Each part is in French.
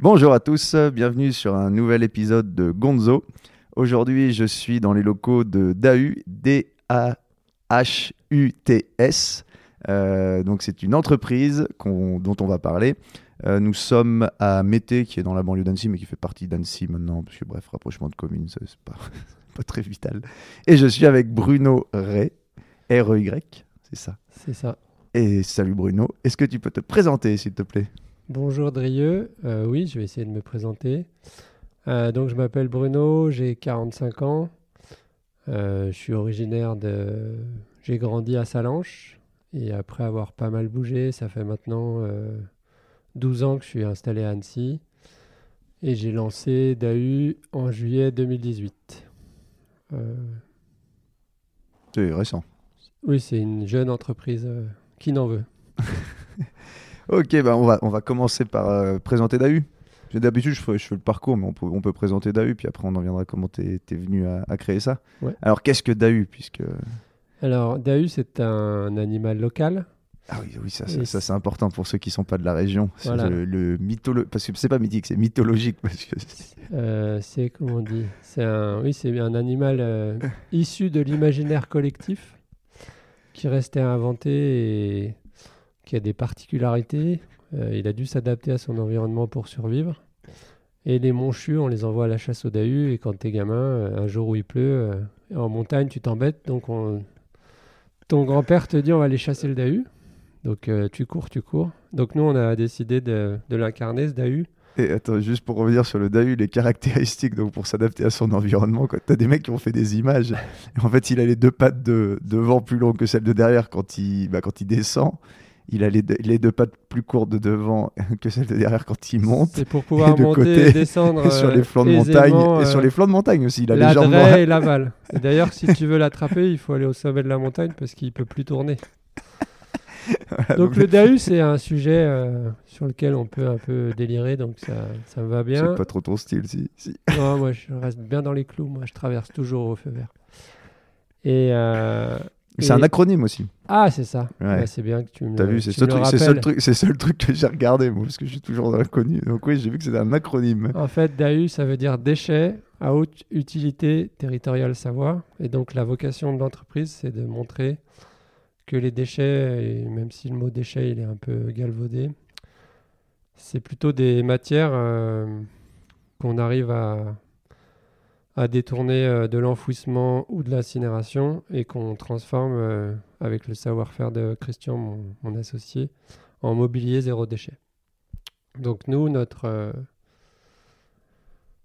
Bonjour à tous, bienvenue sur un nouvel épisode de Gonzo. Aujourd'hui, je suis dans les locaux de DAU, D-A-H-U-T-S. Euh, donc, c'est une entreprise dont on va parler. Euh, nous sommes à Mété, qui est dans la banlieue d'Annecy, mais qui fait partie d'Annecy maintenant, parce que bref, rapprochement de communes, c'est pas, pas très vital. Et je suis avec Bruno Ray, R-E-Y, c'est ça C'est ça. Et salut Bruno, est-ce que tu peux te présenter, s'il te plaît? Bonjour Drieux, euh, oui, je vais essayer de me présenter. Euh, donc je m'appelle Bruno, j'ai 45 ans. Euh, je suis originaire de... J'ai grandi à Salanches et après avoir pas mal bougé, ça fait maintenant 12 ans que je suis installé à Annecy et j'ai lancé DAU en juillet 2018. C'est récent. Oui, c'est une jeune entreprise qui n'en veut. Ok, bah on, va, on va commencer par euh, présenter DAU. D'habitude, je fais, je fais le parcours, mais on peut, on peut présenter DAU, puis après, on en viendra comment tu es, venu à, créer ça. Alors, qu'est-ce que DAU puisque... Alors, DAU, c'est un animal local. Ah oui, oui ça, ça, c'est important pour ceux qui ne sont pas de la région. Le, le parce que c'est pas mythique, c'est mythologique. Parce que euh, c'est, comment on dit c'est un, Oui, c'est un animal euh, issu de l'imaginaire collectif qui restait à inventer et qui a des particularités. Euh, il a dû s'adapter à son environnement pour survivre. Et les monchus, on les envoie à la chasse au dahu. Et quand t'es gamin, euh, un jour où il pleut, euh, en montagne, tu t'embêtes. Donc ton grand-père te dit on va aller chasser le dahu. Donc tu cours, tu cours. Donc nous, on a décidé de, l'incarner, ce dahu. Et attends, juste pour revenir sur le Dahu, les caractéristiques donc pour s'adapter à son environnement, tu as des mecs qui ont fait des images. en fait, il a les deux pattes de devant plus longues que celles de derrière quand il, bah, quand il descend il a les deux, pattes plus courtes de devant que celles de derrière quand il monte. C'est pour pouvoir monter et descendre sur les flancs de montagne et sur euh, les flancs de montagne aussi. Il a les jambes et l'aval. D'ailleurs, si tu veux l'attraper, il faut aller au sommet de la montagne parce qu'il peut plus tourner. donc, le DAU, c'est un sujet euh, sur lequel on peut un peu délirer, donc ça, ça me va bien. C'est pas trop ton style, si. Non, moi je reste bien dans les clous, moi je traverse toujours au feu vert. Et, euh, c'est un acronyme aussi. Ah, c'est ça. c'est bien que tu me. T'as vu, c'est le seul truc, c'est seul truc que j'ai regardé moi, parce que je suis toujours dans l'inconnu. Donc oui, j'ai vu que c'était un acronyme. En fait, DAU, ça veut dire déchets à haute utilité territoriale Savoie. Et donc la vocation de l'entreprise, c'est de montrer que les déchets, et même si le mot déchet il est un peu galvaudé, c'est plutôt des matières euh, qu'on arrive à à détourner euh, de l'enfouissement ou de l'incinération et qu'on transforme euh, avec le savoir-faire de Christian, mon, associé, en mobilier zéro déchet. Donc nous, notre, euh,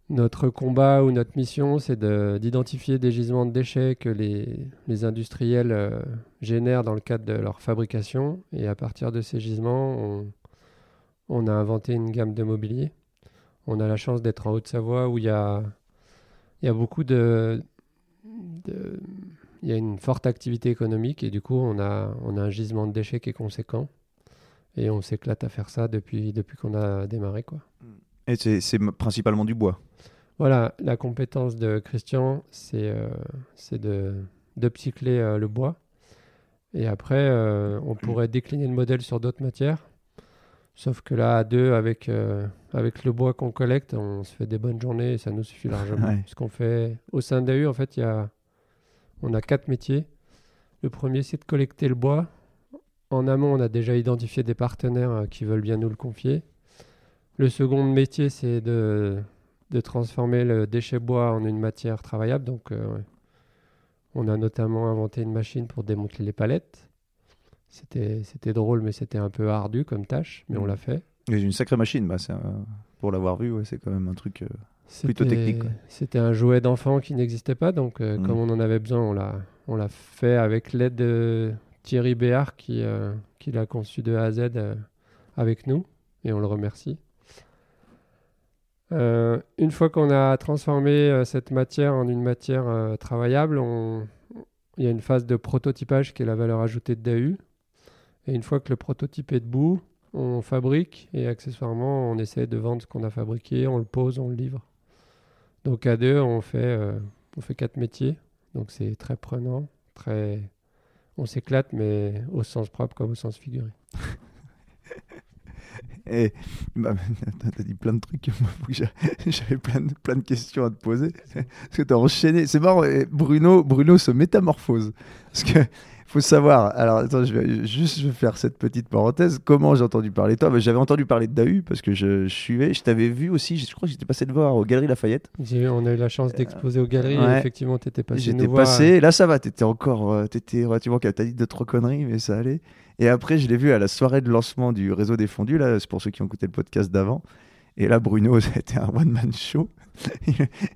notre combat ou notre mission, c'est d'identifier des gisements de déchets que les, les industriels génèrent dans le cadre de leur fabrication. Et à partir de ces gisements, on, on a inventé une gamme de mobilier. On a la chance d'être en Haute-Savoie où il y a il y a beaucoup de, il y a une forte activité économique et du coup on a, on a un gisement de déchets qui est conséquent et on s'éclate à faire ça depuis, depuis qu'on a démarré. Quoi. Et c'est principalement du bois Voilà, la compétence de Christian, c'est euh, de, de psychler euh, le bois. Et après, euh, on pourrait décliner le modèle sur d'autres matières. Sauf que là, à deux, avec, euh, avec le bois qu'on collecte, on se fait des bonnes journées et ça nous suffit largement. Ce qu'on fait au sein d'AU, en fait, y a, on a quatre métiers. Le premier, c'est de collecter le bois. En amont, on a déjà identifié des partenaires euh, qui veulent bien nous le confier. Le second métier, c'est de, de transformer le déchet bois en une matière travaillable. Donc, euh, on a notamment inventé une machine pour démonter les palettes. C'était drôle, mais c'était un peu ardu comme tâche, mais on mm. l'a fait. C'est une sacrée machine, bah, pour l'avoir vu, ouais, c'est quand même un truc euh, plutôt technique. C'était un jouet d'enfant qui n'existait pas, donc euh, mm. comme on en avait besoin, on l'a fait avec l'aide de Thierry Béard qui, euh, qui l'a conçu de A à Z avec nous, et on le remercie. une fois qu'on a transformé cette matière en une matière travaillable, il y a une phase de prototypage qui est la valeur ajoutée de DAU. Et une fois que le prototype est debout, on fabrique et accessoirement, on essaie de vendre ce qu'on a fabriqué, on le pose, on le livre. Donc à deux, on fait, euh, on fait quatre métiers. Donc c'est très prenant, très... on s'éclate, mais au sens propre comme au sens figuré. Et bah, t'as dit plein de trucs. J'avais plein de, plein de questions à te poser. Parce que t'as enchaîné. C'est marrant, Bruno, Bruno se métamorphose. Parce que faut savoir. Alors, attends, je vais juste je vais faire cette petite parenthèse. Comment j'ai entendu parler de toi? Bah, J'avais entendu parler de Dahu parce que je, suivais. Je t'avais vu aussi. Je crois que j'étais passé de voir aux Galeries Lafayette. On a eu la chance d'exposer aux Galeries. Effectivement, tu étais passé. J'étais passé. Là, ça va. Tu étais encore. Euh, t'étais relativement. T'as dit de trop conneries, mais ça allait. Et après, je l'ai vu à la soirée de lancement du réseau des fondus. Là, c'est pour ceux qui ont écouté le podcast d'avant. Et là, Bruno, c'était un one-man show.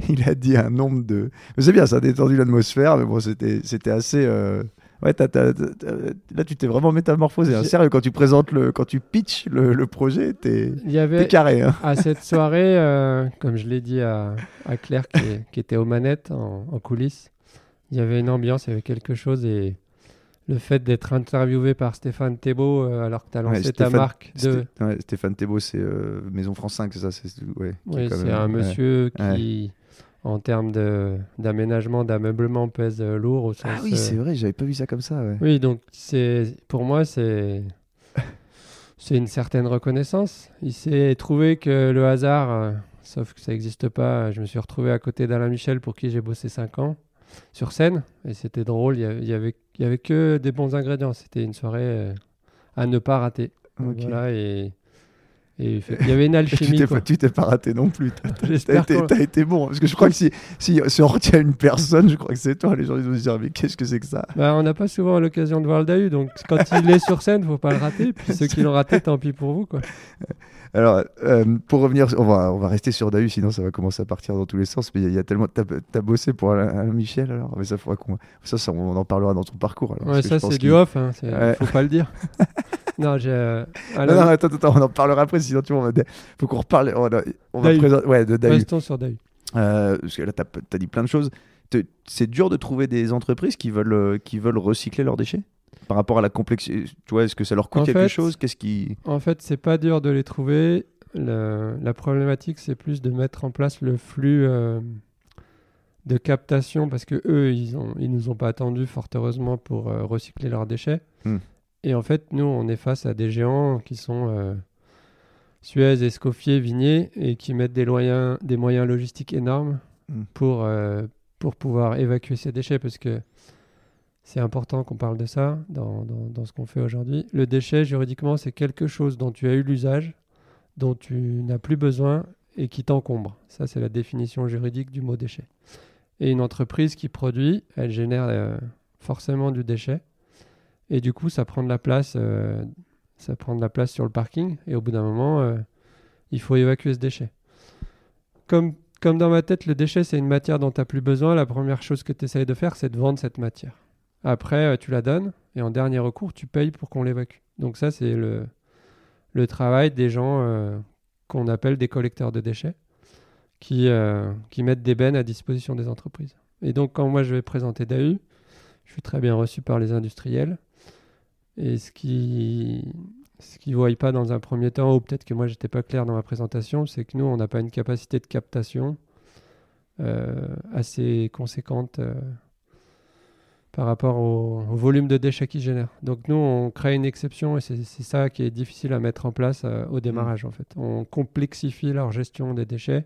il, a dit un nombre de. C'est bien, ça a détendu l'atmosphère, mais bon, c'était assez. Euh, Ouais, là, tu t'es vraiment métamorphosé. Hein. Sérieux, quand tu présentes le, quand tu pitches le, projet, t'es es carré. Hein. À cette soirée, euh, comme je l'ai dit à, à Claire qui, était aux manettes en, coulisses, il y avait une ambiance, il y avait quelque chose et le fait d'être interviewé par Stéphane Thébault euh, alors que tu as lancé ta marque de... Stéphane Thébault, c'est euh, Maison France 5, c'est ça c'est oui, c'est un monsieur qui en termes d'aménagement, d'ameublement pèse euh, lourd. Au sens, ah oui, c'est vrai, j'avais pas vu ça comme ça. Oui, donc c'est pour moi, c'est c'est une certaine reconnaissance. Il s'est trouvé que le hasard, euh, sauf que ça n'existe pas, je me suis retrouvé à côté d'Alain Michel pour qui j'ai bossé 5 ans sur scène et c'était drôle. Il y, avait, il y avait que des bons ingrédients. C'était une soirée euh, à ne pas rater. Voilà, et et il y avait une alchimie. tu t'es pas raté non plus. T'as été, été, bon. Parce que je crois que si, si, on retient une personne, je crois que c'est toi. Les gens ils vont se dire Mais qu'est-ce que c'est que ça? Bah, On n'a pas souvent l'occasion de voir le Dahu. Donc quand il est sur scène, faut pas le rater. Puis ceux qui l'ont raté, tant pis pour vous. Quoi. Alors, euh, pour revenir, on va, on va rester sur Dahu, sinon ça va commencer à partir dans tous les sens. Mais il y, a tellement. T'as as bossé pour Alain, Michel alors? Mais ça, faudra qu'on. Ça, ça, on en parlera dans ton parcours. Alors, ouais, ça, c'est du off. Hein, Faut pas le dire. non, j'ai. Euh, non, non, attends, attends, on en parlera après, sinon tu vois, faut qu'on reparle. On, va, on va présenter. Ouais, de Dahu. Restons sur Dahu. Euh, parce que là, tu as, dit plein de choses. C'est dur de trouver des entreprises qui veulent, qui veulent recycler leurs déchets? Par rapport à la complexité. Tu vois, est-ce que ça leur coûte quelque chose? Qu'est-ce qui En fait, c'est pas dur de les trouver. la problématique, c'est plus de mettre en place le flux de captation parce que eux, ils, ont, ils nous ont pas attendu fort heureusement pour recycler leurs déchets. Hmm. Et en fait, nous, on est face à des géants qui sont euh, Suez, Escoffier, Vigné, et qui mettent des, moyens, des moyens logistiques énormes mm. pour, euh, pour pouvoir évacuer ces déchets, parce que c'est important qu'on parle de ça dans, dans, ce qu'on fait aujourd'hui. Le déchet, juridiquement, c'est quelque chose dont tu as eu l'usage, dont tu n'as plus besoin et qui t'encombre. Ça, c'est la définition juridique du mot déchet. Et une entreprise qui produit, elle génère euh, forcément du déchet. Et du coup, ça prend de la place, euh, ça prend de la place sur le parking. Et au bout d'un moment, euh, il faut évacuer ce déchet. Comme, comme dans ma tête, le déchet, c'est une matière dont tu n'as plus besoin. La première chose que tu essayes de faire, c'est de vendre cette matière. Après, euh, tu la donnes. Et en dernier recours, tu payes pour qu'on l'évacue. Donc ça, c'est le, travail des gens qu'on appelle des collecteurs de déchets, qui, qui mettent des bennes à disposition des entreprises. Et donc, quand moi, je vais présenter DAU, je suis très bien reçu par les industriels. Et ce ce qu'ils ne voient pas dans un premier temps, ou peut-être que moi j'étais pas clair dans ma présentation, c'est que nous, on n'a pas une capacité de captation euh, assez conséquente euh, par rapport au, volume de déchets qu'ils génèrent. Donc nous, on crée une exception et c'est ça qui est difficile à mettre en place euh, au démarrage en fait. On complexifie leur gestion des déchets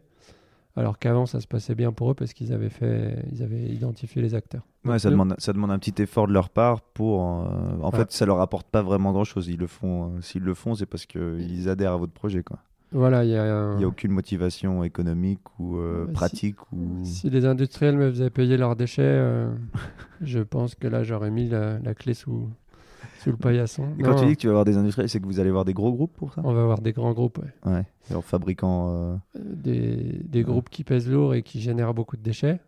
alors qu'avant ça se passait bien pour eux parce qu'ils avaient fait, ils avaient identifié les acteurs. Ouais, ça, demande, ça demande un petit effort de leur part pour. Euh, en fait, ça leur apporte pas vraiment grand chose. Ils le font. Euh, s'ils le font, c'est parce qu'ils adhèrent à votre projet, quoi. Voilà, il y a. Il y a aucune motivation économique ou euh, pratique si, ou. Si les industriels me faisaient payer leurs déchets, je pense que là j'aurais mis la, la clé sous, sous le paillasson. Et quand tu dis que tu vas avoir des industriels, c'est que vous allez avoir des gros groupes pour ça? On va avoir des grands groupes, ouais. Ouais, alors fabricants. Euh, des, des groupes qui pèsent lourd et qui génèrent beaucoup de déchets.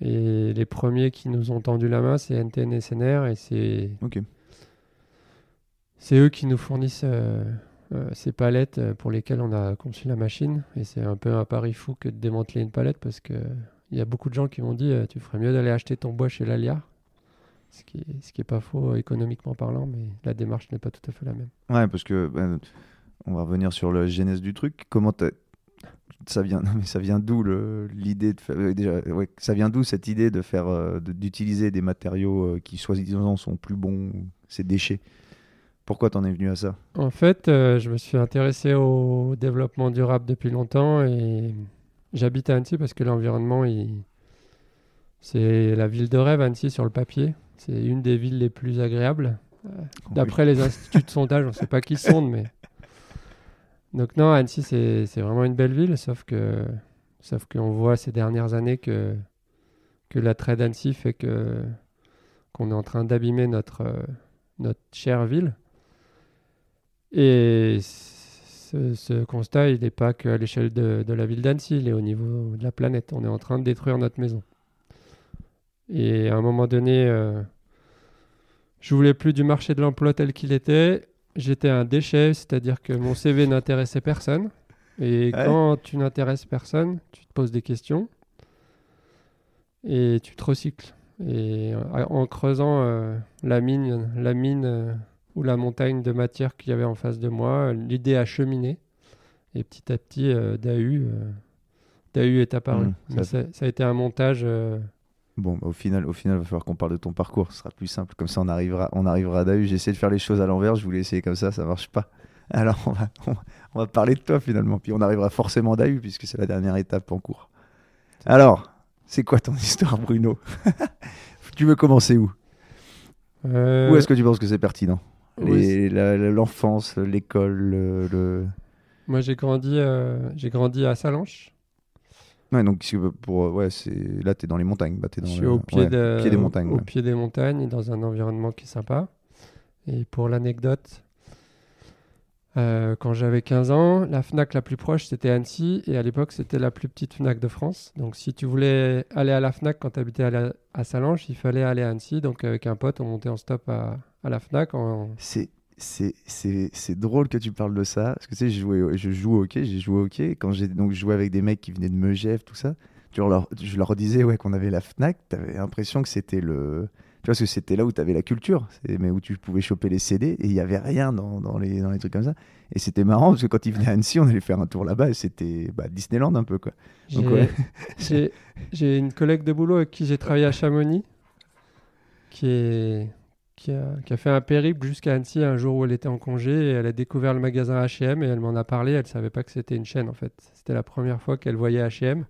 Et les premiers qui nous ont tendu la main, c'est NTN et SNR, et c'est. Ok. C'est eux qui nous fournissent euh, euh, ces palettes pour lesquelles on a conçu la machine. Et c'est un peu un pari fou que de démanteler une palette parce que il y a beaucoup de gens qui m'ont dit tu ferais mieux d'aller acheter ton bois chez Laliar ce qui est, ce qui est pas faux économiquement parlant, mais la démarche n'est pas tout à fait la même. Ouais, parce que ben, on va revenir sur la genèse du truc. Comment ça vient ça vient d'où l'idée euh, déjà ouais, ça vient d'où cette idée de faire euh, d'utiliser des matériaux euh, qui soi-disant sont plus bons ces déchets? Pourquoi t'en es venu à ça? En fait, euh, je me suis intéressé au développement durable depuis longtemps et j'habite à Annecy parce que l'environnement, il... c'est la ville de rêve, Annecy, sur le papier. C'est une des villes les plus agréables. Euh, D'après les instituts de sondage, on ne sait pas qui sondent, mais. Donc, non, Annecy, c'est c'est vraiment une belle ville, sauf que sauf qu'on voit ces dernières années que, que l'attrait d'Annecy fait que qu'on est en train d'abîmer notre, euh, notre chère ville. Et ce, ce constat, il n'est pas qu'à l'échelle de, de la ville d'Annecy, il est au niveau de la planète. On est en train de détruire notre maison. Et à un moment donné, euh, je voulais plus du marché de l'emploi tel qu'il était. J'étais un déchet, c'est-à-dire que mon CV n'intéressait personne. Et Ouais. quand tu n'intéresses personne, tu te poses des questions et tu te recycles. Et en creusant euh, la mine, la mine euh, ou la montagne de matière qu'il y avait en face de moi, l'idée a cheminé. Et petit à petit, euh, Dahu, euh, Dahu est apparu. Mmh, Mais ça, ça a été un montage. euh, Bon, bah, au final, au final, il va falloir qu'on parle de ton parcours. Ce sera plus simple. Comme ça, on arrivera, on arrivera à Dahu. J'ai essayé de faire les choses à l'envers. Je voulais essayer comme ça, ça marche pas. Alors, on va, on va, on va parler de toi finalement. Puis on arrivera forcément à Dahu puisque c'est la dernière étape en cours. Alors, c'est quoi ton histoire, Bruno? Tu veux commencer où? Euh, Où est-ce que tu penses que c'est pertinent? Oui, L'enfance, l'école, le, le- Moi, j'ai grandi, euh, j'ai grandi à Salanches. Ouais, donc pour ouais, c'est là t'es dans les montagnes, bah dans Je suis le- au pied, ouais, de- pied des montagnes. au ouais. pied des montagnes, dans un environnement qui est sympa. Et pour l'anecdote, euh, quand j'avais 15 ans, la FNAC la plus proche, c'était Annecy. Et à l'époque, c'était la plus petite FNAC de France. Donc si tu voulais aller à la FNAC quand tu habitais à, la- à Salanches, il fallait aller à Annecy. Donc avec un pote, on montait en stop à, à la FNAC. En... C'est drôle que tu parles de ça parce que tu sais je jouais je joue au hockey, j'ai joué au hockey quand j'ai donc jouais avec des mecs qui venaient de Megève tout ça. Tu leur, je leur disais ouais qu'on avait la Fnac, t'avais l'impression que c'était le tu vois parce que c'était là où t'avais la culture, mais où tu pouvais choper les CD et il y avait rien dans, dans les dans les trucs comme ça. Et c'était marrant parce que quand ils venaient à Annecy, on allait faire un tour là-bas et c'était bah, Disneyland un peu quoi. J'ai ouais. une collègue de boulot avec qui j'ai travaillé à Chamonix qui, est, qui, a, qui a fait un périple jusqu'à Annecy un jour où elle était en congé et elle a découvert le magasin H&M et elle m'en a parlé. Elle savait pas que c'était une chaîne en fait. C'était la première fois qu'elle voyait H&M.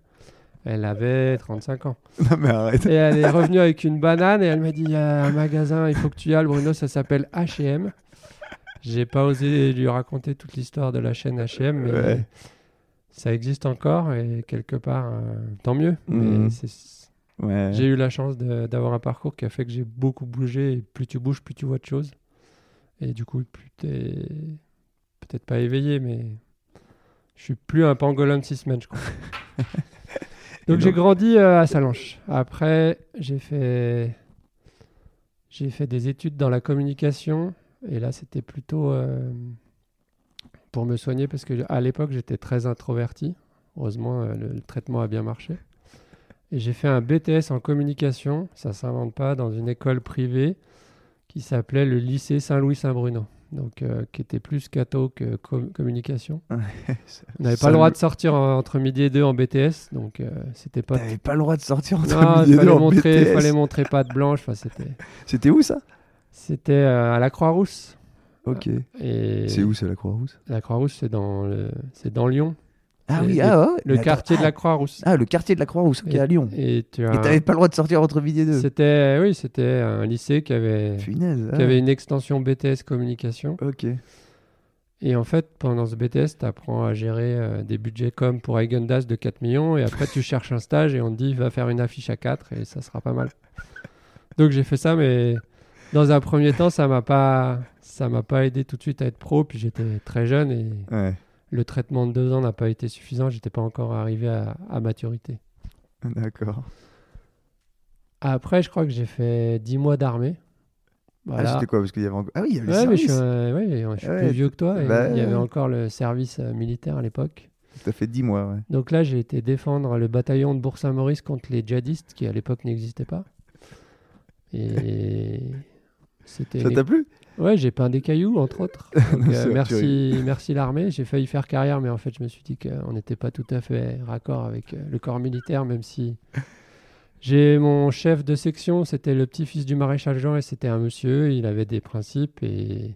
Elle avait 35 ans. non mais arrête. Et elle est revenue avec une banane et elle m'a dit il y a un magasin, il faut que tu y ailles, Bruno, ça s'appelle H&M. J'ai pas osé lui raconter toute l'histoire de la chaîne H&M, mais Ouais. ça existe encore et quelque part, euh, tant mieux. Mais Mhm. c'est- Ouais. j'ai eu la chance d'avoir un parcours qui a fait que j'ai beaucoup bougé. Et plus tu bouges, plus tu vois de choses. Et du coup, plus t'es peut-être pas éveillé, mais je suis plus un pangolin de six semaines, je crois. donc donc- j'ai grandi euh, à Salanches. Après, j'ai fait j'ai fait des études dans la communication. Et là, c'était plutôt euh, pour me soigner parce que à l'époque, j'étais très introverti. Heureusement, euh, le, le traitement a bien marché. Et j'ai fait un BTS en communication, ça s'invente pas, dans une école privée qui s'appelait le lycée Saint-Louis-Saint-Bruno. Donc, euh, qui était plus catho que com- communication. On n'avait pas le droit de sortir en- entre midi et deux en BTS, donc euh, c'était pas. T'avais pas le droit de sortir entre Non, midi et deux en montrer, BTS. fallait montrer patte blanche. Enfin, c'était, C'était où ça? C'était euh, à la Croix-Rousse. Ok. Et C'est où c'est la Croix-Rousse? La Croix-Rousse, c'est dans le, c'est dans Lyon, Ah oui, le- ah ouais. le quartier de ah, la Croix-Rousse. Ah, le quartier de la Croix-Rousse qui est à Lyon. Et tu as. T'avais pas le droit de sortir entre midi et deux. C'était, oui, c'était un lycée qui avait, qui ah. avait une extension BTS communication. Ok. Et en fait, pendant ce BTS, tu apprends à gérer euh, des budgets comme pour Eigendas de 4 millions. Et après, tu cherches un stage et on te dit, va faire une affiche à 4 et ça sera pas mal. Donc j'ai fait ça, mais dans un premier temps, ça m'a pas, ça m'a pas aidé tout de suite à être pro. Puis j'étais très jeune et Ouais. Le traitement de deux ans n'a pas été suffisant. J'étais pas encore arrivé à, à maturité. D'accord. Après, je crois que j'ai fait 10 mois d'armée. Ah, Voilà. c'était quoi Parce qu'il y avait encore. Ah oui, il y avait le Ouais, mais je suis, service. ouais, je suis Ouais, plus vieux que toi. et bah, il y avait encore le service euh, militaire à l'époque. T'as fait 10 mois, ouais. Donc là, j'ai été défendre le bataillon de Bourg-Saint-Maurice contre les djihadistes qui à l'époque n'existaient pas. Et c'était. Ça t'a plu? Ouais, j'ai peint des cailloux entre autres. Donc, Non, euh, merci, merci l'armée. J'ai failli faire carrière, mais en fait, je me suis dit qu'on n'était pas tout à fait raccord avec euh, le corps militaire, même si. J'ai mon chef de section, c'était le petit-fils du maréchal Jean et c'était un monsieur, il avait des principes et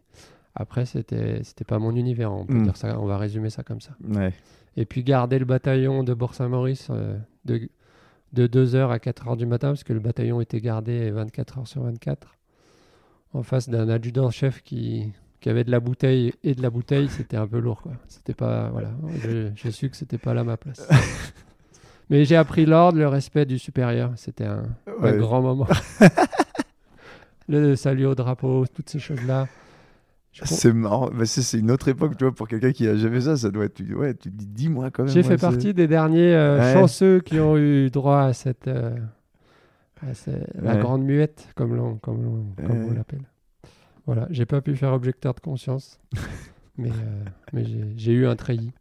Après, c'était c'était pas mon univers. On peut Mm. dire ça. On va résumer ça comme ça. Ouais. Et puis garder le bataillon de Bourg-Saint-Maurice euh, de, de 2h à 4h du matin, parce que le bataillon était gardé 24 heures sur 24, en face d'un adjudant-chef qui, qui avait de la bouteille et de la bouteille, c'était un peu lourd. C'était pas, voilà, j'ai su que c'était pas là ma place. Mais j'ai appris l'ordre, le respect du supérieur. C'était un, grand moment. le salut au drapeau, toutes ces choses-là. C'est marrant. Bah, c'est une autre époque, tu vois, pour quelqu'un qui a jamais ça, ça doit être. tu- Ouais, tu dis, dis-moi quand même. J'ai fait partie des derniers euh, Ouais. chanceux qui ont eu droit à cette, euh, à ce- la Ouais. grande muette, comme, l'on- comme, l'on- comme on l'appelle. Voilà, j'ai pas pu faire objecteur de conscience, mais, euh, mais j'ai- j'ai eu un treillis.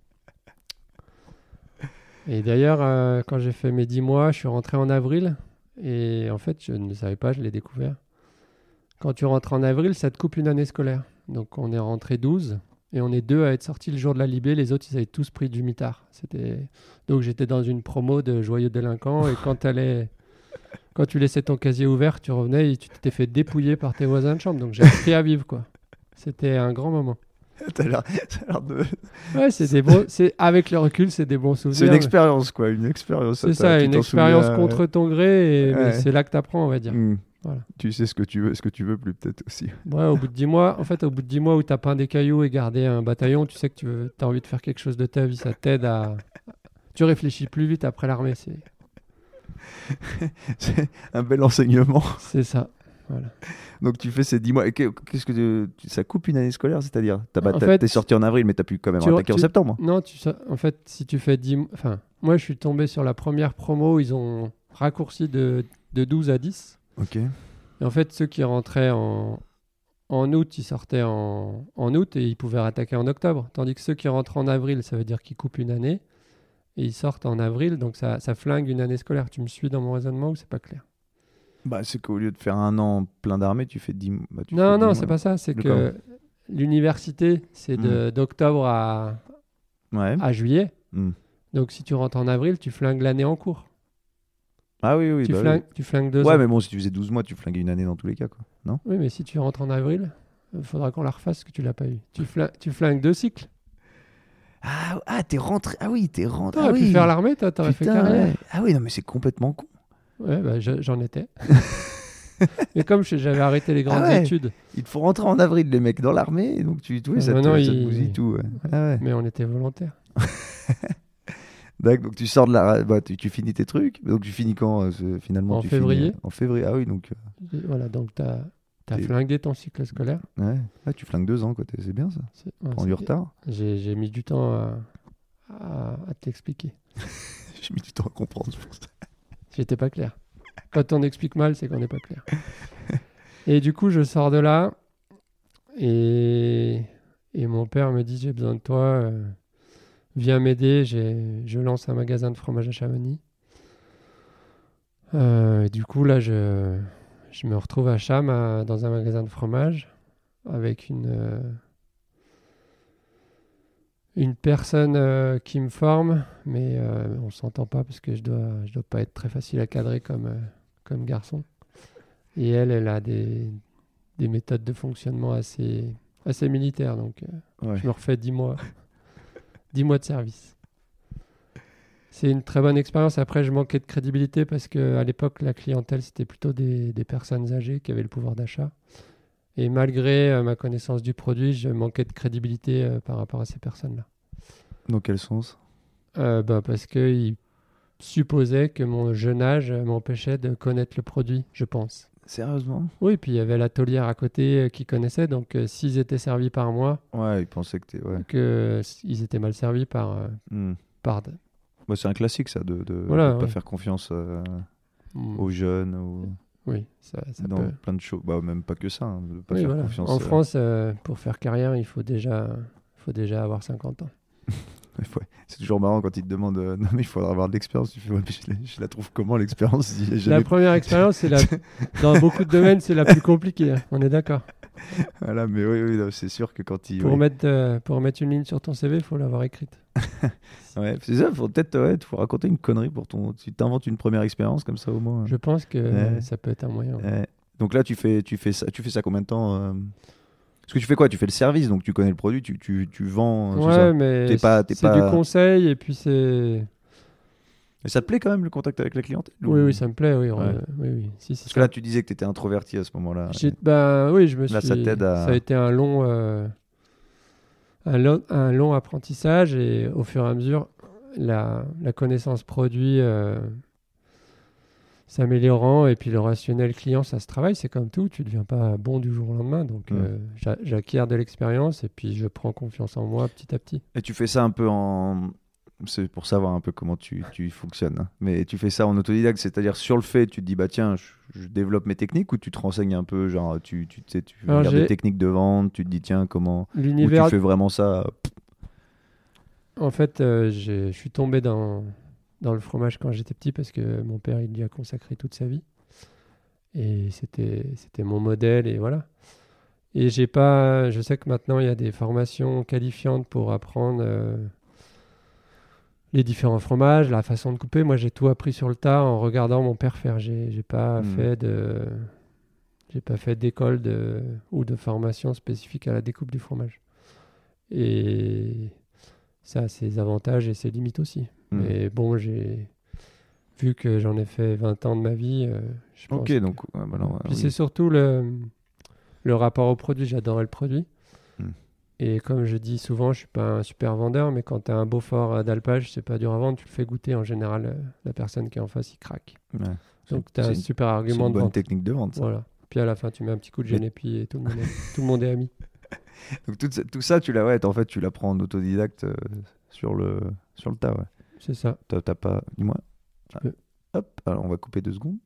Et d'ailleurs, euh, quand j'ai fait mes 10 mois, je suis rentré en avril, et en fait, je ne savais pas, je l'ai découvert. Quand tu rentres en avril, ça te coupe une année scolaire. Donc on est rentré 12, et on est deux à être sortis le jour de la Libé, les autres, ils avaient tous pris du mitard. C'était... Donc j'étais dans une promo de joyeux délinquants, et quand, t'allais- quand tu laissais ton casier ouvert, tu revenais et tu t'étais fait dépouiller par tes voisins de chambre. Donc j'ai appris à vivre, quoi. C'était un grand moment. T'as l'air- t'as de. Ouais, c'est des bons... c'est... Avec le recul, c'est des bons souvenirs. C'est une mais- expérience, quoi. Une expérience. C'est t'as- ça, une expérience souviens, contre ton gré, et Ouais. c'est là que tu apprends, on va dire. Hmm. Voilà. Tu sais ce que tu veux, ce que tu veux plus, peut-être aussi. Ouais, au bout de 10 mois, en fait, au bout de 10 mois où tu as peint des cailloux et gardé un bataillon, tu sais que tu as envie de faire quelque chose de ta vie, ça t'aide à. Tu réfléchis plus vite après l'armée, c'est C'est un bel enseignement. c'est ça. Voilà. Donc tu fais ces 10 mois. Qu'est-ce que tu- ça coupe une année scolaire, c'est-à-dire? T'es sorti en avril, mais t'as pu quand même tu- attaquer en septembre. Non, tu, en fait, si tu fais 10 mois. Enfin, moi, je suis tombé sur la première promo, ils ont raccourci de, de 12 à 10. Ok. Et en fait, ceux qui rentraient en, en août, ils sortaient en, en août et ils pouvaient attaquer en octobre. Tandis que ceux qui rentrent en avril, ça veut dire qu'ils coupent une année. Et ils sortent en avril, donc ça, ça flingue une année scolaire. Tu me suis dans mon raisonnement ou c'est pas clair? Bah, c'est qu'au lieu de faire un an plein d'armée, tu fais 10 bah, tu fais Non, 10 non, mois. c'est pas ça. C'est que l'université, c'est de- d'octobre à, Ouais. à juillet. Hmm. Donc si tu rentres en avril, tu flingues l'année en cours. Ah oui, oui. tu, bah oui. flingues, tu flingues deux Ouais, ans. mais bon, si tu faisais 12 mois, tu flinguais une année dans tous les cas, quoi. Non? Oui, mais si tu rentres en avril, il faudra qu'on la refasse parce que tu l'as pas eu. Tu flingues deux cycles. Ah, ah t'es rentré. Ah oui, t'es rentré. T'aurais ah pu oui. faire l'armée, toi, t'aurais fait carrière. ouais. Ah oui, non, mais c'est complètement con. Ouais, bah, je- j'en étais. mais comme je- j'avais arrêté les grandes Ah ouais. études, Il faut rentrer en avril, les mecs, dans l'armée, donc tu, oui, ça, te, ça te il- bousille tout. ouais. Ah ouais. mais on était volontaires. Donc tu sors de la. Bah, tu, tu finis tes trucs. Donc tu finis quand euh, finalement En tu février. euh, En février, ah oui, donc. Et Voilà, donc t'as as Et- flingué ton cycle scolaire. ouais. Ah, tu flingues deux ans, quoi. C'est bien ça. Ouais, Prends du retard. J'ai mis du temps à, à, à te l'expliquer. J'ai mis du temps à comprendre. je pense. J'étais pas clair. Quand on explique mal, c'est qu'on n'est pas clair. Et du coup, je sors de là et, et mon père me dit j'ai besoin de toi, euh, viens m'aider. j'ai- Je lance un magasin de fromage à Chamonix. Euh, et du coup, là, je, je me retrouve à Cham à- dans un magasin de fromage avec une, euh, une personne euh, qui me forme, mais euh, on s'entend pas parce que je dois, je dois pas être très facile à cadrer comme, euh, comme garçon. Et elle, elle a des, des méthodes de fonctionnement assez, assez militaires, donc Ouais. je me refais 10 mois, 10 mois de service. C'est une très bonne expérience. Après, je manquais de crédibilité parce qu'à l'époque, la clientèle, c'était plutôt des, des personnes âgées qui avaient le pouvoir d'achat. Et malgré euh, ma connaissance du produit, je manquais de crédibilité euh, par rapport à ces personnes-là. Dans quel sens? Euh, bah, parce qu'ils supposaient que mon jeune âge m'empêchait de connaître le produit, je pense. Sérieusement? Oui, puis il y avait l'atelier à côté euh, qui connaissait, donc s'ils étaient servis par moi, Ouais, ils pensaient que. Ouais. que euh, s- ils étaient mal servis par, Hmm. par Bah, c'est un classique, ça, de, Voilà, de pas faire confiance euh, Mm, aux jeunes ou Oui, ça, ça dans peut. plein de choses. Bah, même pas que ça, hein, de pas Oui, faire voilà. confiance. En euh, France, euh, pour faire carrière, il faut déjà, faut déjà avoir 50 ans. Ouais, c'est toujours marrant quand ils te demandent euh, non mais il faudra avoir de l'expérience. Tu fais ouais, mais je, la, je la trouve comment l'expérience? Si La première expérience, c'est la... dans beaucoup de domaines, c'est la plus compliquée. hein. On est d'accord. Voilà, mais oui, c'est sûr que quand ils. Pour, oui. mettre, euh, pour mettre une ligne sur ton CV, il faut l'avoir écrite. Ouais, c'est ça. Faut peut-être ouais, faut raconter une connerie pour ton. Tu t'inventes une première expérience comme ça au moins. Je pense que Ouais. ça peut être un moyen. Ouais. Donc là, tu fais, tu fais ça, tu fais ça combien de temps euh, Parce que tu fais quoi? Tu fais le service, donc tu connais le produit, tu, tu, tu vends. c'est Ouais, ça mais pas- c'est pas- du conseil et puis c'est. Et ça te plaît quand même le contact avec la clientèle ou- Oui, oui, ça me plaît, oui. Ouais. euh, oui, oui. Si, si, Parce que là, tu disais que tu étais introverti à ce moment-là. J'ai- bah, oui, je me suis. Ça à- Ça a été un long, euh, un, long, un long apprentissage et au fur et à mesure, la, la connaissance produit euh, s'améliorant et puis le rationnel client, ça se travaille. C'est comme tout, tu ne deviens pas bon du jour au lendemain. Donc, Mm. euh, j'a- j'acquiers de l'expérience et puis je prends confiance en moi petit à petit. Et tu fais ça un peu en. C'est pour savoir un peu comment tu, tu fonctionnes. hein. Mais tu fais ça en autodidacte, c'est-à-dire sur le fait, tu te dis, bah tiens, je, je développe mes techniques ou tu te renseignes un peu, genre tu, tu, tu sais, tu Alors, regardes des techniques de vente, tu te dis, tiens, comment. Ou tu L'univers fais vraiment ça. En fait, euh, je suis tombé dans, dans le fromage quand j'étais petit parce que mon père, il y a consacré toute sa vie. Et c'était c'était mon modèle et voilà. Et j'ai pas, je sais que maintenant il y a des formations qualifiantes pour apprendre euh, les différents fromages, la façon de couper. Moi, j'ai tout appris sur le tas en regardant mon père faire. J'ai pas Hmm. fait de, j'ai pas fait d'école de ou de formation spécifique à la découpe du fromage. Et ça a ses avantages et ses limites aussi. Hmm. Mais bon, j'ai vu que j'en ai fait 20 ans de ma vie. euh, je pense Ok, que- donc. ouais, bah non, Puis oui. c'est surtout le, le rapport au produit. J'adorais le produit. Et comme je dis souvent, je suis pas un super vendeur, mais quand tu as un beau fort euh, d'alpage, c'est pas dur à vendre, tu le fais goûter. En général, euh, la personne qui est en face, il craque. Ouais. Donc tu as un super argument une de bonne vente. technique de vente. ça. Voilà. Puis à la fin, tu mets un petit coup de génépi et tout le monde est, tout le monde est ami. Donc tout, ça- tout ça, tu l'as, ouais, en fait, tu l'apprends en autodidacte euh, sur, le, sur le tas, ouais. C'est ça. T'as pas. Dis-moi. Ah. Hop, alors on va couper deux secondes.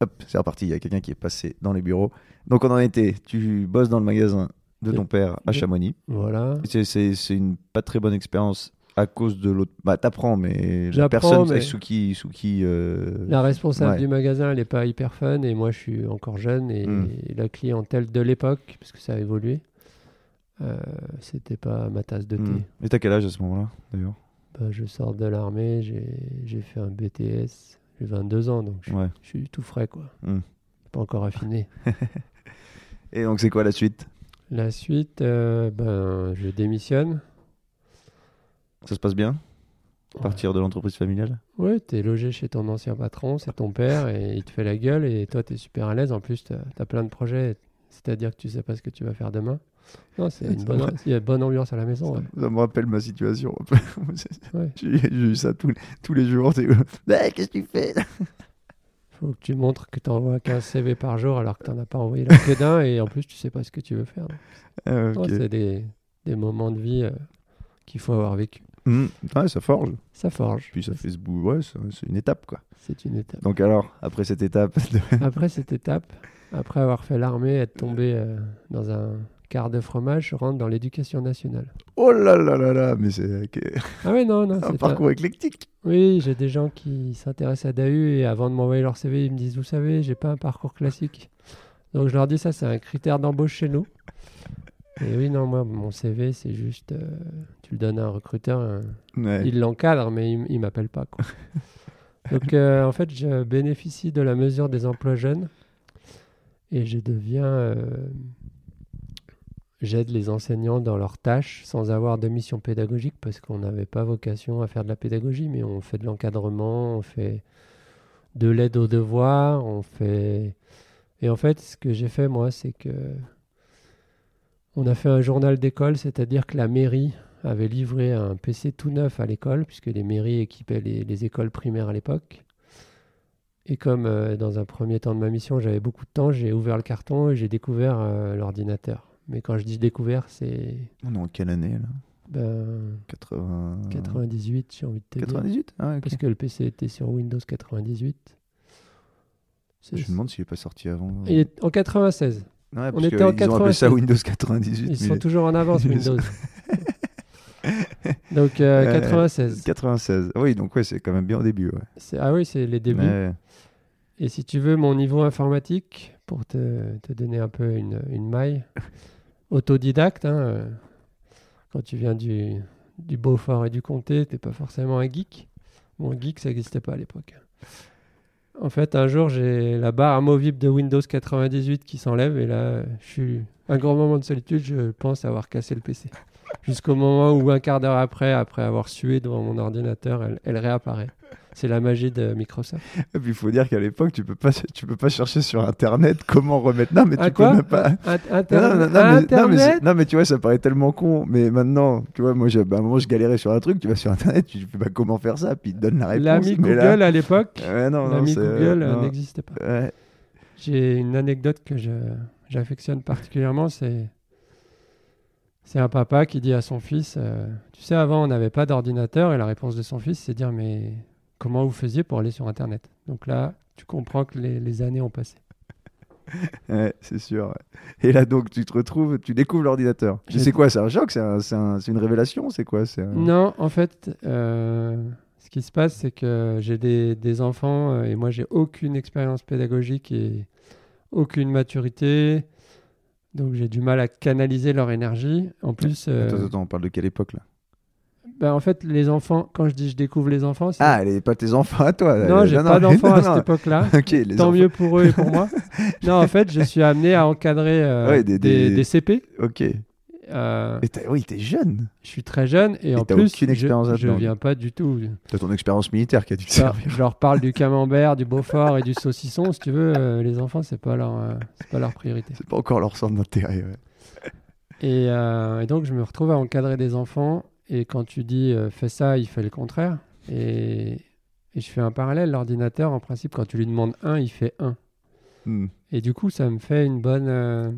Hop, c'est reparti. Il y a quelqu'un qui est passé dans les bureaux. Donc on en était. Tu bosses dans le magasin de ton père à Chamonix. Voilà. C'est- une pas très bonne expérience à cause de l'autre. Bah, t'apprends, mais la personne mais- sous qui. Sous qui euh, La responsable Ouais. du magasin, elle n'est pas hyper fun et moi je suis encore jeune et, Hmm. et la clientèle de l'époque, parce que ça a évolué, euh, c'était pas ma tasse de thé. hmm. Et t'as quel âge à ce moment-là, d'ailleurs? Bah, je sors de l'armée, j'ai fait un BTS, j'ai 22 ans donc je, Ouais. je suis tout frais quoi. Hmm. Pas encore affiné. Et donc c'est quoi la suite? La suite, euh, ben, je démissionne. Ça se passe bien? Partir de l'entreprise familiale? Ouais, t'es logé chez ton ancien patron, c'est ton père, et il te fait la gueule, et toi, t'es super à l'aise. En plus, t'as as plein de projets, c'est-à-dire que tu sais pas ce que tu vas faire demain. Non, c'est une bonne, il y a une bonne ambiance à la maison. ça, ouais. ça me rappelle ma situation. Ouais. J'ai eu ça tous les, tous les jours. Bah, Qu'est-ce que tu fais? Faut que tu montres que t'envoies 15 CV par jour alors que t'en as pas envoyé là que d'un, et en plus, tu sais pas ce que tu veux faire. Ah, c'est des, des moments de vie euh, qu'il faut avoir vécu. Hmm. Ouais, ça forge. Ça forge. Puis ça fait ce bout. Ouais, c'est c'est une étape quoi. C'est une étape. Donc alors, après cette étape, de- Après cette étape, après avoir fait l'armée, être tombé euh, dans un quart de fromage, rentre dans l'éducation nationale. oh là là là là, mais c'est Ah ouais, non, non, un parcours éclectique. Oui, j'ai des gens qui s'intéressent à DAU et avant de m'envoyer leur CV, ils me disent Vous savez, j'ai pas un parcours classique. Donc je leur dis Ça, c'est un critère d'embauche chez nous. Et oui, non, moi, mon CV, c'est juste euh, tu le donnes à un recruteur, euh, Ouais. il l'encadre, mais il, il m'appelle pas. Quoi. Donc euh, en fait, je bénéficie de la mesure des emplois jeunes et je deviens. J'aide les enseignants dans leurs tâches sans avoir de mission pédagogique parce qu'on n'avait pas vocation à faire de la pédagogie, mais on fait de l'encadrement, on fait de l'aide aux devoirs, on fait. Et en fait, ce que j'ai fait moi, c'est que on a fait un journal d'école, c'est-à-dire que la mairie avait livré un PC tout neuf à l'école, puisque les mairies équipaient les, les écoles primaires à l'époque. Et comme euh, dans un premier temps de ma mission, j'avais beaucoup de temps, j'ai ouvert le carton et j'ai découvert euh, l'ordinateur. Mais quand je dis découvert, c'est On est en quelle année là? Ben, 80... 98, j'ai envie de te dire. 98 ah, ok. Parce que le PC était sur Windows 98. C'est- Je me demande s'il est pas sorti avant. Il est en 96. Ouais, on était en ils ont appelé ça 96. Windows 98. Ils sont toujours en avance, Windows. Donc euh, Ouais, 96. 96. Oui, donc ouais, c'est quand même bien au début. Ouais. Ah oui, c'est les débuts. Et si tu veux mon niveau informatique, pour te, te donner un peu une, une maille, autodidacte, hein, euh, quand tu viens du, du Beaufort et du Comté, t'es pas forcément un geek. Bon, geek, ça n'existait pas à l'époque. En fait, un jour, j'ai la barre amovible de Windows 98 qui s'enlève et là, je suis un grand moment de solitude. Je pense avoir cassé le PC. Jusqu'au moment où, un quart d'heure après, après avoir sué devant mon ordinateur, elle, elle réapparaît. C'est la magie de Microsoft. Et puis il faut dire qu'à l'époque, tu peux pas, tu peux pas chercher sur Internet comment remettre. Non, mais tu peux même pas. Internet non, mais tu vois, ça paraît tellement con. Mais maintenant, tu vois, moi, bah, à un moment, je galérais sur un truc. Tu vas sur Internet, tu fais bah, comment faire ça, puis il te donne la réponse. L'ami Google là- à l'époque, Ouais, l'ami Google euh, n'existait pas. Ouais. J'ai une anecdote que j'affectionne particulièrement, c'est c'est un papa qui dit à son fils, euh, tu sais, avant on n'avait pas d'ordinateur et la réponse de son fils c'est dire mais comment vous faisiez pour aller sur Internet Donc là, tu comprends que les, les années ont passé. Ouais, c'est sûr. Et là, donc, tu te retrouves, tu découvres l'ordinateur. C'est quoi C'est un choc C'est un- c'est un- c'est une révélation C'est quoi un- Non, en fait, euh, ce qui se passe c'est que j'ai des, des enfants euh, et moi j'ai aucune expérience pédagogique et aucune maturité. Donc j'ai du mal à canaliser leur énergie. En plus, euh, Attends, attends, on parle de quelle époque là? Ben, en fait, les enfants, quand je dis je découvre les enfants, c'est. Ah, elle est pas tes enfants à toi. non, j'ai pas d'enfants à cette époque-là. Les Tant enfants- mieux pour eux et pour moi. non, en fait, je suis amené à encadrer euh, Ouais, des- des, des- des CP. Ok. Et Euh, t'as- oui, t'es jeune. je suis très jeune et, Et en plus, expérience je, je viens pas du tout. T'as ton expérience militaire qui a dû te servir. je leur parle du camembert, du Beaufort et du saucisson. Si tu veux, euh, les enfants, c'est pas leur, euh, c'est pas leur priorité. C'est pas encore leur centre d'intérêt. ouais. Et, et donc, je me retrouve à encadrer des enfants. Et quand tu dis euh, fais ça, il fait le contraire. Et, et je fais un parallèle. L'ordinateur, en principe, quand tu lui demandes 1, il fait 1. Hmm. Et du coup, ça me fait une bonne, euh,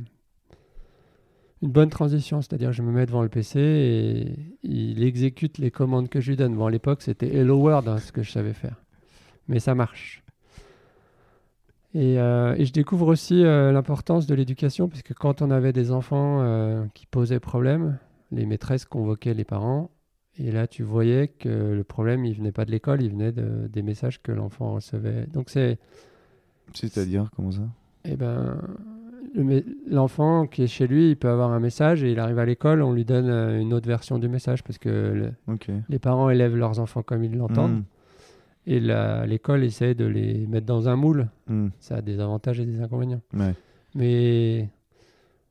une bonne transition. C'est-à-dire, je me mets devant le PC et il exécute les commandes que je lui donne. Bon, à l'époque, c'était Hello World, hein, ce que je savais faire. Mais ça marche. Et, euh, et je découvre aussi l'importance de l'éducation, puisque quand on avait des enfants qui posaient problème, les maîtresses convoquaient les parents. Et là, tu voyais que le problème, il venait pas de l'école, il venait de- des messages que l'enfant recevait. Donc, c'est C'est-à-dire, comment ça? Eh ben, le l'enfant qui est chez lui, il peut avoir un message et il arrive à l'école, on lui donne euh, une autre version du message parce que le- les parents élèvent leurs enfants comme ils l'entendent Hmm. et l'école essaie de les mettre dans un moule. Hmm. Ça a des avantages et des inconvénients. Ouais. Mais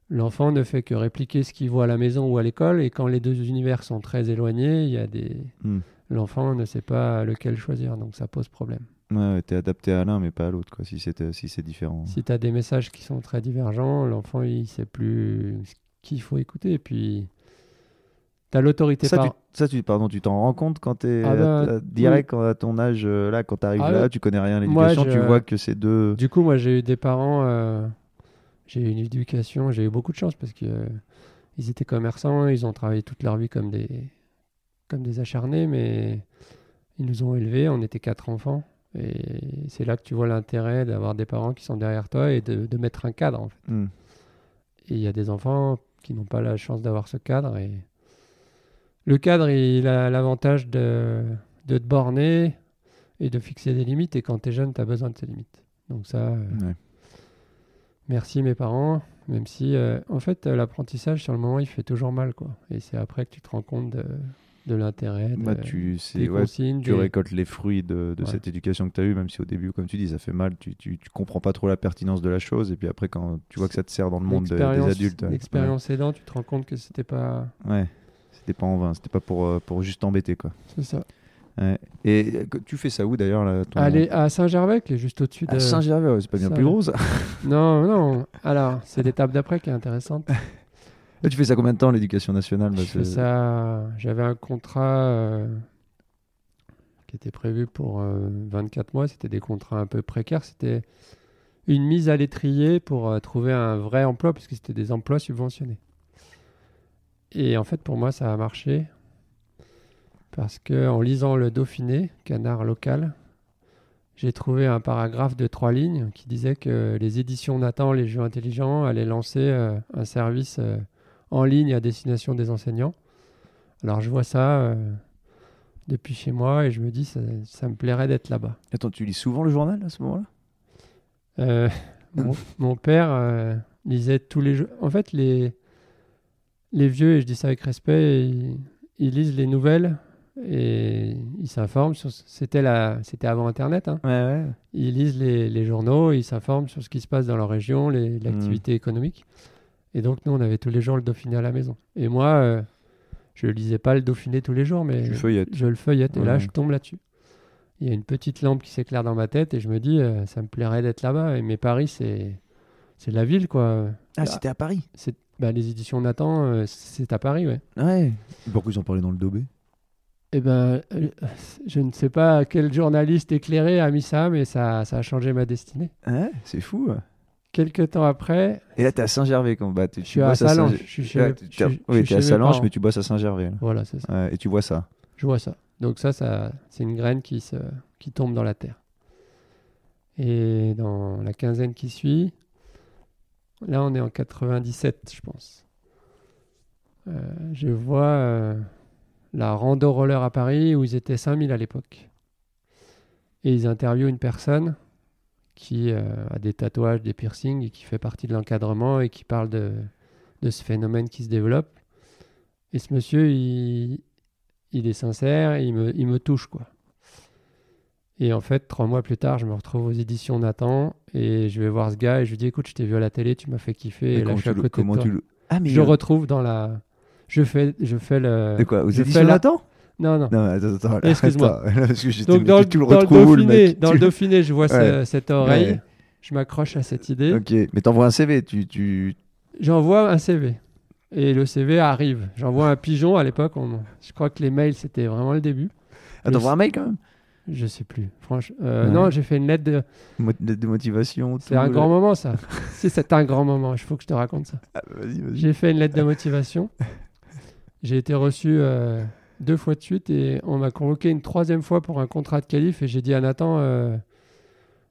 l'enfant ne fait que répliquer ce qu'il voit à la maison ou à l'école et quand les deux univers sont très éloignés, il y a des... Hmm. l'enfant ne sait pas lequel choisir, donc ça pose problème. Ouais, t'es adapté à l'un, mais pas à l'autre, quoi, si c'est si c'est différent. Si tu as des messages qui sont très divergents, l'enfant il sait plus ce qu'il faut écouter. Et puis, tu as l'autorité Ça, par... tu, ça tu, pardon, tu t'en rends compte quand t'es Ah bah, à- direct quand à ton âge, euh, là, quand t'arrives Ah là, tu connais rien à Moi, l'éducation, je- tu vois que c'est deux. Du coup, moi j'ai eu des parents, euh, j'ai eu une éducation, j'ai eu beaucoup de chance parce que euh, étaient commerçants, ils ont travaillé toute leur vie comme des, comme des acharnés, mais ils nous ont élevés, on était quatre enfants. Et c'est là que tu vois l'intérêt d'avoir des parents qui sont derrière toi et de, de mettre un cadre en fait. Hmm. Et il y a des enfants qui n'ont pas la chance d'avoir ce cadre. Et le cadre, il a l'avantage de, de te borner et de fixer des limites. Et quand tu es jeune, tu as besoin de ces limites. Donc ça, euh, Ouais. Merci mes parents. Même si, euh, en fait, l'apprentissage, sur le moment, il fait toujours mal. quoi. Et c'est après que tu te rends compte de, de l'intérêt Bah, de- tu, des c'est, ouais, consignes. tu des- récoltes les fruits de, de Ouais. cette éducation que tu as eue, même si au début, comme tu dis, ça fait mal, tu, tu, tu comprends pas trop la pertinence de la chose, et puis après, quand tu vois que ça te sert dans le monde de- des l'expérience- adultes. ouais. L'expérience aidant, tu te rends compte que c'était pas... Ouais. C'était pas en vain, c'était pas pour, euh, pour juste t'embêter, quoi. C'est ça. Ouais. Et euh, tu fais ça où d'ailleurs ton- Aller à Saint-Gervais, qui est juste au-dessus de... À Saint-Gervais, ouais, c'est pas bien Ça, plus gros ça. Non, non. Alors, c'est l'étape d'après qui est intéressante. Là, tu fais ça combien de temps l'éducation nationale bah, Je fais c'est- ça. J'avais un contrat euh, qui était prévu pour euh, 24 mois. C'était des contrats un peu précaires. C'était une mise à l'étrier pour euh, trouver un vrai emploi, puisque c'était des emplois subventionnés. Et en fait, pour moi, ça a marché. Parce que en lisant le Dauphiné, canard local, j'ai trouvé un paragraphe de trois lignes qui disait que les éditions Nathan, les jeux intelligents, allaient lancer euh, un service euh, en ligne à destination des enseignants. Alors je vois ça euh, depuis chez moi et je me dis ça, ça me plairait d'être là-bas. Attends, tu lis souvent le journal à ce moment-là? Mon, mon père lisait tous les jeux. En fait, les, les vieux, et je dis ça avec respect, ils, ils lisent les nouvelles et ils s'informent sur. C'était la, c'était avant Internet. Hein. Ouais, ouais. Ils lisent les, les journaux, ils s'informent sur ce qui se passe dans leur région, l'activité économique. Et donc nous, on avait tous les jours le Dauphiné à la maison. Et moi, euh, je lisais pas le Dauphiné tous les jours, mais feuillettes. je le feuillette et là, je tombe là-dessus. Il y a une petite lampe qui s'éclaire dans ma tête et je me dis, euh, ça me plairait d'être là-bas. Et mais Paris, c'est c'est la ville, quoi. Ah, c'était à Paris. C'est bah, les éditions Nathan, euh, c'est à Paris, ouais. Ouais. Pourquoi ils en parlaient dans le Dobé Eh ben, euh, je ne sais pas quel journaliste éclairé a mis ça, mais ça, ça a changé ma destinée. Ouais, c'est fou. Quelques temps après, Et là, t'es à Saint-Gervais quand bah, tu, je suis à Salange. Je suis chez, tu- à- Salange, mais tu bosses à Saint-Gervais. là. Voilà, c'est ça. Ouais, et tu vois ça. Je vois ça. Donc ça, ça c'est une graine qui, se, qui tombe dans la terre. Et dans la quinzaine qui suit, là on est en 97, je pense. Euh, je vois euh, la rando roller à Paris où ils étaient 5000 à l'époque. Et ils interviewent une personne qui euh, a des tatouages, des piercings et qui fait partie de l'encadrement et qui parle de, de ce phénomène qui se développe. Et ce monsieur, il, il est sincère, il me, il me touche quoi. Et en fait, trois mois plus tard, je me retrouve aux éditions Nathan et je vais voir ce gars et je lui dis écoute, je t'ai vu à la télé, tu m'as fait kiffer et, là je suis à le- côté comment de toi. tu le- Ah, mais Je euh, retrouve dans la, je fais, je fais le. De quoi éditions fais la- Non non. Non, attends, attends. Excuse-moi. Donc dans, le- tu le dans le Dauphiné, mec dans le Dauphiné, je vois ce- cette oreille, Ouais. je m'accroche à cette idée, Ok, mais t'envoies un CV. Tu, tu... j'envoie un CV. Et le CV arrive. J'envoie un pigeon à l'époque. on- Je crois que les mails, c'était vraiment le début. Ah, t'envoies un mail quand même? Je sais plus. Franchement, euh, Ouais. non, j'ai fait une lettre de. Mo- de, de motivation. C'est un là. grand moment, ça. si, c'est un grand moment. Il faut que je te raconte ça. Ah, vas-y, vas-y. J'ai fait une lettre de motivation. J'ai été reçu euh, deux fois de suite et on m'a convoqué une troisième fois pour un contrat de qualif. Et j'ai dit à Nathan euh,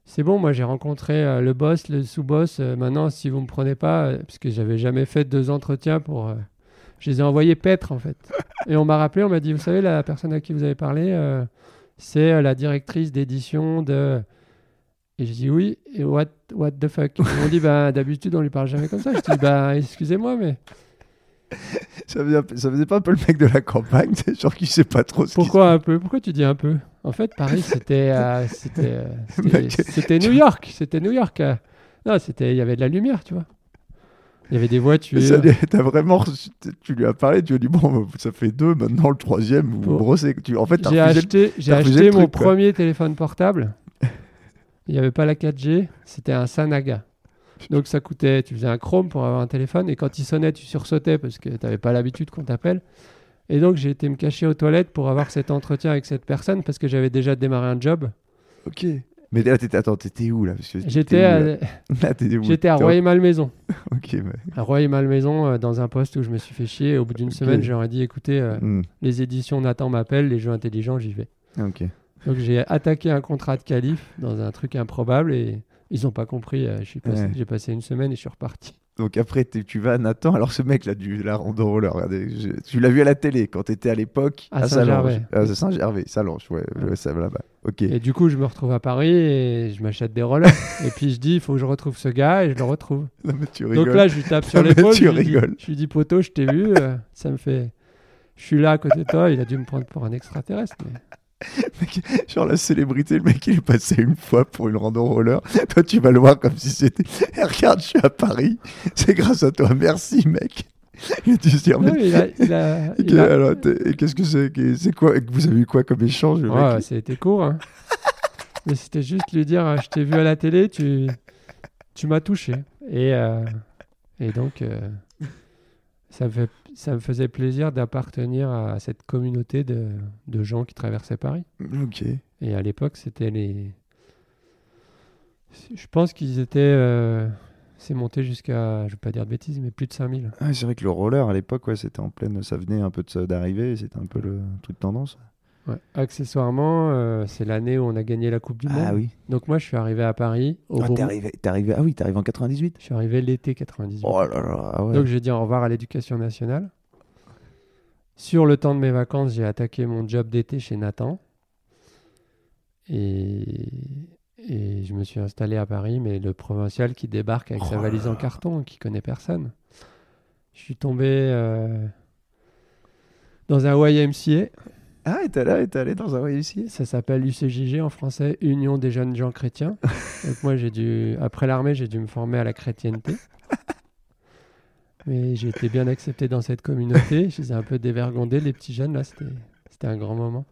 c'est bon, moi j'ai rencontré euh, le boss, le sous-boss. maintenant, si vous me prenez pas, parce que j'avais jamais fait deux entretiens pour. je les ai envoyés paître en fait. Et on m'a rappelé, on m'a dit vous savez, la personne à qui vous avez parlé, c'est la directrice d'édition de. Et je dis oui, et what, the fuck? Ils m'ont dit, bah, d'habitude, on lui parle jamais comme ça. Je dis, bah, excusez-moi, mais Ça faisait, ça pas un peu le mec de la campagne, genre qui sait pas trop ce pourquoi un peu? Pourquoi tu dis un peu? En fait, Paris, c'était euh, c'était euh, c'était- New York. C'était New York. euh. Non, c'était il y avait de la lumière, tu vois. Il y avait des voitures. Ça, vraiment tu lui as parlé, tu lui as dit bon, ça fait deux, maintenant le troisième, vous Pour- brossez. Tu... En fait, J'ai acheté, j'ai mon truc, premier téléphone portable. Il n'y avait pas la 4G, c'était un Sanaga. Donc ça coûtait, tu faisais un Chrome pour avoir un téléphone et quand il sonnait, tu sursautais parce que tu n'avais pas l'habitude qu'on t'appelle. Et donc j'ai été me cacher aux toilettes pour avoir cet entretien avec cette personne parce que j'avais déjà démarré un job. Ok. Mais là, t'étais, attends, t'étais où là? J'étais à, là? j'étais à Royer-Malmaison. Ok, mais. À Royer-Malmaison, euh, dans un poste où je me suis fait chier. Au bout d'une semaine, j'aurais dit écoutez, euh, Hmm, les éditions Nathan m'appellent, les jeux intelligents, j'y vais. Ok. Donc j'ai attaqué un contrat de qualif dans un truc improbable et ils n'ont pas compris. euh, passé- Ouais. J'ai passé une semaine et je suis reparti. Donc après, tu vas à Nathan. Alors ce mec là, du la rando roller, regardez, je- tu l'as vu à la télé quand t'étais à l'époque À Salange. Saint-Gervais. Ah, c'est Saint-Gervais, Salange, ouais, Ouais. ça là-bas. Ok. Et du coup, je me retrouve à Paris et je m'achète des rollers. et puis je dis il faut que je retrouve ce gars et je le retrouve. Non, mais tu rigoles. Donc là, je lui tape sur l'épaule. tu Je, lui dis- rigoles. je lui dis poteau, je t'ai vu. euh, ça me fait. Je suis là à côté de toi. Il a dû me prendre pour un extraterrestre. mais- genre la célébrité, le mec il est passé une fois pour une rando roller. Toi tu vas le voir comme si c'était. Eh, regarde, je suis à Paris. C'est grâce à toi. Merci, mec. Il a dû se dire. Non, mais- mais il a- il a- Et il que- a- alors, t'es- et qu'est-ce que c'est C'est quoi Vous avez eu quoi comme échange le Ouais, mec été court. hein. Mais c'était juste lui dire je t'ai vu à la télé, tu, tu m'as touché. Et, euh, et donc, euh, ça, me fait, ça me faisait plaisir d'appartenir à cette communauté de, de gens qui traversaient Paris. Ok. Et à l'époque, c'était les. Je pense qu'ils étaient. euh, C'est monté jusqu'à, je vais pas dire de bêtises, mais plus de 5000. Ah, c'est vrai que le roller à l'époque, ouais, c'était en pleine. Ça venait un peu d'arriver. C'était un peu le truc de tendance. Ouais. Accessoirement, euh, c'est l'année où on a gagné la Coupe du Monde. Ah oui. Donc moi, je suis arrivé à Paris. Au Ah, t'es arrivé, arrivé. Ah oui, t'es arrivé en 98. Je suis arrivé l'été 98. Oh là là. ah ouais. Donc j'ai dit au revoir à l'éducation nationale. Sur le temps de mes vacances, j'ai attaqué mon job d'été chez Nathan. Et... et je me suis installé à Paris, mais le provincial qui débarque avec sa Oh valise là en carton, qui connaît personne. Je suis tombé euh, dans un YMCA Ah, et t'es allé dans un YMCA Ça s'appelle UCJG en français, Union des jeunes gens chrétiens. Donc moi, j'ai dû, après l'armée, j'ai dû me former à la chrétienté. Mais j'ai été bien accepté dans cette communauté. Je les ai un peu dévergondés, les petits jeunes, là, c'était c'était un grand moment.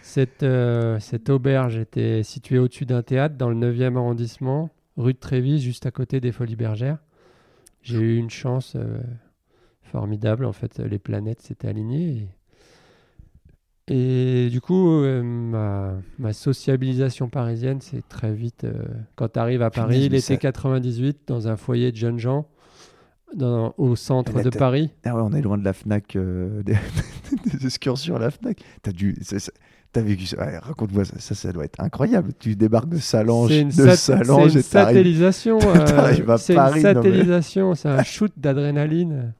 Cette, euh, cette auberge était située au-dessus d'un théâtre dans le 9e arrondissement, rue de Trévis, juste à côté des Folies Bergères. J'ai eu une chance euh, formidable. En fait, les planètes s'étaient alignées. Et, et du coup, euh, ma, ma sociabilisation parisienne, c'est très vite. euh, quand tu arrives à Paris, l'été ça- 98, dans un foyer de jeunes gens, dans- au centre de Paris. Ah ouais, on est loin de la Fnac, euh, des, des excursions à la Fnac. T'as dû, t'as vécu ça. Ouais, Raconte-moi ça, ça, ça doit être incroyable. Tu débarques de Salange, une, de Salange, une et t'arrives. satellisation. à c'est une non, mais- satellisation, c'est un shoot d'adrénaline.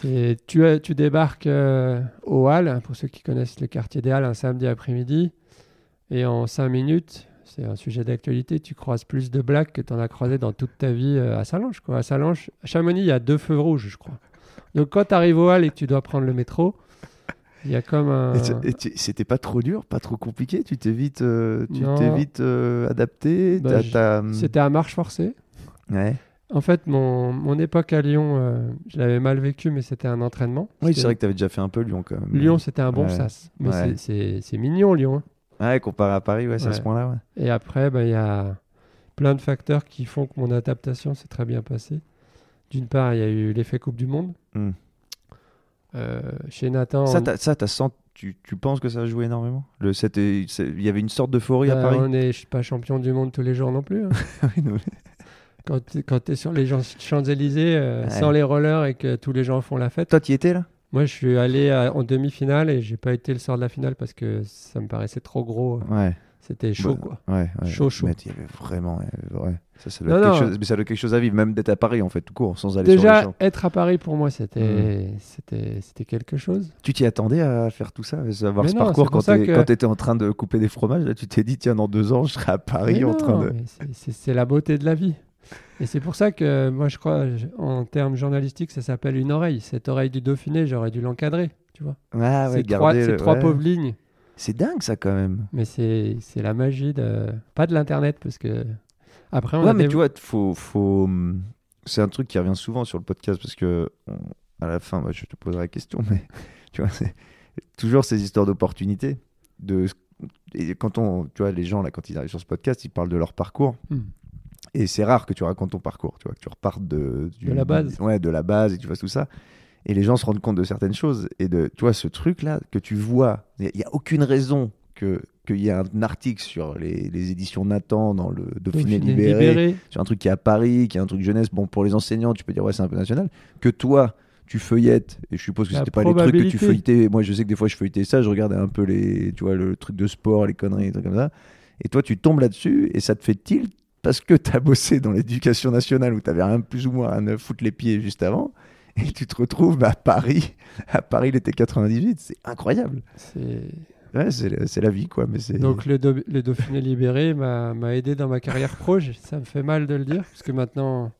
Tu, débarques euh, au Halles, pour ceux qui connaissent le quartier des Halles, un samedi après-midi, et en 5 minutes, c'est un sujet d'actualité, tu croises plus de blagues que tu en as croisé dans toute ta vie euh, à Salange. Quoi. À Salange, à Chamonix, il y a deux feux rouges, je crois. Donc quand tu arrives au Halles et que tu dois prendre le métro, il y a comme un... C'était pas trop dur, pas trop compliqué? Tu t'es vite, euh, tu vite euh, adapté? Bah, C'était à marche forcée. Ouais. En fait, mon, mon époque à Lyon, euh, je l'avais mal vécu, mais c'était un entraînement. Oui, c'est vrai que t'avais déjà fait un peu Lyon quand même. Lyon, c'était un bon Ouais. sas. Mais Ouais. c'est- mignon, Lyon. hein. Ouais, comparé à Paris, ouais, c'est à ce point-là. Ouais. Et après, bah, il y a plein de facteurs qui font que mon adaptation s'est très bien passée. D'une part, il y a eu l'effet Coupe du Monde. Hmm. Euh, chez Nathan, Ça, on- ça, t'as sent- tu, tu penses que ça a joué énormément? Le, il y avait une sorte d'euphorie à bah, Paris? on n'est pas champion du monde tous les jours non plus. hein. Oui, non, mais- quand tu es sur les Champs- Champs-Élysées, euh, Ouais. sans les rollers et que tous les gens font la fête. Toi, tu y étais là? Moi, je suis allé à- en demi-finale et j'ai pas été le sort de la finale parce que ça me paraissait trop gros. Ouais. C'était chaud, Bah, quoi. Ouais, ouais. Chaud, chaud. Mais il y avait vraiment. ouais. Ça, ça doit Non, être quelque non. chose, mais ça doit quelque chose à vivre, même d'être à Paris en fait, tout court, sans aller sur les Déjà, champs. être à Paris pour moi, c'était Mm. c'était quelque chose. Tu t'y attendais à faire tout ça, à avoir Mais ce non, parcours quand que- quand t'étais en train de couper des fromages Là, tu t'es dit, tiens, dans deux ans, je serai à Paris Mais en train de. c'est la beauté de la vie. Et c'est pour ça que moi, je crois, en termes journalistiques, ça s'appelle une oreille. Cette oreille du Dauphiné, j'aurais dû l'encadrer, tu vois. Ah ouais, trois, le- trois ouais. pauvres lignes. C'est dingue ça quand même. Mais c'est la magie de pas de l'internet parce que après on Ouais, a mais des- tu vois, faut, faut... hum, c'est un truc qui revient souvent sur le podcast parce que on- à la fin, bah, je te poserai la question, mais tu vois, c'est toujours ces histoires d'opportunités. De... Et quand on, tu vois, les gens là, quand ils arrivent sur ce podcast, ils parlent de leur parcours. Hmm. Et c'est rare que tu racontes ton parcours, tu vois, que tu repartes de, du- De la base. Ouais, de la base et que tu fasses tout ça. Et les gens se rendent compte de certaines choses. Et de, tu vois, ce truc-là que tu vois, il n'y a aucune raison que qu'il y ait un article sur les, les éditions Nathan dans le Dauphiné, Dauphiné libéré, libéré. sur un truc qui est à Paris, qui est un truc jeunesse. Bon, pour les enseignants, tu peux dire, ouais, c'est un peu national. Que toi, tu feuillettes, et je suppose que c'était pas les trucs que tu feuilletais. Moi, je sais que des fois, je feuilletais ça, je regardais un peu les, tu vois, le truc de sport, les conneries, les trucs comme ça. Et toi, tu tombes là-dessus, et ça te fait tilt parce que tu as bossé dans l'éducation nationale où tu avais rien plus ou moins à ne foutre les pieds juste avant. Et tu te retrouves à Paris, à Paris l'été 98, c'est incroyable. C'est- Ouais, c'est la vie, quoi. Mais. Donc le, Do- le Dauphiné libéré m'a aidé dans ma carrière pro. Ça me fait mal de le dire parce que maintenant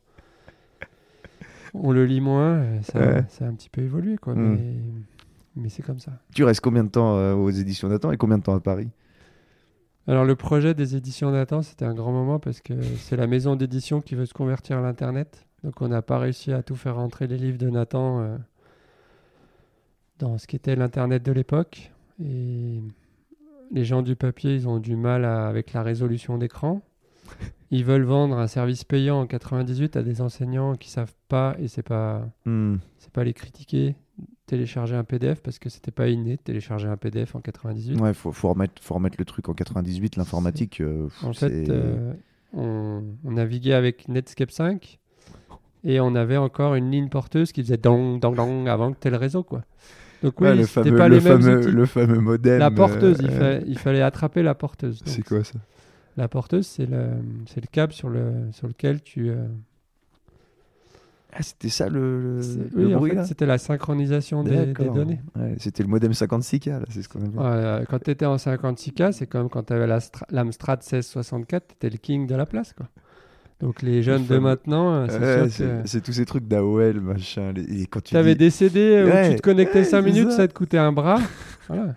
on le lit moins. euh, Ça, Ouais. ça a un petit peu évolué quoi. Mm. Mais, mais c'est comme ça. Tu restes combien de temps euh, aux éditions Nathan et combien de temps à Paris? Alors le projet des éditions Nathan, c'était un grand moment parce que c'est la maison d'édition qui veut se convertir à l'internet. Donc on n'a pas réussi à tout faire rentrer les livres de Nathan euh, dans ce qu'était l'internet de l'époque. Et les gens du papier, ils ont du mal à- avec la résolution d'écran. Ils veulent vendre un service payant en 98 à des enseignants qui savent pas et c'est pas Hmm. c'est pas les critiquer télécharger un PDF parce que c'était pas inné de télécharger un PDF en 98. Ouais, faut, faut, remettre, faut remettre le truc en 98, l'informatique. euh, En fait, euh, on, on naviguait avec Netscape 5 et on avait encore une ligne porteuse qui faisait dong dong dong avant que le réseau quoi. Donc oui, Ouais, le fameux, pas le les mêmes fameux, outils. le fameux modem. La porteuse, il, euh, fa- il fallait attraper la porteuse. C'est quoi ça? La porteuse, c'est le, le câble sur, le, sur lequel tu. Euh, Ah, c'était ça le, en bruit fait, c'était la synchronisation des, données. Ouais, C'était le modem 56K, là, c'est ce qu'on appelle. Ouais, quand tu étais en 56K, c'est comme quand tu avais l'Amstrad 1664, tu étais le king de la place. Quoi. Donc les jeunes de maintenant, euh, c'est Ouais, que... tous ces trucs d'AOL, machin. les- Et quand tu T'avais dis- des CD où Ouais, tu te connectais ouais, 5 c'est minutes, ça. ça. te coûtait un bras. Voilà.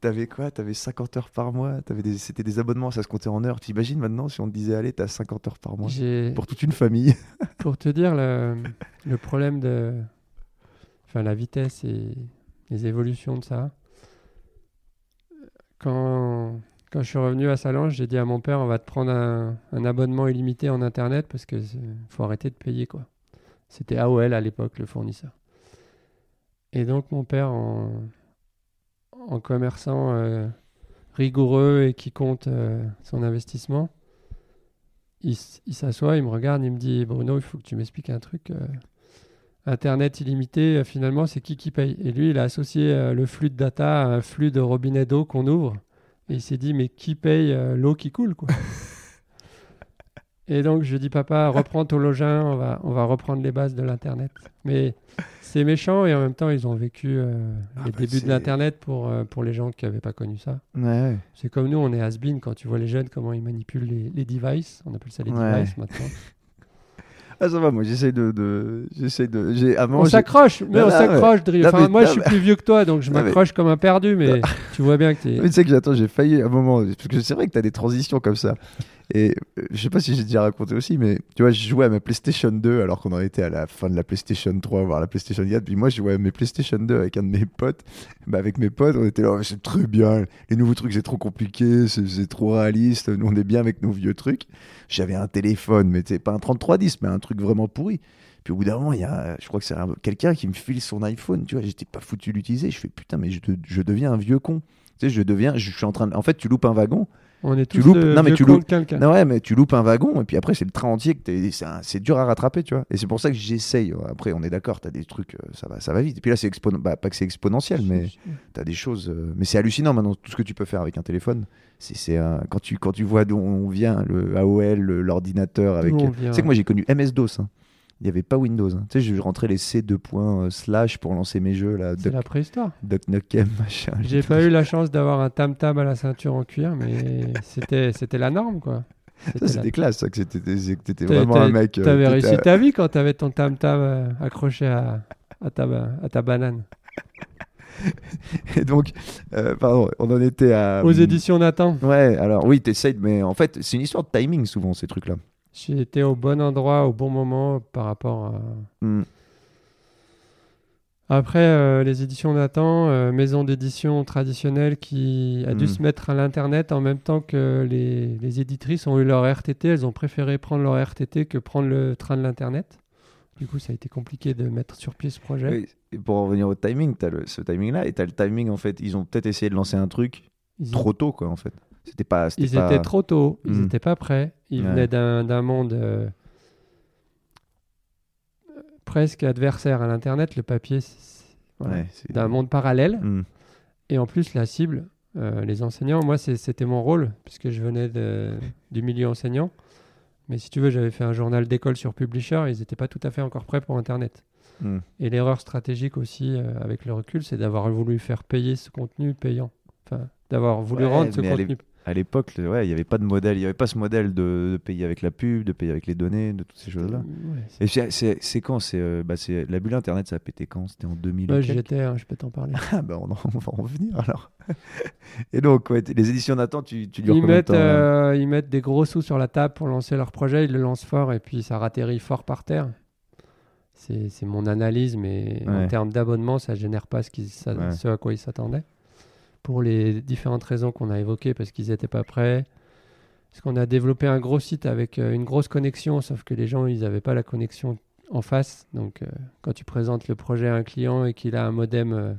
T'avais quoi T'avais 50 heures par mois. T'avais des... C'était des abonnements, ça se comptait en heures. T'imagines maintenant si on te disait, allez, t'as 50 heures par mois J'ai- pour toute une famille. Pour te dire le, le problème de. Enfin, la vitesse et les évolutions de ça. Quand, quand je suis revenu à Salange, j'ai dit à mon père on va te prendre un, un abonnement illimité en internet parce que c'est- faut arrêter de payer quoi. C'était AOL à l'époque le fournisseur. Et donc mon père en, en commerçant euh, rigoureux et qui compte euh, son investissement, il, il s'assoit, il me regarde, il me dit Bruno, il faut que tu m'expliques un truc. euh, Internet illimité, finalement, c'est qui qui paye? Et lui, il a associé le flux de data à un flux de robinet d'eau qu'on ouvre. Et il s'est dit, mais qui paye l'eau qui coule quoi? Et donc, je dis, papa, reprends ton login, on va, on va reprendre les bases de l'Internet. Mais c'est méchant et en même temps, ils ont vécu euh, Ah les bah, débuts de l'Internet pour, euh, pour les gens qui n'avaient pas connu ça. Ouais. C'est comme nous, on est has-been quand tu vois les jeunes, comment ils manipulent les, les devices. On appelle ça les Ouais. devices maintenant. Ah, ça va, moi, j'essaye de. de... J'essaye de. j'ai- On s'accroche, mais Non, on s'accroche, Enfin, mais- moi, non, je suis mais- plus vieux que toi, donc je mais- m'accroche comme un perdu, mais tu vois bien que t'es. Mais tu sais que j'attends, j'ai failli à un moment, parce que c'est vrai que tu as des transitions comme ça. Et euh, je sais pas si j'ai déjà raconté aussi, mais tu vois, je jouais à ma PlayStation 2 alors qu'on en était à la fin de la PlayStation 3, voire la PlayStation 4. Puis moi, je jouais à mes PlayStation 2 avec un de mes potes. Bah, avec mes potes, on était là, Oh, c'est très bien. Les nouveaux trucs, c'est trop compliqué, c'est trop réaliste. Nous, on est bien avec nos vieux trucs. J'avais un téléphone, mais c'est pas un 3310, mais un truc vraiment pourri. Puis au bout d'un moment, il y a, je crois que c'est un- quelqu'un qui me file son iPhone. Tu vois, j'étais pas foutu l'utiliser. Je fais putain, mais je, je deviens un vieux con. Tu sais, je deviens, je suis en train de... En fait, tu loupes un wagon. On est Tu loupes- non, mais tu loupes-. Non, ouais, mais tu loupes un wagon et puis après, c'est le train entier que t'es- c'est c'est dur à rattraper, tu vois. Et c'est pour ça que j'essaye. Après, on est d'accord, t'as des trucs, euh, ça va, ça va vite. Et puis là, c'est bah, pas que c'est exponentiel, mais t'as des choses. euh, Mais c'est hallucinant maintenant, tout ce que tu peux faire avec un téléphone. C'est c'est un- quand, tu, quand tu vois d'où on vient, le AOL, l'ordinateur avec. Sais que moi, j'ai connu MS-DOS. hein. Il n'y avait pas Windows. hein. Tu sais, je rentrais les C2 points euh, slash pour lancer mes jeux, là, C'est la préhistoire. Duck Nukem, machin. J'ai pas eu la chance d'avoir un tam-tam à la ceinture en cuir, mais c'était c'était la norme, quoi. C'était la- classe, ça, que t'étais vraiment un mec. euh, T'avais réussi ta vie quand t'avais ton tam-tam euh, accroché à, à, ta, à ta banane. Et donc, euh, pardon, on en était à. Aux éditions Nathan, Ouais, alors oui, t'essayes, mais en fait, c'est une histoire de timing souvent, ces trucs-là. Été au bon endroit, au bon moment par rapport à. Hmm. Après, euh, les éditions Nathan, euh, maison d'édition traditionnelle qui a dû Mm. se mettre à l'internet en même temps que les, les éditrices ont eu leur RTT. Elles ont préféré prendre leur RTT que prendre le train de l'internet. Du coup, ça a été compliqué de mettre sur pied ce projet. Oui, et pour en revenir au timing, t'as le, ce timing-là, et t'as le timing, en fait, ils ont peut-être essayé de lancer un truc Ils, trop tôt, quoi, en fait. C'était pas. ils pas- étaient trop tôt, ils Mm. n'étaient pas prêts. Ils Ouais. venaient d'un monde euh, presque adversaire à l'internet. Le papier, voilà, Ouais, d'un monde parallèle. Hmm. Et en plus, la cible, euh, les enseignants, moi, c'était mon rôle, puisque je venais de- du milieu enseignant. Mais si tu veux, j'avais fait un journal d'école sur Publisher, ils n'étaient pas tout à fait encore prêts pour Internet. Hmm. Et l'erreur stratégique aussi, euh, avec le recul, c'est d'avoir voulu faire payer ce contenu payant. Enfin, d'avoir voulu Ouais, rendre ce contenu. À l'époque, ouais, il n'y avait pas de modèle, il n'y avait pas ce modèle de, de payer avec la pub, de payer avec les données, de toutes ces choses-là. Ouais, Et c'est- quand c'est euh, bah, c'est- La bulle Internet, ça a pété quand? C'était en 2000 et Ouais, quelques j'y étais, hein, je peux t'en parler. Ah bah on, en- on va en revenir alors. Et donc, ouais, les éditions Nathan, tu, tu Ils mettent, euh, ils mettent des gros sous sur la table pour lancer leur projet, ils le lancent fort et puis ça ratterrit fort par terre. C'est mon analyse, mais en termes d'abonnement, ça génère pas ce, qui- ça- Ouais. ce à quoi ils s'attendaient. Pour les différentes raisons qu'on a évoquées, parce qu'ils n'étaient pas prêts. Parce qu'on a développé un gros site avec euh, une grosse connexion, sauf que les gens, ils n'avaient pas la connexion en face. Donc, euh, quand tu présentes le projet à un client et qu'il a un modem euh,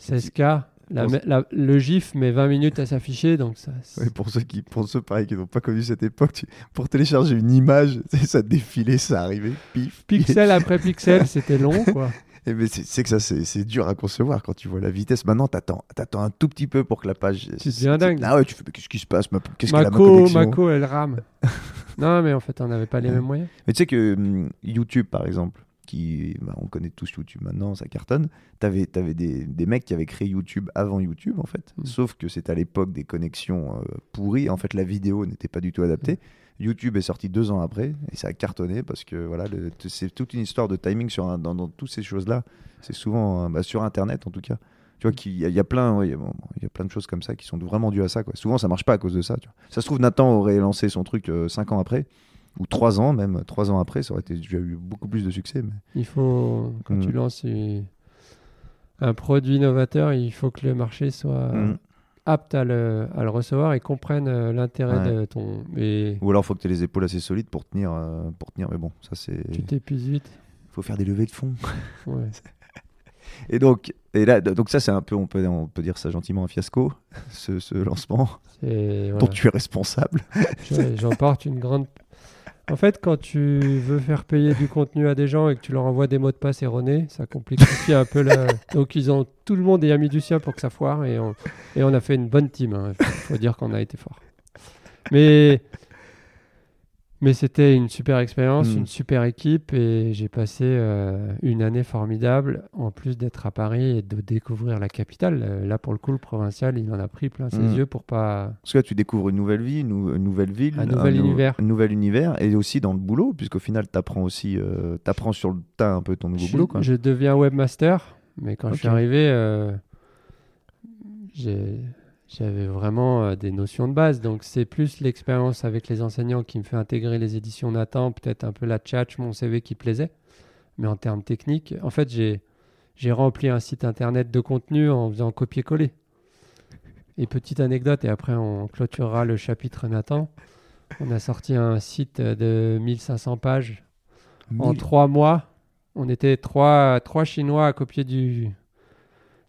16K, la- Pour- la- le GIF met 20 minutes à s'afficher, donc ça, Ouais, pour ceux qui, pour ceux pareil qui n'ont pas connu cette époque, tu- pour télécharger une image, ça défilait, ça arrivait, pif. Pixel après pixel, c'était long, quoi. Et mais c'est c'est que ça, c'est c'est dur à concevoir quand tu vois la vitesse. Maintenant, t'attends, t'attends un tout petit peu pour que la page. Tu deviens dingue. Ah ouais, tu fais, mais qu'est-ce qui se passe? Ma- Qu'est-ce qu'elle a ma connexion? Mako, elle rame. non, mais en fait, on n'avait pas les mêmes moyens. Mais tu sais que hum, YouTube, par exemple, qui, bah, on connaît tous YouTube maintenant, ça cartonne. T'avais, avais des, des mecs qui avaient créé YouTube avant YouTube en fait, Mm. sauf que c'était à l'époque des connexions euh, pourries. En fait, la vidéo n'était pas du tout adaptée. YouTube est sorti deux ans après et ça a cartonné parce que voilà, c'est toute une histoire de timing sur un- dans, dans toutes ces choses-là. C'est souvent euh, bah, sur Internet en tout cas. Tu vois qu'il y, a- il y a plein, ouais, il y a- bon, il y a plein de choses comme ça qui sont vraiment dues à ça. Quoi. Souvent, ça marche pas à cause de ça. tu vois. Ça se trouve, Nathan aurait lancé son truc euh, cinq ans après ou trois ans même, trois ans après, ça aurait été, déjà eu beaucoup plus de succès. Mais... Il faut, quand Mm. tu lances une- un produit innovateur, il faut que le marché soit Mm. Apte à le, à le recevoir et comprenne euh, l'intérêt Ouais. de ton. Et Ou alors, faut que tu aies les épaules assez solides pour tenir, euh, pour tenir. Mais bon, ça c'est. tu t'épuises vite. faut faire des levées de fonds. Ouais. Et donc, et là, donc ça, c'est un peu, on peut, on peut dire ça gentiment, un fiasco, ce, ce lancement C'est- dont voilà. tu es responsable. J'en porte une grande. En fait, quand tu veux faire payer du contenu à des gens et que tu leur envoies des mots de passe erronés, ça complique aussi un peu la. Donc, ils ont tout le monde y a mis du sien pour que ça foire et on, et on a fait une bonne team. Il faut dire qu'on a été fort. Mais mais c'était une super expérience, Mm. une super équipe et j'ai passé euh, une année formidable en plus d'être à Paris et de découvrir la capitale. Euh, Là, pour le coup, le provincial, il en a pris plein ses Mm. yeux pour pas. Parce que là, tu découvres une nouvelle vie, une, nou- une nouvelle ville, Un nouvel nou- univers. un nouvel univers, et aussi dans le boulot, puisqu'au final, tu apprends aussi, euh, t'apprends sur le tas un peu ton nouveau je, boulot. Quoi. je deviens webmaster, mais quand je suis arrivé, euh, j'ai- j'avais vraiment euh, des notions de base. Donc c'est plus l'expérience avec les enseignants qui me fait intégrer les éditions Nathan, peut-être un peu la tchatch, mon CV qui plaisait. Mais en termes techniques, en fait, j'ai rempli un site internet de contenu en faisant copier-coller. Et petite anecdote, et après on clôturera le chapitre Nathan. On a sorti un site de 1500 pages en trois mois, on était trois, trois Chinois à copier du,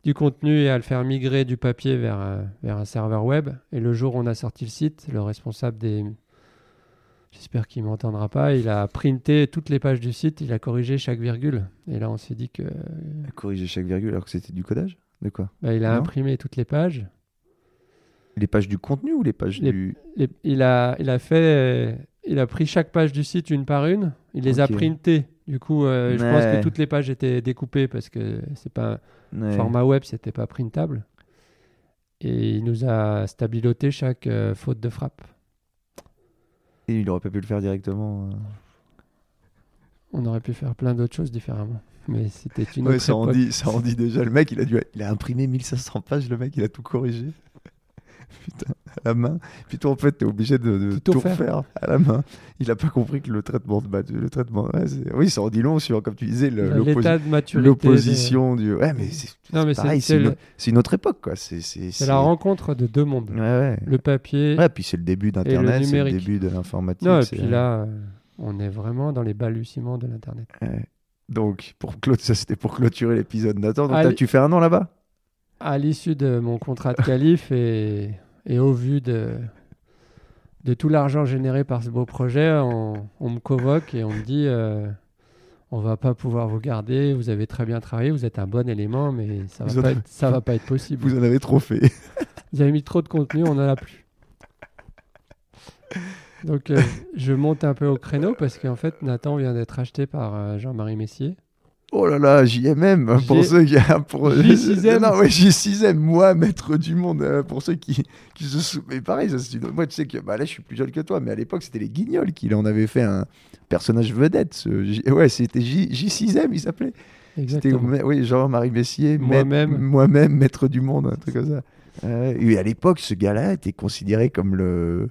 du contenu et à le faire migrer du papier vers, euh, vers un serveur web. Et le jour où on a sorti le site, le responsable des... J'espère qu'il m'entendra pas. Il a printé toutes les pages du site, il a corrigé chaque virgule. Et là, on s'est dit que Corriger chaque virgule alors que c'était du codage De quoi? Bah, il a Non. imprimé toutes les pages. Les pages du contenu ou les pages Les- du. Les- il a, il a fait, euh, il a pris chaque page du site une par une. Il les a printées. Du coup, euh, je pense que toutes les pages étaient découpées parce que c'est pas format web, c'était pas printable. Et il nous a stabiloté chaque euh, faute de frappe. Et il aurait pas pu le faire directement. euh. On aurait pu faire plein d'autres choses différemment. Mais c'était une Ouais, autre ça en, époque. dit, ça en dit déjà. Le mec, il a, dû, il a imprimé 1500 pages, le mec, il a tout corrigé. Putain, à la main. Puis toi, en fait, t'es obligé de, de Tout tout, faire. refaire à la main. Il a pas compris que le traitement de base, le traitement. ouais, oui, ça en dit long sur, comme tu disais, le- l'opposi- L'état de maturité. l'opposition du. Ouais, mais c'est pareil, c'est une, autre- c'est une autre époque, quoi. C'est la rencontre de deux mondes. Ouais, ouais. Le papier. Ouais, puis c'est le début d'Internet, c'est le début de l'informatique. non, et puis là, euh, on est vraiment dans les balbutiements de l'Internet. Ouais. Donc, pour ça c'était pour clôturer l'épisode Nathan. Donc, t'as- tu fais un an là-bas? À l'issue de mon contrat de qualif et, et au vu de, de tout l'argent généré par ce beau projet, on, on me convoque et on me dit euh, on va pas pouvoir vous garder, vous avez très bien travaillé, vous êtes un bon élément, mais ça va, pas avez- être, ça va pas être possible. Vous en avez trop fait. Vous avez mis trop de contenu, on en a plus. Donc euh, je monte un peu au créneau parce qu'en fait Nathan vient d'être acheté par euh, Jean-Marie Messier. Oh là là, JMM, pour J- ceux qui. Pour... J6M. Non, ouais, J6M, moi, maître du monde, euh, pour ceux qui, qui se souviennent. Mais pareil, ça, une- moi, tu sais que bah, là, je suis plus jeune que toi, mais à l'époque, c'était les Guignols qui en avaient fait un personnage vedette. ce J- Ouais, c'était J... J6M, il s'appelait. C'était Exactement. oui, Jean-Marie Messier, Moi-même. moi-même, maître du monde, un truc comme ça. Euh, et à l'époque, ce gars-là était considéré comme le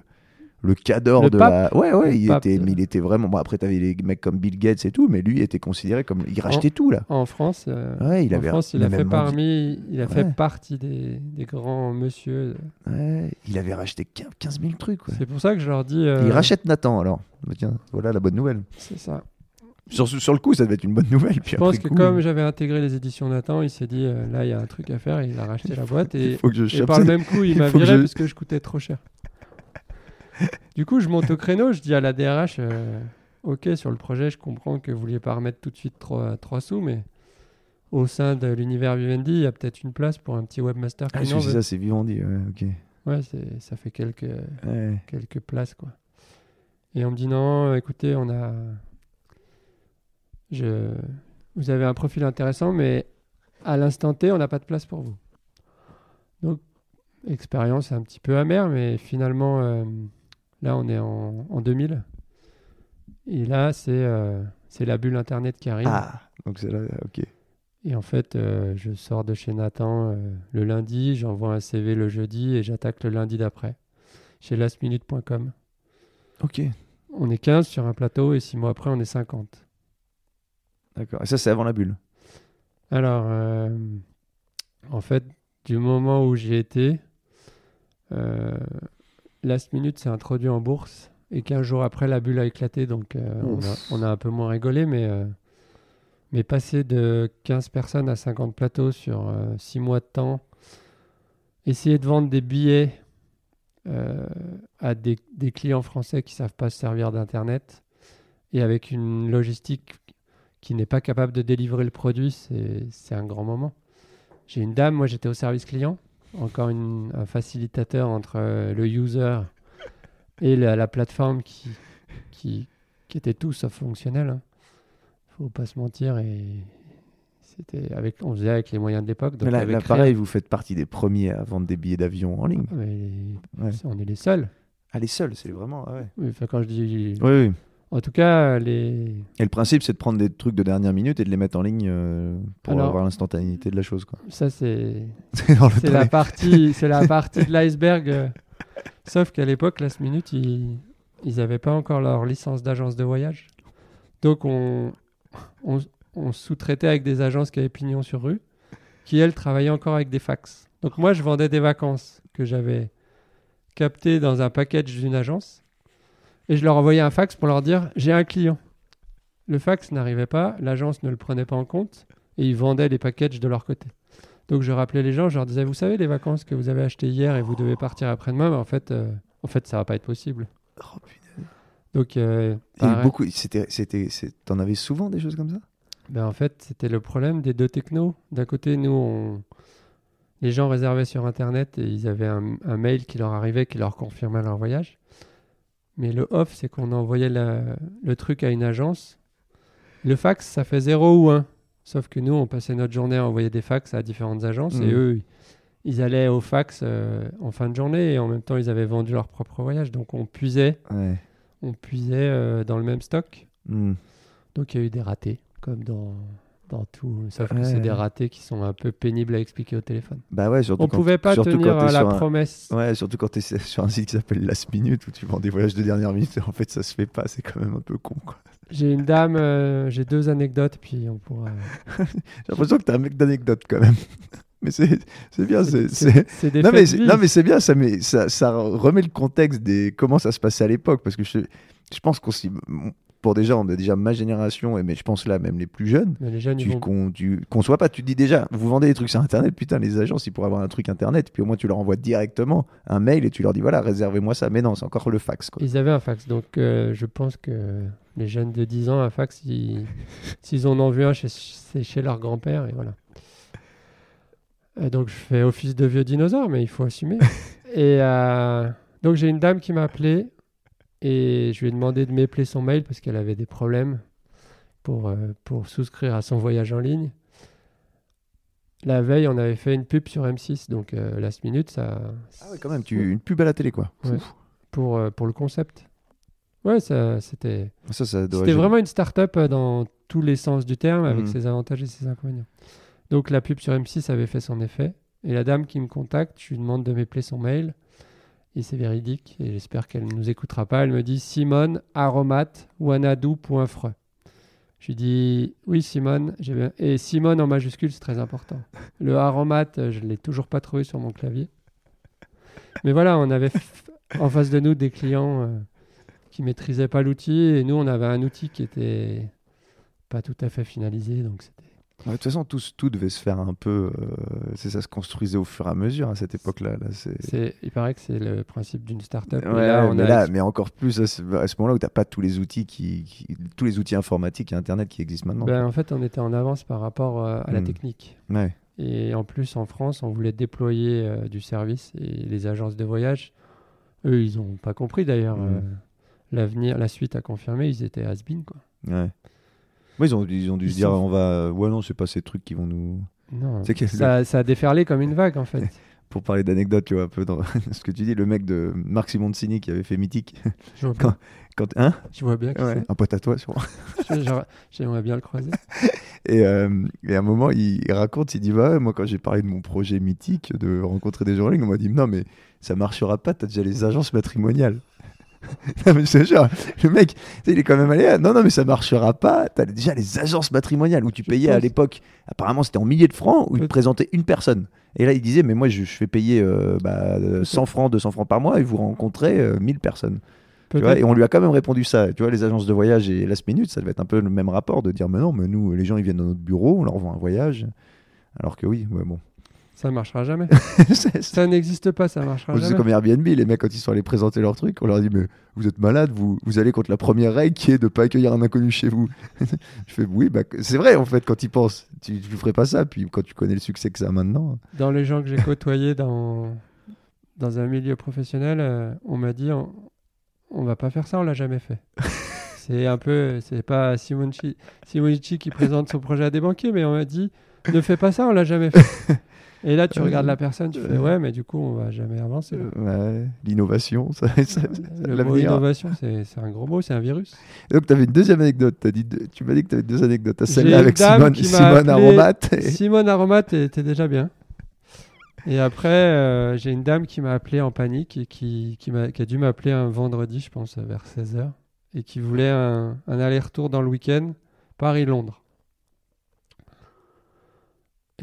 le cador Le de pape. la. Ouais, ouais, il pape était, mais il était vraiment. Bon, après, t'avais les mecs comme Bill Gates et tout, mais lui était considéré comme. Il rachetait tout là. En France, euh, Ouais, il en avait. France, il a fait parmi, il a fait partie des, des grands monsieur. Ouais, il avait racheté 15 000 trucs. ouais. C'est pour ça que je leur dis. euh, Il rachète Nathan alors. Bah, tiens, voilà la bonne nouvelle. C'est ça. Sur, sur le coup, ça devait être une bonne nouvelle. Puis Je pense que coup, comme j'avais intégré les éditions Nathan, il s'est dit euh, là il y a un truc à faire, il a racheté la boîte et, faut que je et par le même coup il m'a que viré je- parce que je coûtais trop cher. du coup je monte au créneau, je dis à la DRH euh, ok sur le projet je comprends que vous vouliez pas remettre tout de suite 3, sous mais au sein de l'univers Vivendi il y a peut-être une place pour un petit webmaster Ah, c'est ça, c'est Vivendi. Ouais, ok. Ouais ça fait quelques, Ouais. quelques places quoi. Et on me dit non, écoutez, on a. je... vous avez un profil intéressant, mais à l'instant T, on n'a pas de place pour vous. Donc, expérience un petit peu amère, mais finalement, euh, là, on est en, en 2000. Et là, c'est euh, c'est la bulle Internet qui arrive. Ah, donc c'est là, ok. Et en fait, euh, je sors de chez Nathan euh, le lundi, j'envoie un CV le jeudi et j'attaque le lundi d'après chez lastminute.com. Ok, On est 15 sur un plateau et 6 mois après, on est 50. d'accord. Et ça, c'est avant la bulle. Alors, en fait, du moment où j'y étais, Last Minute s'est introduit en bourse et 15 jours après, la bulle a éclaté. Donc, euh, on, a, Ouf. on a un peu moins rigolé, mais, euh, mais passer de 15 personnes à 50 plateaux sur 6 mois de temps, essayer de vendre des billets euh, à des, des clients français qui savent pas se servir d'Internet et avec une logistique qui n'est pas capable de délivrer le produit, c'est un grand moment. J'ai une dame, moi j'étais au service client, encore une- un facilitateur entre euh, le user et la, la plateforme qui, qui, qui était tout sauf fonctionnel. hein. Faut pas se mentir et c'était avec, on faisait avec les moyens de l'époque. Mais là, pareil, vous faites partie des premiers à vendre des billets d'avion en ligne. Mais Ouais. on est les seuls. Ah, les seuls, c'est vraiment. ah ouais. Oui, quand je dis, Oui, oui. En tout cas, les, Et le principe, c'est de prendre des trucs de dernière minute et de les mettre en ligne euh, pour Alors- avoir l'instantanéité de la chose. quoi. ça c'est C'est la partie, c'est la partie de l'iceberg. euh. Sauf qu'à l'époque, Last Minute, ils, ils avaient pas encore leur licence d'agence de voyage. Donc on, on, on sous-traitait avec des agences qui avaient pignon sur rue, qui elles travaillaient encore avec des fax. Donc moi, je vendais des vacances que j'avais captées dans un package d'une agence, et je leur envoyais un fax pour leur dire j'ai un client. Le fax n'arrivait pas, l'agence ne le prenait pas en compte, et ils vendaient les packages de leur côté. Donc je rappelais les gens, je leur disais, vous savez les vacances que vous avez achetées hier et vous devez partir après-demain, mais en fait, euh, en fait, ça va pas être possible. Oh, putain. Donc, euh, beaucoup. C'était, c'était, T'en avais souvent des choses comme ça? Ben, en fait, c'était le problème des deux technos. D'un côté, nous, on... les gens réservaient sur Internet et ils avaient un, un mail qui leur arrivait, qui leur confirmait leur voyage. Mais le off, c'est qu'on envoyait la- le truc à une agence. Le fax, ça fait 0 ou 1. Sauf que nous, on passait notre journée à envoyer des fax à différentes agences et Mhm. eux, ils allaient au fax euh, en fin de journée et en même temps, ils avaient vendu leur propre voyage. Donc, on puisait, Ouais. on puisait euh, dans le même stock. Hmm. Donc il y a eu des ratés, comme dans, dans tout. Sauf que Ouais. c'est des ratés qui sont un peu pénibles à expliquer au téléphone. Bah ouais, surtout On quand- pouvait pas surtout tenir à la sur un- promesse. Ouais, surtout quand tu es sur un site qui s'appelle Last Minute où tu vends des voyages de dernière minute en fait ça se fait pas, c'est quand même un peu con quoi. J'ai une dame, euh, j'ai deux anecdotes, puis on pourra. J'ai l'impression que t'es un mec d'anecdote quand même. mais c'est c'est bien, c'est. Non mais, non mais c'est bien, ça, met, ça, ça remet le contexte des comment ça se passait à l'époque parce que je, je pense qu'on s'y- pour déjà on a déjà ma génération et mais je pense là même les plus jeunes Mais les jeunes, ils tu vont- tu conçois pas, tu te dis déjà, vous vendez des trucs sur internet, putain, les agences ils pourraient avoir un truc internet, puis au moins tu leur envoies directement un mail et tu leur dis voilà, réservez-moi ça. Mais non, c'est encore le fax quoi. Ils avaient un fax, donc euh, je pense que les jeunes de 10 ans, un fax, ils- s'ils en ont vu un, chez- c'est chez leur grand-père, et voilà. Euh, donc je fais office de vieux dinosaure, mais il faut assumer. et euh, donc j'ai une dame qui m'a appelé, et je lui ai demandé de m'épeler son mail parce qu'elle avait des problèmes pour, euh, pour souscrire à son voyage en ligne. La veille, on avait fait une pub sur M6, donc euh, last minute, ça, Ah ouais, quand même, tu une pub à la télé quoi. Ouais. Pour, euh, pour le concept. Ouais, ça, c'était. Ça, ça doit C'était vraiment une start-up euh, dans tous les sens du terme, avec Mhm. ses avantages et ses inconvénients. Donc la pub sur M6 avait fait son effet. Et la dame qui me contacte, je lui demande de m'épeler son mail. Et c'est véridique. Et j'espère qu'elle ne nous écoutera pas. Elle me dit Simone, aromate, wanadoo.fre. Je lui dis Oui, Simone. j'ai bien- Et Simone en majuscule, c'est très important. Le aromate, je ne l'ai toujours pas trouvé sur mon clavier. Mais voilà, on avait en face de nous des clients euh, qui maîtrisaient pas l'outil. Et nous, on avait un outil qui était pas tout à fait finalisé. Donc c'était. De toute façon, tout, tout devait se faire un peu. euh, c'est ça se construisait au fur et à mesure à cette époque-là. Là, c'est... C'est, il paraît que c'est le principe d'une startup. Ouais, là, on mais, a là, mais encore plus à ce, moment-là où tu n'as pas tous les outils qui, qui- tous les outils informatiques et internet qui existent maintenant. ben, en fait, on était en avance par rapport euh, à la Hmm. technique. Ouais. Et en plus, en France, on voulait déployer euh, du service et les agences de voyage, eux, ils n'ont pas compris d'ailleurs. Mhm. euh, l'avenir, la suite a confirmé, ils étaient has-been, quoi. Ouais. Moi, ils ont, ils ont dû Ils se dire, sont- on va. Ouais, non, c'est pas ces trucs qui vont nous. Non, le- ça, a déferlé comme une vague en fait. Pour parler d'anecdotes, tu vois, un peu dans ce que tu dis, le mec de Marc Simoncini qui avait fait Mythique. Je vois, bien- Quand... Hein je vois bien que Ouais, Un pote à toi, sûrement. J'aimerais bien le croiser. Et, euh, et à un moment, il, il raconte, il dit bah ouais, moi quand j'ai parlé de mon projet mythique de rencontrer des gens en ligne, on m'a dit non mais ça marchera pas, t'as déjà les agences matrimoniales. non mais je te jure, le mec, il est quand même allé à, non non mais ça marchera pas, t'as déjà les agences matrimoniales où tu payais à l'époque, apparemment c'était en milliers de francs où ils te présentaient une personne. Et là il disait mais moi je, je fais payer euh, bah, euh, 100 francs, 200 francs par mois et vous rencontrez euh, 1000 personnes. Tu vois, Peut-être. et on lui a quand même répondu ça. Tu vois, les agences de voyage et Last Minute, ça devait être un peu le même rapport de dire, mais non, mais nous, les gens, ils viennent dans notre bureau, on leur vend un voyage. Alors que oui, ouais, bon. Ça marchera jamais. C'est- c'est- Ça n'existe pas, ça marchera c'est jamais. comme Airbnb, les mecs, quand ils sont allés présenter leur truc, on leur dit, mais vous êtes malade, vous, vous allez contre la première règle qui est de pas accueillir un inconnu chez vous. Je fais, oui, bah, c'est vrai, en fait, quand ils pensent. Tu, tu ferais pas ça, puis quand tu connais le succès que ça a maintenant. Dans les gens que j'ai côtoyés dans, dans un milieu professionnel, euh, on m'a dit on, on va pas faire ça, on l'a jamais fait. c'est un peu, c'est pas Simonchi, Simonchi qui présente son projet à des banquiers, mais on m'a dit ne fais pas ça, on l'a jamais fait. Et là, tu Ouais. regardes la personne, tu fais Ouais. ouais, mais du coup, on va jamais avancer. Euh, ouais, l'innovation, ça, ça- ça- Le mot l'avenir. innovation, c'est un gros mot, c'est un virus. Donc, tu avais une deuxième anecdote. T'as dit deux- tu m'as dit que tu avais deux anecdotes. Celle-là avec Simone, Simone Aromat. et- Simone Aromat était déjà bien. Et après, euh, j'ai une dame qui m'a appelé en panique et qui, qui, m'a- qui a dû m'appeler un vendredi, je pense, vers 16h, et qui voulait un, un aller-retour dans le week-end, Paris-Londres.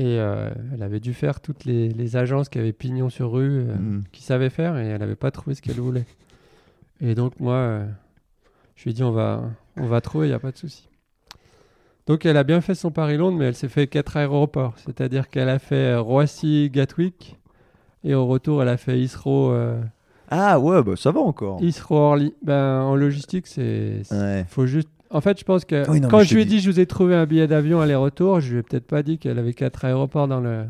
Et euh, elle avait dû faire toutes les, les agences qui avaient pignon sur rue, euh, Mm. qui savaient faire, et elle n'avait pas trouvé ce qu'elle voulait. Et donc, moi, euh, je lui ai dit, on va, on va trouver, il n'y a pas de souci. Donc, elle a bien fait son Paris-Londres, mais elle s'est fait quatre aéroports. C'est-à-dire qu'elle a fait Roissy-Gatwick, et au retour, elle a fait euh, Ah ouais, bah, ça va encore. Heathrow-Orly. Ben, en logistique, c'est... c'est- Ouais. faut juste... En fait, je pense que Oui, non, quand je lui ai dit je vous ai trouvé un billet d'avion aller-retour, je lui ai peut-être pas dit qu'elle avait quatre aéroports dans le.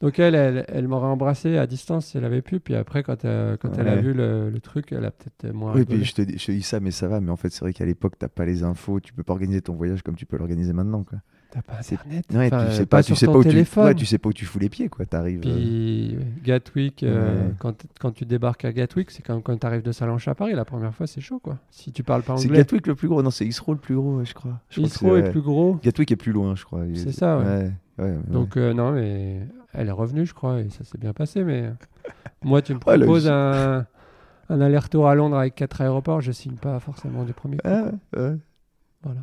Donc elle, elle, elle m'aurait embrassé à distance si elle avait pu. Puis après, quand, euh, quand elle a vu le, le truc, elle a peut-être moins. Oui, rigolé. puis je te, dis, je te dis ça, mais ça va. Mais en fait, c'est vrai qu'à l'époque, t'as pas les infos. Tu peux pas organiser ton voyage comme tu peux l'organiser maintenant. Quoi. T'as pas c'est- internet. Ouais, Enfin, tu sais pas, tu sais pas où tu, ouais, tu sais pas où tu fous les pieds. quoi. T'arrives. euh, Puis ouais, Gatwick, euh, Ouais. quand, quand tu débarques à Gatwick, c'est quand tu arrives de Salanches à Paris. La première fois, c'est chaud quoi. Si tu parles pas C'est anglais. Gatwick le plus gros. Non, c'est Heathrow le plus gros, je crois. Je c'est- est plus gros. Gatwick est plus loin, je crois. C'est ça. Donc euh, non, mais elle est revenue, je crois, et ça s'est bien passé. Mais moi, tu me proposes un, un aller-retour à Londres avec quatre aéroports, je signe pas forcément du premier coup. Ah, ouais. Voilà.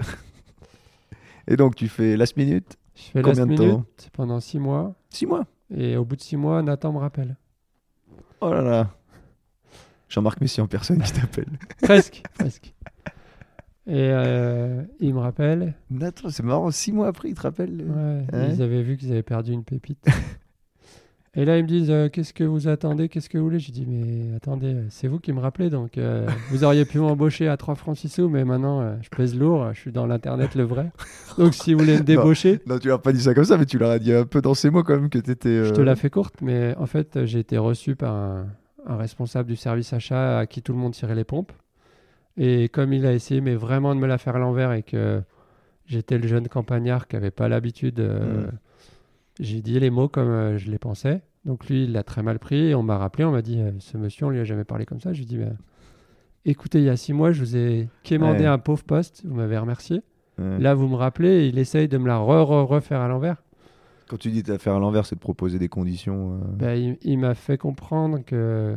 Et donc, tu fais last minute Je fais Combien last de temps minute pendant six mois, Six mois. et au bout de six mois, Nathan me rappelle. Oh là là. Jean-Marc Messi en personne qui t'appelle. presque, presque. Et euh, il me rappelle. Nathan, c'est marrant. Six mois après, il te rappelle. Ouais, Ouais. Ils avaient vu qu'ils avaient perdu une pépite. Et là, ils me disent euh, Qu'est-ce que vous attendez? Qu'est-ce que vous voulez? J'ai dit Mais attendez, euh, c'est vous qui me rappelez. Donc, euh, vous auriez pu m'embaucher à 3 francs 6 sous, mais maintenant, euh, je pèse lourd. Je suis dans l'internet, le vrai. Donc, si vous voulez me débaucher, Non, tu leur as pas dit ça comme ça, mais tu leur as dit un peu dans ces mots quand même que t'étais. je te la fais courte. Mais en fait, j'ai été reçu par un, un responsable du service achat à qui tout le monde tirait les pompes. Et comme il a essayé, mais vraiment de me la faire à l'envers et que j'étais le jeune campagnard qui n'avait pas l'habitude, euh, Mm. J'ai dit les mots comme euh, je les pensais. Donc lui, il l'a très mal pris. Et on m'a rappelé, on m'a dit, euh, ce monsieur, on lui a jamais parlé comme ça. Je lui ai dit, Ben, écoutez, il y a six mois, je vous ai quémandé Ouais. un pauvre poste, vous m'avez remercié. ouais. Là, vous me rappelez, et il essaye de me la re, re- refaire à l'envers. Quand tu dis t'as faire à l'envers, c'est de proposer des conditions. euh, Ben, il il m'a fait comprendre que,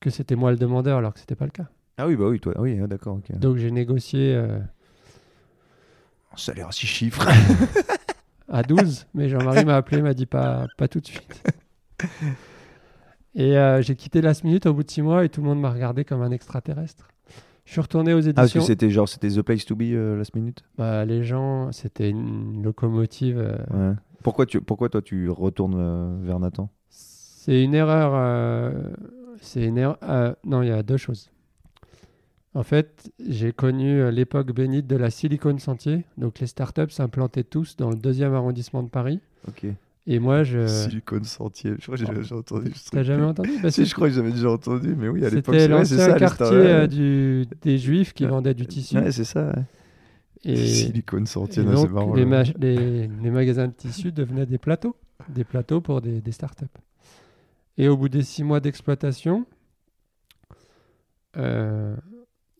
que c'était moi le demandeur, alors que c'était pas le cas. Ah oui, bah oui, toi. Oui, d'accord. Donc j'ai négocié euh, Un salaire à six chiffres. à 12, mais Jean-Marie m'a appelé, m'a dit pas, pas tout de suite. Et euh, j'ai quitté Last Minute au bout de six mois et tout le monde m'a regardé comme un extraterrestre. Je suis retourné aux Ah, parce que éditions. c'était genre, c'était The Place to Be euh, last minute? Bah, les gens, c'était une locomotive. euh, Ouais. Pourquoi, tu, pourquoi toi tu retournes vers Nathan? C'est une erreur. c'est une erreur. non, il y a deux choses. En fait, j'ai connu euh, l'époque bénite de la Silicon Sentier. Donc, les startups s'implantaient tous dans le deuxième arrondissement de Paris. Ok. Et moi, je. Silicon Sentier. Je crois que j'ai déjà entendu. T'as jamais entendu? Bah, Si, je crois que j'avais déjà entendu, mais oui, à l'époque, C'était ouais, l'ancien quartier euh, du, des Juifs qui Ouais. vendaient du tissu. Ouais, c'est ça. ouais. Et, Silicone et sorti, c'est marrant. les, là. ma- les- les magasins de tissus devenaient des plateaux, des plateaux pour des, des startups. Et au bout des six mois d'exploitation, euh,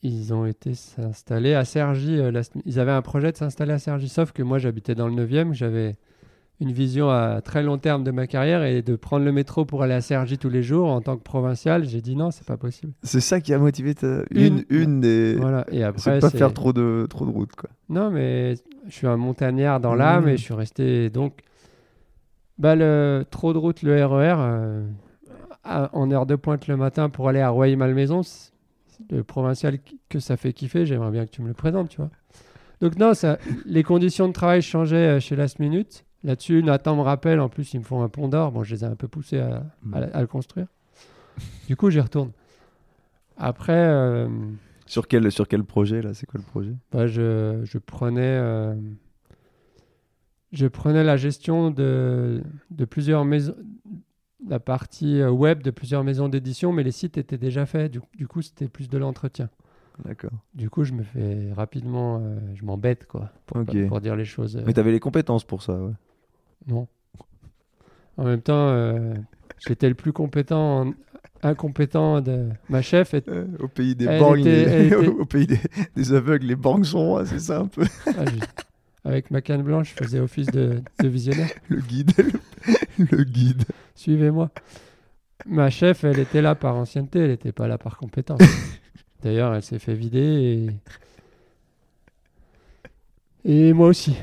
ils ont été s'installer à Cergy. euh, la ils avaient un projet de s'installer à Cergy, sauf que moi j'habitais dans le 9e, j'avais une vision à très long terme de ma carrière et de prendre le métro pour aller à Cergy tous les jours en tant que provincial, j'ai dit non, c'est pas possible. C'est ça qui a motivé ta... une, Une- une des. Voilà. Et C'est après, pas faire trop de, trop de route, quoi. Non, mais je suis un montagnard dans Mmh. l'âme et je suis resté donc. Bah, le trop de route, le RER, euh, à- en heure de pointe le matin pour aller à Royer-Malmaison, le provincial que ça fait kiffer, j'aimerais bien que tu me le présentes, tu vois. Donc, non, ça, les conditions de travail changeaient euh, chez Last Minute. Là-dessus, Nathan me rappelle, en plus, ils me font un pont d'or. Bon, je les ai un peu poussés à, à- à le construire. Du coup, j'y retourne. Après. euh, Sur quel, sur quel projet, là? C'est quoi le projet? bah, je, je prenais euh, je prenais la gestion de, de plusieurs maisons la partie euh, web de plusieurs maisons d'édition mais les sites étaient déjà faits du, du coup c'était plus de l'entretien D'accord. du coup je me fais rapidement euh, je m'embête quoi pour, dire les choses euh, Mais t'avais les compétences pour ça, ouais. non en même temps euh, j'étais le plus compétent en- incompétent de ma chef est- au pays des était- était- au pays des, des aveugles, les borgnes sont rois, c'est ça un peu ah, je- avec ma canne blanche je faisais office de, de visionnaire le guide. le, le guide. Suivez-moi. Ma chef, elle était là par ancienneté, elle n'était pas là par compétence. D'ailleurs, elle s'est fait vider et, et moi aussi.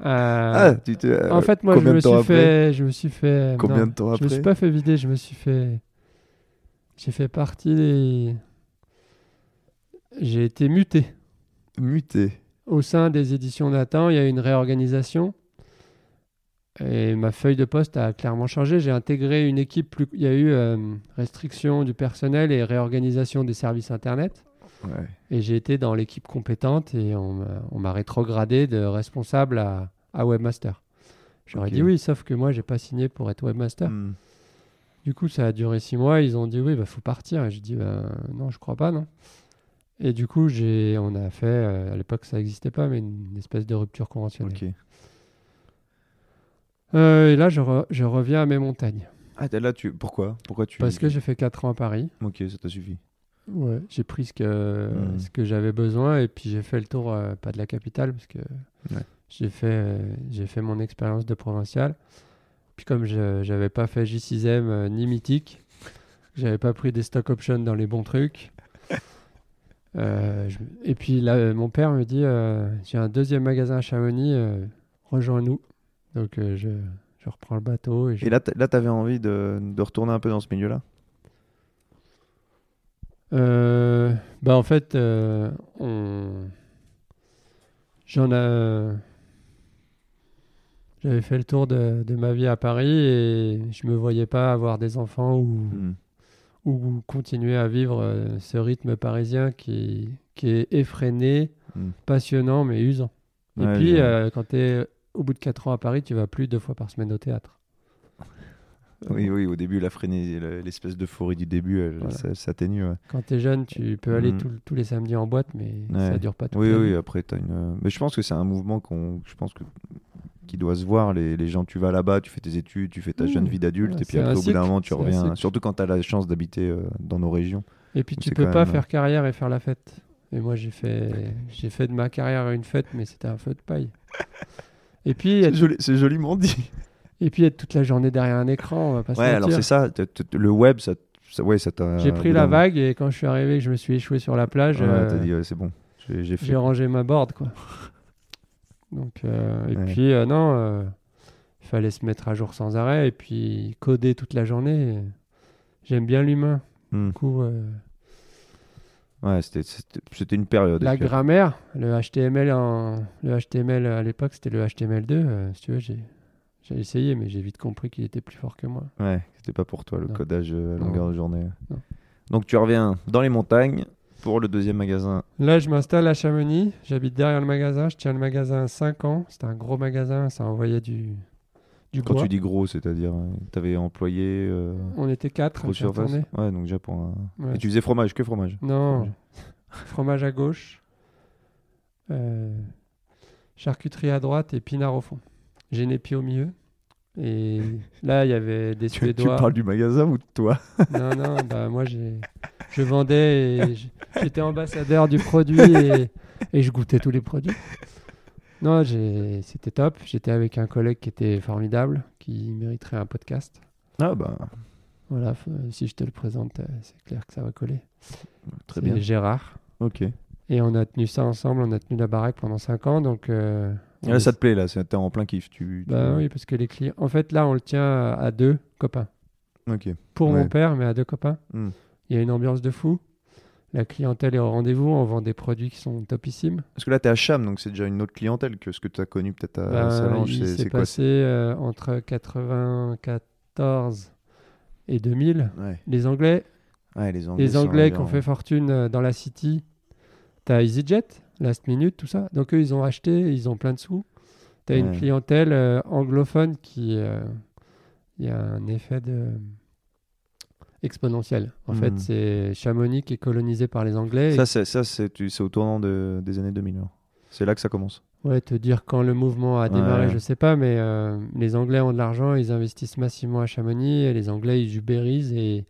Euh, ah, tu t'es, euh, en fait, moi, je me, suis après fait, je me suis fait. Combien non, de temps Je me suis après pas fait vider, je me suis fait. J'ai fait partie des. J'ai été muté. Muté. Au sein des éditions Nathan, il y a eu une réorganisation. Et ma feuille de poste a clairement changé. J'ai intégré une équipe plus. Il y a eu euh, restriction du personnel et réorganisation des services Internet. Ouais. Et j'ai été dans l'équipe compétente et on m'a- rétrogradé de responsable à, à webmaster. J'aurais dit oui, sauf que moi, j'ai pas signé pour être webmaster. Hmm. Du coup, ça a duré six mois. Ils ont dit oui, il faut partir. Et j'ai dit ben, non, je crois pas, non. Et du coup, on a fait, euh, à l'époque, ça n'existait pas, mais une espèce de rupture conventionnelle. Ok. Euh, et là, je, re- je reviens à mes montagnes. Ah, là, tu... pourquoi? Pourquoi tu... Parce que j'ai fait 4 ans à Paris. Ok, ça t'a suffi. Ouais, j'ai pris ce que, Hmm. ce que j'avais besoin et puis j'ai fait le tour, euh, pas de la capitale, parce que Ouais. j'ai fait, euh, j'ai fait mon expérience de provincial. Puis comme je j'avais pas fait J6M euh, ni Mythique, j'avais pas pris des stock options dans les bons trucs. Euh, je- Et puis là, mon père me dit euh, j'ai un deuxième magasin à Chamonix, euh, rejoins-nous. Donc euh, je, je reprends le bateau et je Et là, là t'avais envie de, de retourner un peu dans ce milieu-là? Euh, bah en fait, euh, on... j'en ai... J'avais fait le tour de, de ma vie à Paris et je me voyais pas avoir des enfants ou, Hmm. ou continuer à vivre ce rythme parisien qui, qui est effréné, Hmm. passionnant mais usant. Et puis quand tu es au bout de 4 ans à Paris, tu vas plus deux fois par semaine au théâtre. Oui, oui, au début, la frénésie, l'espèce d'euphorie du début, elle, Voilà. ça- s'atténue. ouais. Quand tu es jeune, tu peux aller tout- tous les samedis en boîte, mais Ouais. ça dure pas toute Oui, oui, après, t'as une. Mais je pense que c'est un mouvement qu'on. Je pense que qui doit se voir. Les, les gens, tu vas là-bas, tu fais tes études, tu fais ta Mmh. jeune vie d'adulte, Ouais, et puis après, au bout d'un moment, tu reviens. Surtout quand tu as la chance d'habiter euh, dans nos régions. Et puis tu C'est peux pas même- faire carrière et faire la fête. Et moi j'ai fait j'ai fait de ma carrière une fête, mais c'était un feu de paille. Et puis C'est être, joli- c'est joliment dit. et puis être toute la journée derrière un écran, on va pas se Ouais, alors c'est ça. t- t- Le web, ça, ça, ouais, ça t'a. J'ai pris la vague et quand je suis arrivé, que je me suis échoué sur la plage, Ouais, euh, t'as dit, ouais, c'est bon. J'ai j'ai fait. j'ai rangé ma board quoi. Donc euh, et Ouais. puis euh, non, euh, il fallait se mettre à jour sans arrêt et puis coder toute la journée. J'aime bien l'humain. Hmm. Du coup, euh, Ouais, c'était- une période. la grammaire, le HTML en le HTML à l'époque, c'était le HTML2. euh, si tu veux, j'ai essayé, mais j'ai vite compris qu'il était plus fort que moi. Ouais, c'était pas pour toi le Non. codage euh, à longueur de journée. Non. Donc tu reviens dans les montagnes pour le deuxième magasin. Là, je m'installe à Chamonix. J'habite derrière le magasin. Je tiens le magasin 5 ans. C'était un gros magasin. Ça envoyait du, du Quand bois. tu dis gros, c'est-à-dire, euh, t'avais employé euh, On était 4 grosse surface. Ouais, donc déjà pour un- Ouais. Et tu faisais fromage, que fromage. Non, fromage à gauche. Euh, charcuterie à droite et pinard au fond. Génépi au milieu. Et là, il y avait des Tu, tu Suédois. parles du magasin ou de toi Non, non, bah moi j'ai, je vendais et j- j'étais ambassadeur du produit et, et je goûtais tous les produits. Non, c'était top. J'étais avec un collègue qui était formidable, qui mériterait un podcast. Ah bah, Voilà, f- si je te le présente, euh, c'est clair que ça va coller. très C'est bien. Gérard. Ok. Et on a tenu ça ensemble, on a tenu la baraque pendant 5 ans, donc. euh, là, est- ça te plaît, là, c'est- t'es en plein kiff. Tu, tu- Bah oui, parce que les clients. En fait, là, on le tient à, deux copains. Ok. Pour Ouais. mon père, mais à deux copains. Hmm. Il y a une ambiance de fou. La clientèle est au rendez-vous. On vend des produits qui sont topissimes. Parce que là, t'es à Cham, donc c'est déjà une autre clientèle que ce que tu as connu peut-être à Ben, Salange. il C'est s'est passé euh, entre 94 et 2000. Ouais. Les Anglais, Ouais, les Anglais. les qui ont fait fortune euh, dans la City, t'as EasyJet, Last Minute, tout ça. Donc eux, ils ont acheté, ils ont plein de sous. T'as une Ouais. clientèle euh, anglophone qui, euh, il y a un effet de exponentiel. En fait, Mhm. c'est Chamonix qui est colonisé par les Anglais. Ça, c'est ça, c'est au tournant de- des années 2000. alors. C'est là que ça commence. Ouais, te dire quand le mouvement a démarré, Ouais. je sais pas, mais euh, les Anglais ont de l'argent, ils investissent massivement à Chamonix, et les Anglais ils ubérisent et,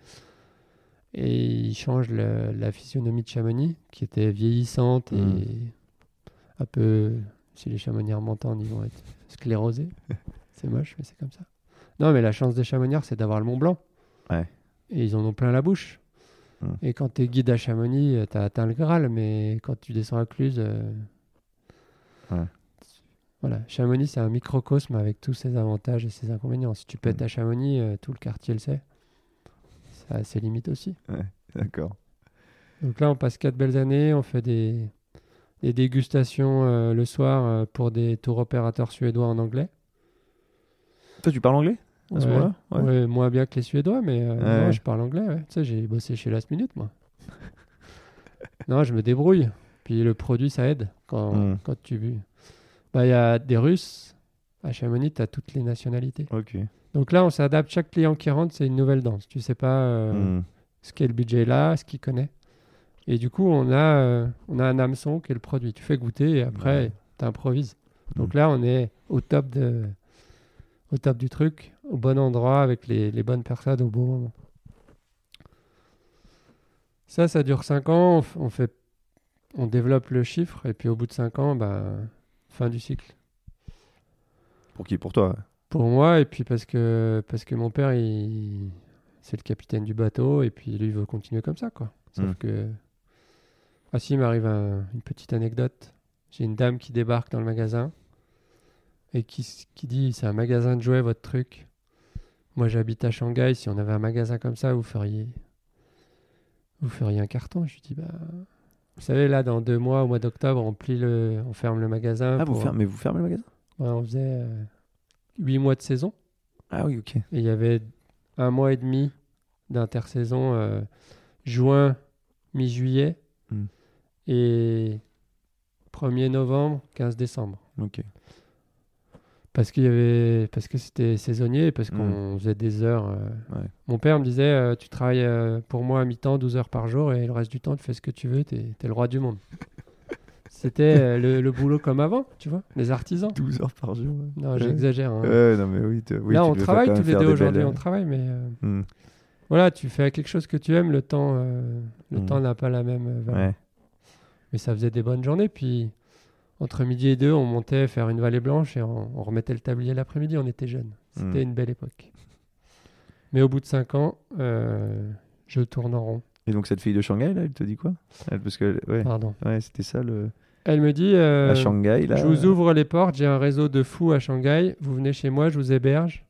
et ils changent le- la physionomie de Chamonix, qui était vieillissante et Mm. un peu, si les Chamonnières m'entendent, ils vont être sclérosés. c'est moche, mais c'est comme ça. Non, mais la chance des Chamonnières, c'est d'avoir le Mont Blanc. Ouais. Et ils en ont plein la bouche. Mm. Et quand tu es guide à Chamonix, tu as atteint le Graal, mais quand tu descends à Cluse, euh, Ouais. voilà, Chamonix, c'est un microcosme avec tous ses avantages et ses inconvénients. Si tu pètes Mm. à Chamonix, euh, tout le quartier le sait. Ça a ses limites aussi. D'accord. Donc là, on passe quatre belles années, on fait des, des dégustations euh, le soir euh, pour des tours opérateurs suédois en anglais. Toi, tu parles anglais? À ce Ouais. moment-là Ouais, moins bien que les Suédois, mais euh, je parle anglais. Tu sais, j'ai bossé chez Last Minute, moi. non, je me débrouille. Puis le produit, ça aide quand, Mm. quand tu. Bah, il y a des Russes. À Chamonix, tu as toutes les nationalités. Ok. Donc là, on s'adapte. Chaque client qui rentre, c'est une nouvelle danse. Tu sais pas euh, Hmm. ce qu'est le budget là, ce qu'il connaît. Et du coup, on a, euh, on a un hameçon qui est le produit. Tu fais goûter et après, Ouais. tu improvises. Donc Mm. là, on est au top, de, au top du truc, au bon endroit, avec les, les bonnes personnes au bon moment. Ça, ça dure 5 ans. On, fait, on développe le chiffre et puis au bout de 5 ans, bah, fin du cycle. Pour qui? Pour toi Pour moi, et puis parce que, parce que mon père, il, c'est le capitaine du bateau, et puis lui, il veut continuer comme ça, quoi. Sauf Mm. que. Ah si, il m'arrive un- une petite anecdote. J'ai une dame qui débarque dans le magasin et qui, qui dit C'est un magasin de jouets, votre truc. Moi, j'habite à Shanghai. Si on avait un magasin comme ça, vous feriez. Vous feriez un carton. Je lui dis Bah. Vous savez, là, dans deux mois, au mois d'octobre, on plie le, on ferme le magasin. Ah, vous fermez, mais vous fermez le magasin? Ouais, on faisait euh, huit mois de saison. Ah oui, ok. Et il y avait un mois et demi d'intersaison, euh, juin, mi-juillet, Hmm. et 1er novembre, 15 décembre. Ok. Parce qu'il y avait, parce que c'était saisonnier, et parce Hmm. qu'on faisait des heures. euh. Ouais. Mon père me disait, euh, tu travailles euh, pour moi à mi-temps, 12 heures par jour, et le reste du temps, tu fais ce que tu veux, t'es es le roi du monde. C'était le, le boulot comme avant, tu vois, les artisans. 12 heures par jour. ouais. Non, Ouais. j'exagère. hein. Non, mais oui. oui, Là, on travaille tous les deux aujourd'hui, on travaille, mais Hmm. voilà, tu fais quelque chose que tu aimes, le temps, le Mm. temps n'a pas la même valeur. Mais ça faisait des bonnes journées. Puis entre midi et deux, on montait faire une vallée blanche et on, on remettait le tablier l'après-midi. On était jeunes. C'était Mm. une belle époque. Mais au bout de cinq ans, euh, je tourne en rond. Et donc, cette fille de Shanghai, là, elle te dit quoi? Elle- Parce que, ouais, Pardon. ouais c'était ça le. Elle me dit euh, à Shanghai, là. Je vous ouvre les portes. J'ai un réseau de fous à Shanghai. Vous venez chez moi, je vous héberge.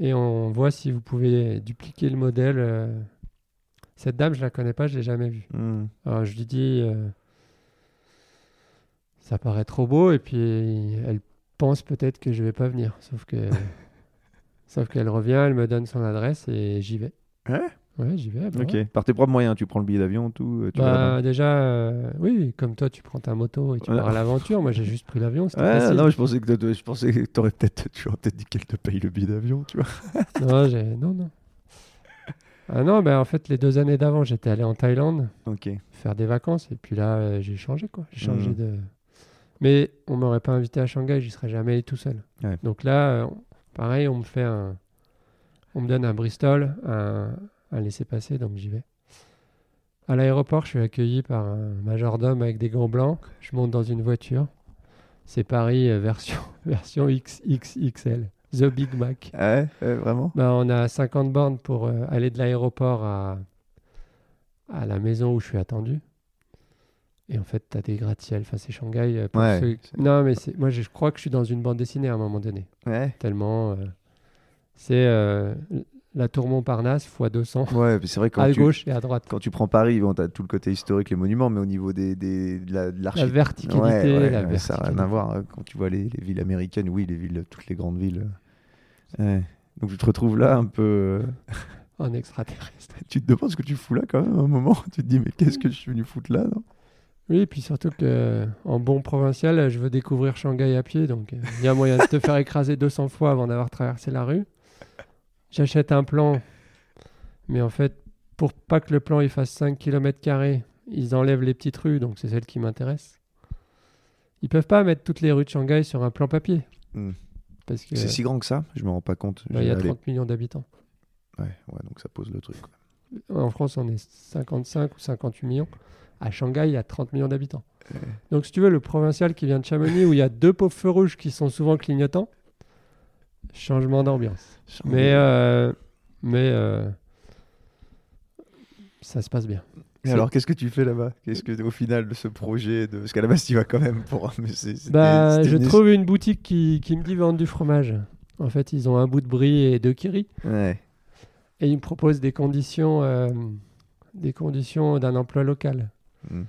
Et on voit si vous pouvez dupliquer le modèle. euh. Cette dame, je la connais pas, je l'ai jamais vue. Hmm. Alors je lui dis, euh, ça paraît trop beau, et puis elle pense peut-être que je vais pas venir. Sauf que, sauf qu'elle revient, elle me donne son adresse et j'y vais. Ouais? Ouais, j'y vais. bah Ok. ouais. Par tes propres moyens, tu prends le billet d'avion, tout. euh, Tu Bah, déjà, euh, oui, comme toi, tu prends ta moto et tu Ouais. pars à l'aventure. Moi, j'ai juste pris l'avion. Ouais, non, je pensais que je pensais que t'aurais peut-être, tu aurais peut-être dit qu'elle te paye le billet d'avion, tu vois. non, non, non. Ah non, ben en fait, les deux années d'avant, j'étais allé en Thaïlande faire des vacances et puis là, euh, j'ai changé quoi. J'ai changé Mhm. de, Mais on m'aurait pas invité à Shanghai, j'y serais jamais allé tout seul. Ouais. Donc là, euh, pareil, on me fait un, on me donne un Bristol, un, un laisser-passer, donc j'y vais. À l'aéroport, je suis accueilli par un majordome avec des gants blancs. Je monte dans une voiture. C'est Paris euh, version, version XXXL. The Big Mac. Ouais, ouais, vraiment? Bah, on a 50 bornes pour euh, aller de l'aéroport à, à la maison où je suis attendu. Et en fait, tu as des gratte-ciel. Enfin, c'est Shanghai. euh, pour Ouais, ceux- Non, mais moi, je je crois que je suis dans une bande dessinée à un moment donné. Ouais. Tellement. euh, C'est euh, la tour Montparnasse x 200 Ouais, mais c'est vrai quand à tu, gauche et à droite. quand tu prends Paris, bon, t'as tout le côté historique, les monuments, mais au niveau des, des, de la- de La verticalité. Ouais, la ouais, ça n'a rien verticalité. à voir. hein. Quand tu vois les, les villes américaines, oui, les villes, toutes les grandes villes. ouais. Donc tu te retrouves là un peu. En extraterrestre. Tu te demandes ce que tu fous là quand même à un moment. Tu te dis, mais qu'est-ce que je suis venu foutre là non? Oui, et puis surtout que en bon provincial, je veux découvrir Shanghai à pied, donc euh, il y a moyen de te faire écraser 200 fois avant d'avoir traversé la rue. J'achète un plan, mais en fait, pour pas que le plan il fasse 5 km, ils enlèvent les petites rues, donc c'est celle qui m'intéresse. Ils peuvent pas mettre toutes les rues de Shanghai sur un plan papier. Hmm. Parce que C'est si grand que ça Je me rends pas compte. bah, il y a J'y allais- 30 millions d'habitants. Ouais, ouais, donc ça pose le truc. En France, on est 55 ou 58 millions. À Shanghai, il y a 30 millions d'habitants. Donc, si tu veux, le provincial qui vient de Chamonix, où il y a deux pauvres feux rouges qui sont souvent clignotants, changement d'ambiance. Mais, euh, mais euh, ça se passe bien. Et alors, qu'est-ce que tu fais là-bas? Qu'est-ce que, au final, de ce projet de... Parce qu'à la base, tu vas quand même pour. Mais Bah, je une- trouve une boutique qui, qui me dit vendre du fromage. En fait, ils ont un bout de brie et deux kiri. Ouais. Et ils me proposent des conditions, euh, des conditions d'un emploi local. Hmm.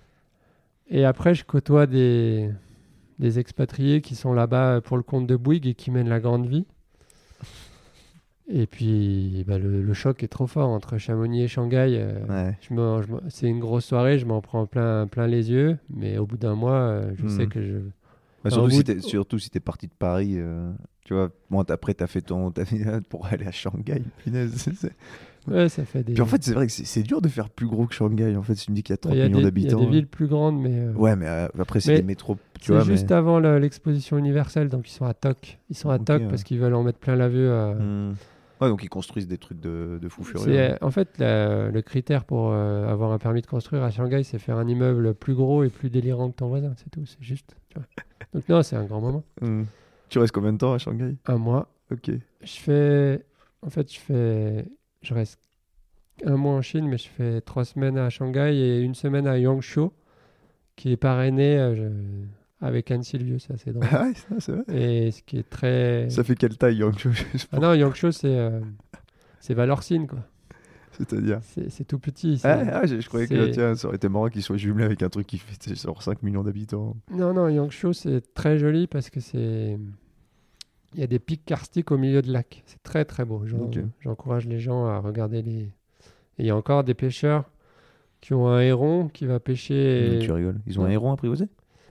Et après, je côtoie des, des expatriés qui sont là-bas pour le compte de Bouygues et qui mènent la grande vie. Et puis, bah, le, le choc est trop fort entre Chamonix et Shanghai. euh, Ouais. je me- je me- c'est une grosse soirée, je m'en prends plein, plein les yeux. Mais au bout d'un mois, euh, je Hmm. sais que je. Bah, surtout, si de- t'es, surtout si t'es parti de Paris, euh, tu vois. Bon, après, t'as fait ton. T'as fait pour aller à Shanghai, Ouais, ça fait des. Puis en fait, c'est vrai que c'est, dur de faire plus gros que Shanghai. En fait, si tu me dis qu'il y a 30 il y a millions des, il y a d'habitants. des villes plus grandes, mais. euh, Ouais, mais euh, après, c'est des métros. C'est juste mais... avant le- l'exposition universelle, donc ils sont à Toc. Ils sont à Ok, Toc ouais. parce qu'ils veulent en mettre plein la vue. à- Hmm. Ouais, donc ils construisent des trucs de, de fou furieux. C'est- En fait, la- le critère pour euh, avoir un permis de construire à Shanghai, c'est faire un immeuble plus gros et plus délirant que ton voisin. C'est tout, c'est juste. tu vois. Donc non, c'est un grand moment. Hmm. Tu restes combien de temps à Shanghai? Un mois. Ok. Je fais... En fait, je fais... Je reste un mois en Chine, mais je fais trois semaines à Shanghai et une semaine à Yangshuo, qui est parrainé euh, je- avec Anne Sylvieux. C'est assez drôle. Ah ouais, ça, c'est vrai. et ce qui est très... Ça fait quelle taille, Yang Juste Ah non, Yangshuo, c'est... euh, C'est Valorcine, quoi. C'est-à-dire C'est c'est tout petit. ah, ah, je, je croyais que tiens, ça aurait été marrant qu'ils soient jumelés avec un truc qui fait genre 5 millions d'habitants. Non, non, Yangshuo, c'est très joli parce que c'est. Il y a des pics karstiques au milieu de lac. C'est très, très beau. J'encourage les gens à regarder les. Et il y a encore des pêcheurs qui ont un héron qui va pêcher. Tu rigoles. Ils ont un héron apprivoisé?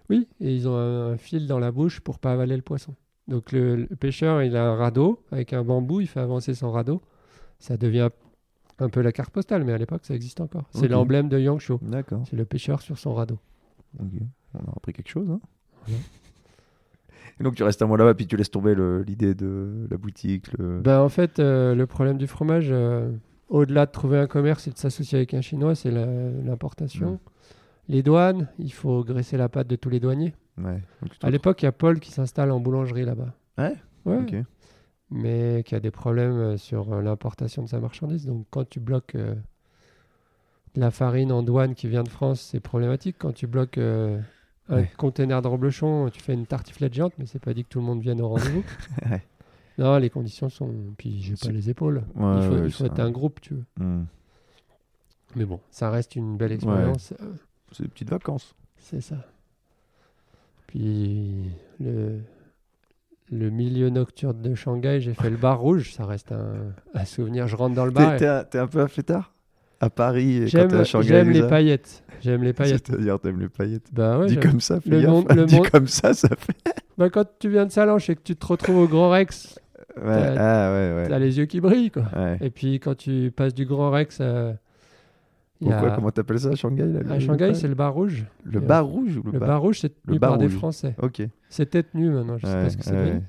Oui, et ils ont un, un fil dans la bouche pour pas avaler le poisson. Donc le, le pêcheur, il a un radeau avec un bambou, il fait avancer son radeau. Ça devient un peu la carte postale, mais à l'époque, ça existe encore. C'est l'emblème de Yangshuo. D'accord. C'est le pêcheur sur son radeau. On a appris quelque chose. Hein? Ouais. Et donc tu restes un mois là-bas, puis tu laisses tomber l'idée de la boutique. Le... Ben, en fait, euh, le problème du fromage, euh, au-delà de trouver un commerce et de s'associer avec un Chinois, c'est l'importation. Les douanes, il faut graisser la patte de tous les douaniers. Ouais. À l'époque, il y a Paul qui s'installe en boulangerie là-bas. Ouais Ouais. Mais qui a des problèmes euh, sur l'importation de sa marchandise. Donc, quand tu bloques euh, de la farine en douane qui vient de France, c'est problématique. Quand tu bloques euh, un Ouais. container de reblochon, tu fais une tartiflette géante, mais c'est pas dit que tout le monde vienne au rendez-vous. Ouais. Non, les conditions sont. Puis j'ai pas les épaules. Ouais, il faut, il être un groupe, tu veux. Hmm. Mais bon, ça reste une belle expérience. euh, C'est des petites vacances. C'est ça. Puis le, le milieu nocturne de Shanghai, j'ai fait le bar rouge. Ça reste un, un souvenir. Je rentre dans le bar. T'es, et- un peu un fêtard? À Paris, et quand t'es à Shanghai. j'aime les ça paillettes. J'aime les paillettes. C'est-à-dire, t'aimes les paillettes. Bah ouais, Dis comme ça, fais Le gaffe. monde- le Dis monde- comme ça, ça fait. Bah, quand tu viens de Salange et que tu te retrouves au Grand Rex, Ouais. T'as- Ah ouais, ouais. les yeux qui brillent, quoi. Et puis quand tu passes du Grand Rex a- Pourquoi Comment t'appelles ça à Shanghai là, à Shanghai, c'est le bar rouge. le euh, bar rouge ou le, Le bar bar rouge, c'est le tenu bar par des. Français. Ok. C'était tenu maintenant, je sais pas ce que ouais, devenu.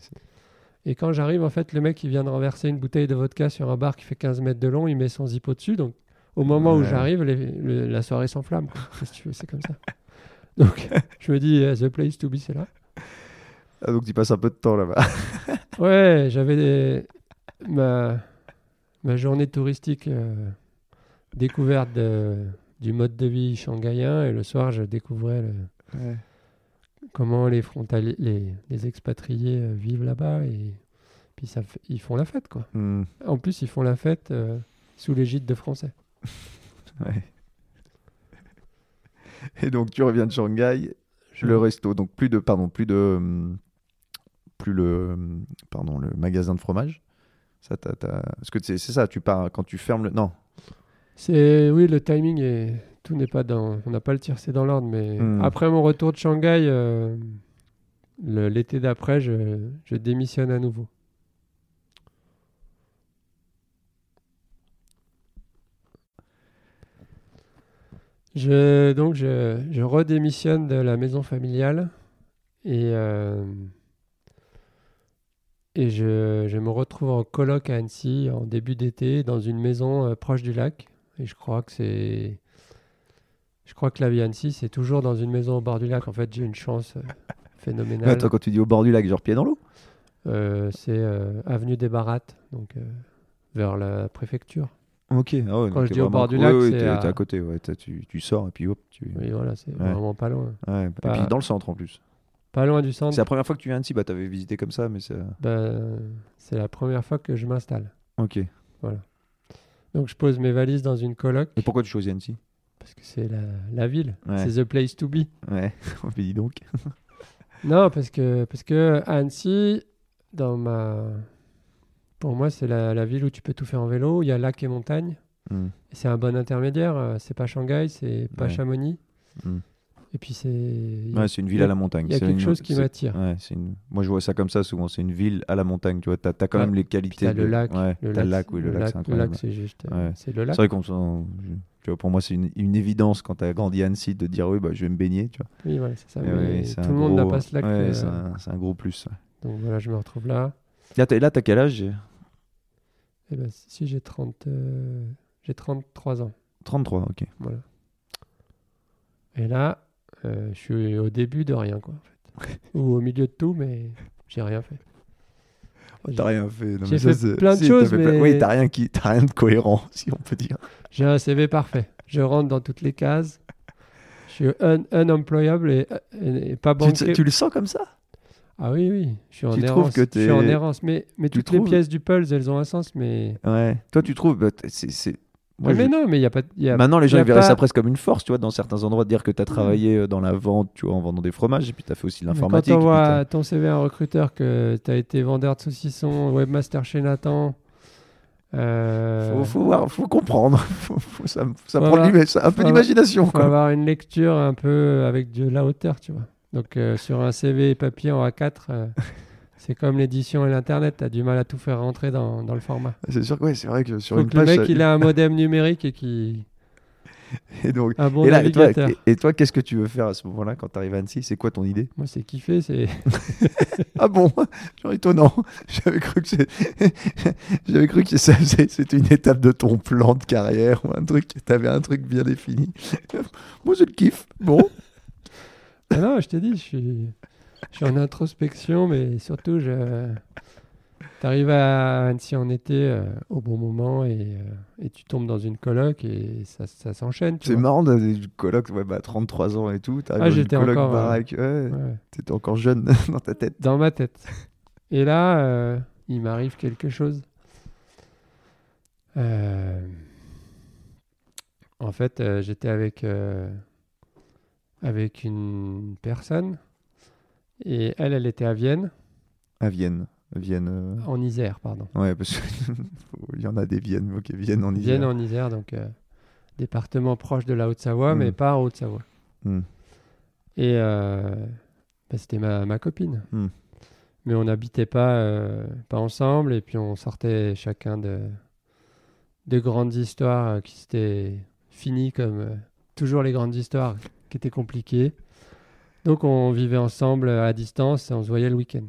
Et quand j'arrive, en fait, le mec, il vient de renverser une bouteille de vodka sur un bar qui fait 15 mètres de long, il met son zippo dessus. Donc, au moment où j'arrive, le- la soirée s'enflamme. c'est comme ça. Donc, je me dis, euh, the place to be, c'est là. Ah, donc tu passes un peu de temps là-bas. Ouais, j'avais des- ma... ma journée touristique euh, découverte de- du mode de vie shanghaïen et le soir, je découvrais le- comment les frontaliers, les, les expatriés euh, vivent là-bas et puis ça, ils font la fête quoi. Hmm, En plus, ils font la fête euh, sous l'égide de Français. ouais. Et donc tu reviens de Shanghai, Je- le resto, donc plus de, pardon, plus de, hum, plus le, hum, pardon, le magasin de fromage. Ça, Parce que c'est c'est ça, tu pars quand tu fermes le, non, C'est oui, le timing est tout n'est pas dans, on n'a pas le tir, c'est dans l'ordre. Mais Hmm. après mon retour de Shanghai, euh, l'été d'après, je, je démissionne à nouveau. Je, donc je, je redémissionne de la maison familiale et, euh, et je, je me retrouve en coloc à Annecy en début d'été dans une maison euh, proche du lac. Et je crois que c'est. Je crois que la vie à Annecy, c'est toujours dans une maison au bord du lac. En fait, j'ai une chance euh, phénoménale. Attends, quand tu dis au bord du lac, genre pied dans l'eau? C'est avenue des Barattes, donc vers la préfecture. Ok. Ah ouais, Quand je dis au bord du lac, c'est t'es à- côté, ouais. Tu, tu sors et puis hop, tu. Oui, voilà, c'est Ouais. vraiment pas loin. Ouais, Pas- Et puis dans le centre en plus. Pas loin du centre. C'est la première fois que tu viens à Annecy, bah t'avais visité comme ça, mais c'est. Bah, c'est la première fois que je m'installe. Ok. Et Donc je pose mes valises dans une coloc pourquoi tu choisis Annecy? Parce que c'est la, la ville, c'est the place to be. Ouais. Mais dis donc. Non, parce que parce que Annecy, dans ma, pour moi, c'est la, la ville où tu peux tout faire en vélo. Il y a lac et montagne. Hmm. C'est un bon intermédiaire. euh, C'est pas Shanghai, c'est pas Ouais. Chamonix. Hmm. Et puis c'est. Ouais, c'est une ville a- à la montagne. Il y a C'est quelque une- chose qui m'attire. Ouais, une... Moi, je vois ça comme ça souvent. C'est une ville à la montagne. Tu vois, t'as as quand même les qualités. le de- lac. Le t'as le lac, oui, le, lac, c'est le lac, c'est juste. euh. C'est le lac. C'est vrai qu'on s'en- tu pour moi, c'est une, une évidence quand t'as grandi à Annecy de dire oui, bah, je vais me baigner. Tu vois. Oui, voilà, c'est ça. Et mais ouais, c'est tout le monde n'a pas ce lac. ouais, euh, c'est un, gros plus. Donc voilà, je me retrouve là. Là, là, t'as quel âge? Et ben, si j'ai 30, euh, j'ai 33 ans. 33, ok. Voilà. Et là, euh, je suis au début de rien, quoi, en fait. Ou au milieu de tout, mais j'ai rien fait. T'as rien fait. J'ai ça, fait plein de si, choses, plein- mais- Oui, t'as rien, qui... rien de cohérent, si on peut dire. J'ai un CV parfait. Je rentre dans toutes les cases. Je suis un, unemployable et, et- et pas Tu, banqué. tu le sens comme ça? Ah oui, oui. Je suis en Tu errance. que je suis en t'es- errance. Mais, mais Tu toutes les pièces du puzzle, elles ont un sens. Mais, Ouais. Toi, tu trouves. bah, c'est- Moi, Ouais, mais je- non, mais il n'y a pas. Y a, Maintenant, les gens y a ils verraient pas- ça presque comme une force, tu vois, dans certains endroits, de dire que tu as travaillé euh, dans la vente, tu vois, en vendant des fromages, et puis tu as fait aussi de l'informatique. Quand on voit ton CV à un recruteur que tu as été vendeur de saucissons, webmaster chez Nathan. euh, faut, faut, voir, faut comprendre. faut, faut- ça prend avoir- un peu d'imagination. faut quoi. avoir une lecture un peu avec de la hauteur, tu vois. Donc euh, sur un CV papier en A4, euh, c'est comme l'édition et l'internet, tu as du mal à tout faire rentrer dans, dans le format. C'est sûr que ouais, c'est vrai que sur Faut une que le page. mec ça- il a un modem numérique et qui et donc, un bon et, là, et toi, et- qu'est-ce que tu veux faire à ce moment-là quand tu arrives à Annecy? C'est quoi ton idée? Moi c'est kiffé, c'est Ah bon? Genre étonnant. J'avais cru que j'avais cru que c'était une étape de ton plan de carrière ou un truc. T'avais un truc bien défini. Moi, je le kiffe. Bon? Ah non, je t'ai dit, je suis, je suis en introspection, mais surtout, je... tu arrives à Annecy en été euh, au bon moment et, euh, et tu tombes dans une coloc et ça, ça s'enchaîne. C'est marrant d'aller du coloc, ouais, bah, 33 ans et tout. T'arrives Ah, dans une j'étais coloc encore, euh, baraque. Ouais, Ouais, T'étais encore jeune dans ta tête. dans ma tête. Et là, euh, il m'arrive quelque chose. En fait, j'étais avec, avec une personne et elle, elle était à Vienne, À Vienne. Vienne. euh, en Isère, pardon. Ouais, parce qu'il y en a des Viennes. Ok, Vienne en Isère. Vienne en Isère, donc euh, département proche de la Haute-Savoie, Mm. mais pas en Haute-Savoie. Hmm. Et euh, bah, c'était ma, ma copine. Mm. Mais on n'habitait pas, pas ensemble, et puis on sortait chacun de, de grandes histoires qui s'étaient fini comme toujours les grandes histoires qui étaient compliquées. Donc on vivait ensemble à distance et on se voyait le week-end.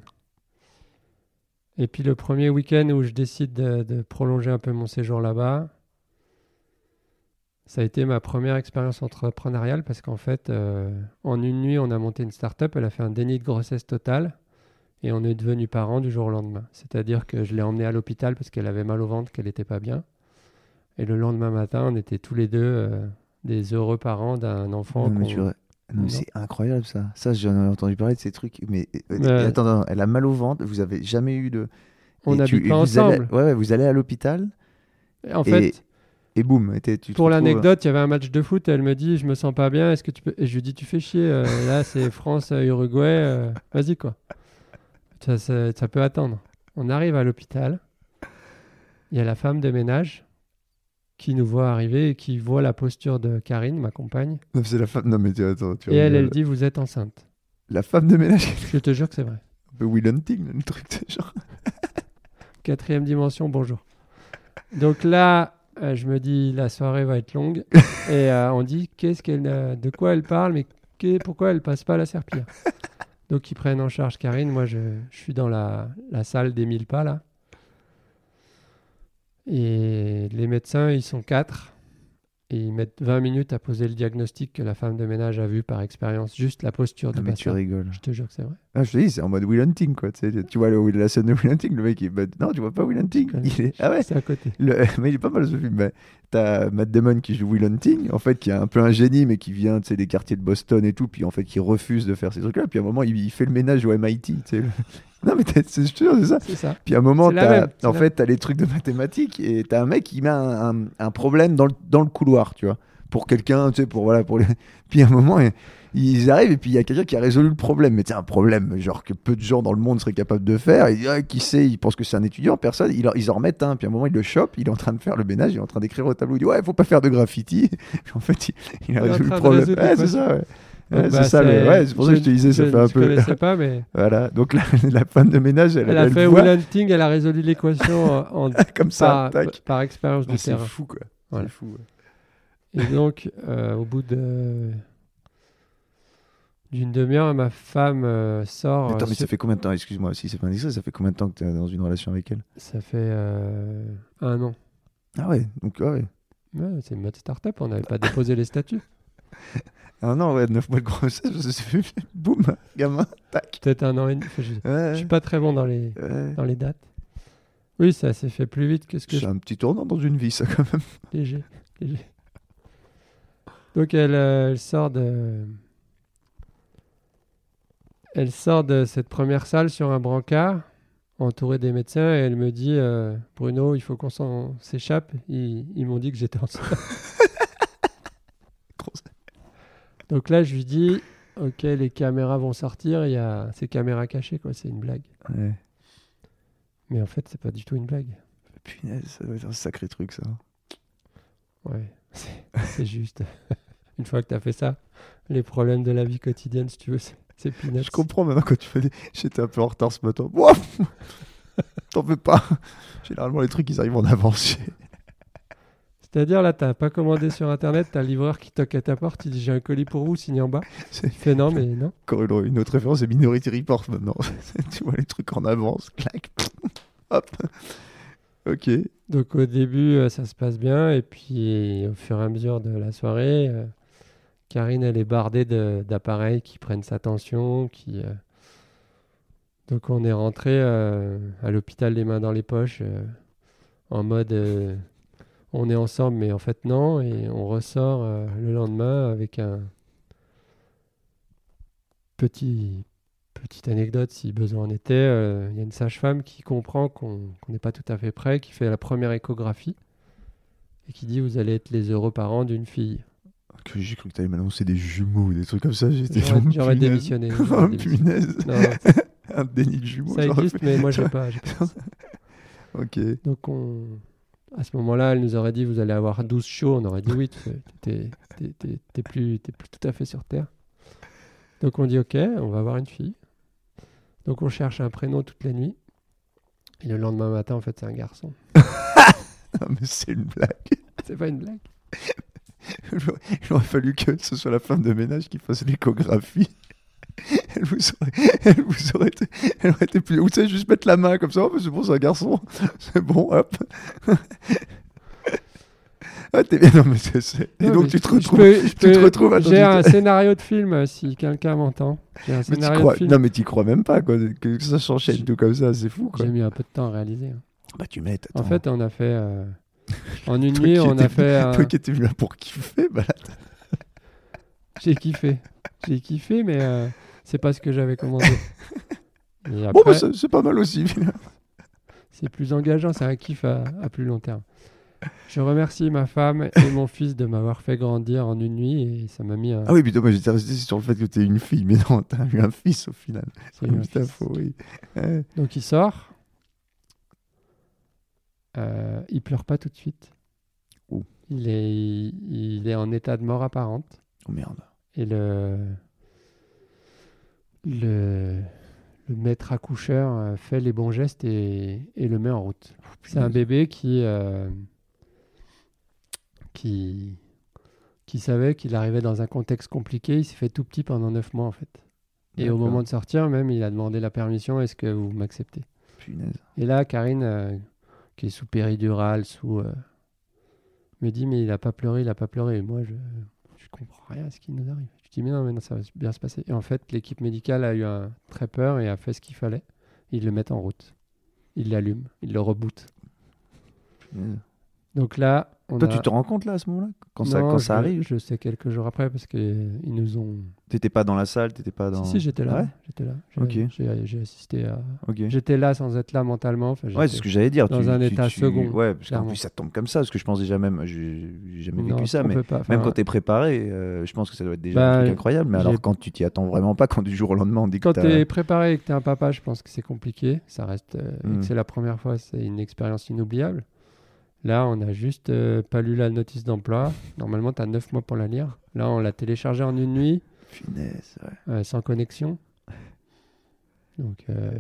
Et puis le premier week-end où je décide de, prolonger un peu mon séjour là-bas, ça a été ma première expérience entrepreneuriale parce qu'en fait, euh, en une nuit, on a monté une start-up. Elle a fait un déni de grossesse total et on est devenu parents du jour au lendemain. C'est-à-dire que je l'ai emmenée à l'hôpital parce qu'elle avait mal au ventre, qu'elle n'était pas bien. Et le lendemain matin, on était tous les deux euh, des heureux parents d'un enfant. Non, mais qu'on- tu vois, non, mais Non. c'est incroyable ça. Ça, j'en ai entendu parler de ces trucs. Mais euh, Ouais. attends, attends, elle a mal au ventre. Vous avez jamais eu de. On n'habite tu- pas vous allez- ensemble. ouais, ouais, vous allez à l'hôpital En et- fait, et boum. tu te pour retrouves- l'anecdote, il y avait un match de foot. Et elle me dit, je me sens pas bien. Est-ce que tu peux Et je lui dis, tu fais chier. euh, là, c'est France euh, Uruguay. euh, Vas-y quoi. Ça, ça- ça peut attendre. On arrive à l'hôpital. Il y a la femme de ménage qui nous voit arriver et qui voit la posture de Karine, ma compagne. Non, c'est la femme. Non, mais tu, attends, tu Et elle, elle dit, vous êtes enceinte. La femme de ménage. Je te jure que c'est vrai. un peu Will Hunting, le truc. c'est genre. Quatrième dimension, bonjour. Donc là, euh, je me dis, la soirée va être longue. et euh, on dit, qu'est-ce qu'elle, euh, de quoi elle parle, mais qu'est- pourquoi elle passe pas à la serpillière Donc ils prennent en charge Karine. Moi, je, je suis dans la, la salle des 1000 pas, là. Et les médecins, ils sont quatre. Et ils mettent 20 minutes à poser le diagnostic que la femme de ménage a vu par expérience, juste la posture du Non, mais tu patient. rigoles. Je te jure que c'est vrai. Ah, je te dis, c'est en mode Will Hunting, quoi. Tu, sais, tu vois le, la scène de Will Hunting, le mec, il, bah, non, tu vois pas Will Hunting. Il est, ah ouais, C'est à côté. Le- mais il est pas mal ce film. Mais T'as Matt Damon qui joue Will Hunting, en fait, qui est un peu un génie, mais qui vient tu sais, des quartiers de Boston et tout, puis en fait, qui refuse de faire ces trucs-là. Puis à un moment, il, il fait le ménage au MIT. tu sais. Non, mais c'est jure, c'est ça. Puis à un moment, t'as- même, en fait, t'as les trucs de mathématiques et t'as un mec qui met un, un- un problème dans le, dans le couloir, tu vois, pour quelqu'un, tu sais, pour voilà, pour les... Puis à un moment, ils- arrivent et puis il y a quelqu'un qui a résolu le problème. Mais c'est un problème, genre que peu de gens dans le monde seraient capables de faire. Et ah, qui sait, ils pensent que c'est un étudiant, personne. Ils, en- ils en remettent un. Puis à un moment, ils le chopent, il est en train de faire le ménage, il est en train d'écrire au tableau. Il dit ouais, faut pas faire de graffiti. Puis en fait, il, il a Il résolu le problème. Ouais, c'est ça, ouais. Ouais, bah, c'est ça, le- ouais, c'est pour ça que je te disais, ça je- fait un je peu. connaissais pas, mais Voilà, donc la, la femme de ménage, elle, elle a elle fait Will Hunting, elle a résolu l'équation en, comme ça, par, tac. par expérience Ah, du c'est terrain. fou, quoi. Voilà. C'est fou. ouais. Et donc, euh, au bout de d'une demi-heure, ma femme euh, sort. Attends, euh, mais sur- ça fait combien de temps, excuse-moi, si c'est pas indiscret, ça fait combien de temps que tu es dans une relation avec elle? Ça fait euh, un an. Ah ouais, donc ouais. Ouais, c'est une mode start-up, on n'avait pas déposé les statuts. Un an, ouais, 9 mois de grossesse, c'est boum, gamin, tac. Peut-être un an et demi. Je, je Ouais, suis pas très bon dans les, ouais. dans les dates. Oui, ça s'est fait plus vite que ce que C'est je un petit tournant dans une vie, ça, quand même. léger, léger. Donc elle, euh, elle sort de elle sort de cette première salle sur un brancard entourée des médecins et elle me dit euh, Bruno il faut qu'on s'en s'échappe ils, ils m'ont dit que j'étais enceinte donc là je lui dis ok les caméras vont sortir il y a ces caméras cachées quoi c'est une blague Ouais. mais en fait c'est pas du tout une blague Punaise, ça doit être un sacré truc, ça. Ouais, c'est juste. Une fois que tu as fait ça, les problèmes de la vie quotidienne, si tu veux, c'est- peanuts. Je comprends maintenant quand tu fais des... J'étais un peu en retard ce matin. T'en fais pas. Généralement, les trucs, ils arrivent en avance. C'est-à-dire, là, t'as pas commandé sur Internet, t'as le livreur qui toque à ta porte, il dit j'ai un colis pour vous, signe en bas. C'est- Tu fais non, mais non. Encore une, autre référence, c'est Minority Report maintenant. tu vois les trucs en avance, clac. Hop. Ok. Donc au début, euh, ça se passe bien, et puis au fur et à mesure de la soirée, euh, Karine, elle est bardée d'appareils qui prennent sa tension, qui... euh, Donc on est rentré à l'hôpital les mains dans les poches, en mode on est ensemble, mais en fait non, et on ressort euh, le lendemain avec un petit petite anecdote si besoin en était. euh, Il y a une sage-femme qui comprend qu'on n'est pas tout à fait prêt, qui fait la première échographie et qui dit vous allez être les heureux parents d'une fille. Que j'ai cru que t'allais m'annoncer des jumeaux ou des trucs comme ça. J'étais J'aurais démissionné. Oh, punaise. Non, Un déni de jumeaux. ça existe, fait. mais moi j'ai pas. pas. Ok. Donc on... à ce moment-là, elle nous aurait dit vous allez avoir 12 shows. On aurait dit oui, tu- t'es plus, t'es plus tout à fait sur Terre. Donc on dit ok, on va avoir une fille. Donc on cherche un prénom toute la nuit. Et le lendemain matin, en fait, c'est un garçon. Ah, mais c'est une blague. C'est pas une blague. Il aurait fallu que ce soit la femme de ménage qui fasse l'échographie. Elle vous aurait, elle vous aurait été, elle aurait été plus. Vous savez, juste mettre la main comme ça, oh, c'est bon, c'est un garçon. C'est bon, hop. Ah, t'es bien, non, mais c'est- Et Non, donc tu te retrouves. peux- tu te peux- retrouves à J'ai un scénario de film euh, si quelqu'un m'entend. Un Mais scénario crois... Non, mais t'y crois même pas, quoi. Que ça s'enchaîne tout comme ça, c'est fou, quoi. J'ai mis un peu de temps à réaliser. hein. Bah, tu mets. En fait, on a fait. euh, en une nuit, on a fait. un- toi qui étais venu là pour kiffer, là, J'ai kiffé. J'ai kiffé, mais euh, c'est pas ce que j'avais commandé. Bon, bah, c'est c'est pas mal aussi. c'est plus engageant, c'est un kiff à, à plus long terme. Je remercie ma femme et mon fils de m'avoir fait grandir en une nuit et ça m'a mis un. Ah oui, putain, moi j'étais resté sur le fait que t'es une fille, mais non, t'as eu un fils au final. j'ai eu un Putain, fils. faut, oui. Donc il sort. Euh, il pleure pas tout de suite. Oh. Il est, il est en état de mort apparente. Oh merde. Et le, le, le maître accoucheur euh, fait les bons gestes et, et le met en route. C'est un bébé qui, euh, qui, qui savait qu'il arrivait dans un contexte compliqué. Il s'est fait tout petit pendant neuf mois en fait. Et au moment de sortir, même, il a demandé la permission est-ce que vous m'acceptez? Punaise. Et là, Karine, euh, qui est sous péridurale, sous, euh, me dit mais il a pas pleuré, il a pas pleuré. Et moi, je, je comprends rien à ce qui nous arrive. Mais non, mais ça va bien se passer. Et en fait, l'équipe médicale a eu un, très peur et a fait ce qu'il fallait. Ils le mettent en route. Ils l'allument, ils le rebootent. Donc là, on Toi, a... tu te rends compte là à ce moment-là Quand ça, Non, quand je- ça arrive? Je sais quelques jours après parce qu'ils nous ont. T'étais pas dans la salle, t'étais pas dans. Si, si, j'étais là. Ah ouais? j'étais là. J'ai, Ok. j'ai- j'ai assisté à. Ok. J'étais là sans être là mentalement. Enfin, Ouais, c'est ce que j'allais dire. dans tu- un tu- état tu- second, Ouais, parce qu'en plus ça tombe comme ça, parce que je pense déjà même, j'ai j'ai jamais Non, vécu ça, mais pas. même quand t'es préparé, euh, je pense que ça doit être déjà Bah, un truc incroyable. Mais alors quand tu t'y attends vraiment pas, quand du jour au lendemain on dit que Quand t'as- tu es préparé et que tu es un papa, je pense que c'est compliqué. Ça reste. euh, que Mm. c'est la première fois, c'est une expérience inoubliable. Là, on n'a juste euh, pas lu la notice d'emploi. Normalement, tu as 9 mois pour la lire. Là, on l'a téléchargée en une nuit, Finesse, ouais. euh, sans connexion. Donc, euh,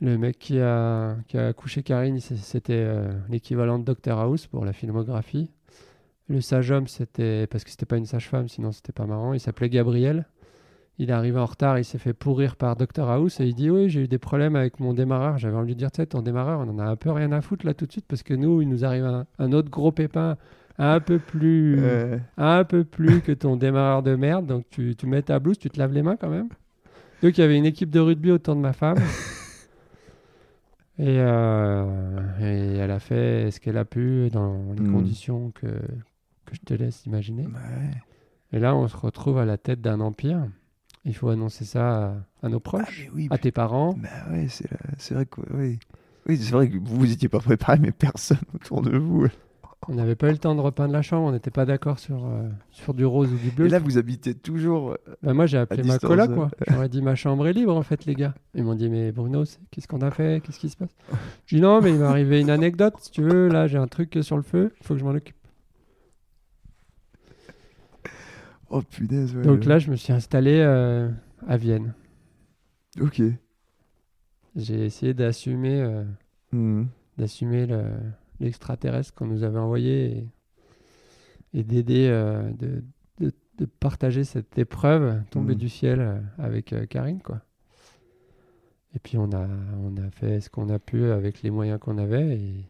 le mec qui a, qui a accouché Karine, c'était l'équivalent de Dr House pour la filmographie. Le sage homme, c'était parce que c'était pas une sage-femme, sinon c'était pas marrant. Il s'appelait Gabriel. Il est arrivé en retard, il s'est fait pourrir par Dr House et il dit oui j'ai eu des problèmes avec mon démarreur. J'avais envie de lui dire tu sais ton démarreur on en a un peu rien à foutre là tout de suite parce que nous il nous arrive un, un autre gros pépin un peu plus Euh, un peu plus que ton démarreur de merde. Donc tu, tu mets ta blouse, tu te laves les mains quand même. Donc il y avait une équipe de rugby autour de ma femme. Et, euh, et elle a fait ce qu'elle a pu dans les Mm. conditions que, que je te laisse imaginer. ouais. Et là, on se retrouve à la tête d'un empire. Il faut annoncer ça à, à nos Ah, proches, oui, à tes parents. Bah ouais, c'est la- c'est vrai que oui. Oui, c'est vrai que vous vous étiez pas préparé, mais personne autour de vous. On n'avait pas eu le temps de repeindre la chambre, on n'était pas d'accord sur, euh, sur du rose ou du bleu. Et là, vous habitez toujours. euh, Bah, moi, j'ai appelé ma euh. quoi. J'aurais dit, ma chambre est libre, en fait, les gars. Ils m'ont dit, mais Bruno, c'est- qu'est-ce qu'on a fait? Qu'est-ce qui se passe? Je dis, non, mais il m'est arrivé une anecdote, si tu veux. Là, j'ai un truc sur le feu, il faut que je m'en occupe. Oh punaise, ouais. Donc là, je me suis installé euh, à Vienne. Ok. J'ai essayé d'assumer euh, Mhm. d'assumer le- l'extraterrestre qu'on nous avait envoyé et, et d'aider, euh, de, de- de partager cette épreuve tombée Mhm. du ciel avec Karine, quoi. Et puis on a, on a fait ce qu'on a pu avec les moyens qu'on avait et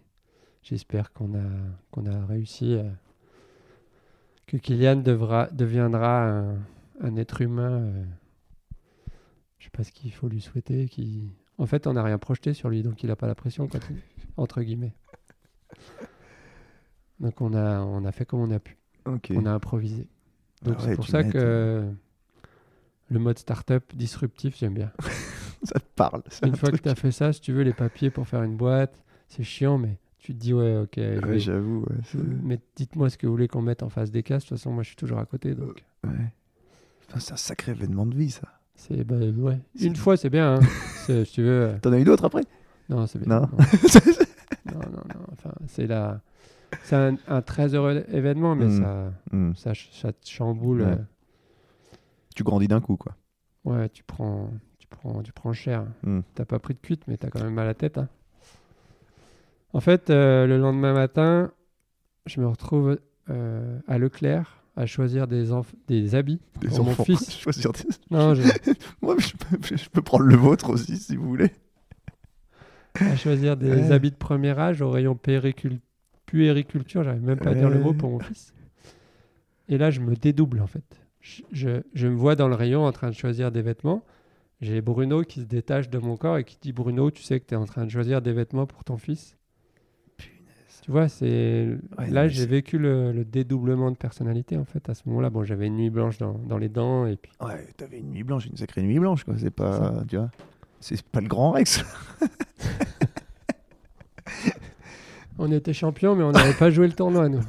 j'espère qu'on a, qu'on a réussi, que Kylian devra, deviendra un, un être humain. euh, je sais pas ce qu'il faut lui souhaiter. Qui... En fait, on n'a rien projeté sur lui, donc il n'a pas la pression, quand il- entre guillemets. Donc on a, on a fait comme on a pu. On a improvisé. Donc Ah c'est ouais, pour ça que le mode startup disruptif, j'aime bien. Ça te parle. c'est Une un fois que tu as fait ça, si tu veux, les papiers pour faire une boîte, c'est chiant, mais tu te dis, ouais, ok, je Ouais, vais- j'avoue. ouais, je- c'est- mais dites-moi ce que vous voulez qu'on mette en face des cases. De toute façon, moi, je suis toujours à côté. Donc, Ouais. Putain, c'est un sacré événement de vie, ça. c'est, bah, ouais. Une fois, c'est bien. hein. Si tu veux. euh, T'en as eu d'autres après? Non, c'est bien. Non. Non, non, non. non. Enfin, c'est la... c'est un, un très heureux événement, mais Mm. ça, Hmm. ça, te chamboule. Euh, Tu grandis d'un coup, quoi. Ouais, tu prends, tu prends, tu prends cher. Mm. T'as pas pris de cuite, mais t'as quand même mal à la tête. hein. En fait, euh, le lendemain matin, je me retrouve euh, à Leclerc à choisir des, des habits Des pour mon enfants. fils. Choisir des- Non, je- Moi, je peux, je peux prendre le vôtre aussi, si vous voulez. à choisir des Ouais. habits de premier âge au rayon puéricul- puériculture, j'arrive même pas à dire le mot pour mon fils. Et là, je me dédouble en fait. Je, je- je me vois dans le rayon en train de choisir des vêtements. J'ai Bruno qui se détache de mon corps et qui dit Bruno, tu sais que tu es en train de choisir des vêtements pour ton fils. Tu vois, c'est Ouais, là j'ai vécu le, le dédoublement de personnalité en fait à ce moment-là. Bon, j'avais une nuit blanche dans, dans les dents et puis Ouais, t'avais une nuit blanche, une sacrée nuit blanche, quoi. C'est pas, tu vois, c'est pas le grand Rex. on était champions, mais on n'avait pas joué le tournoi nous.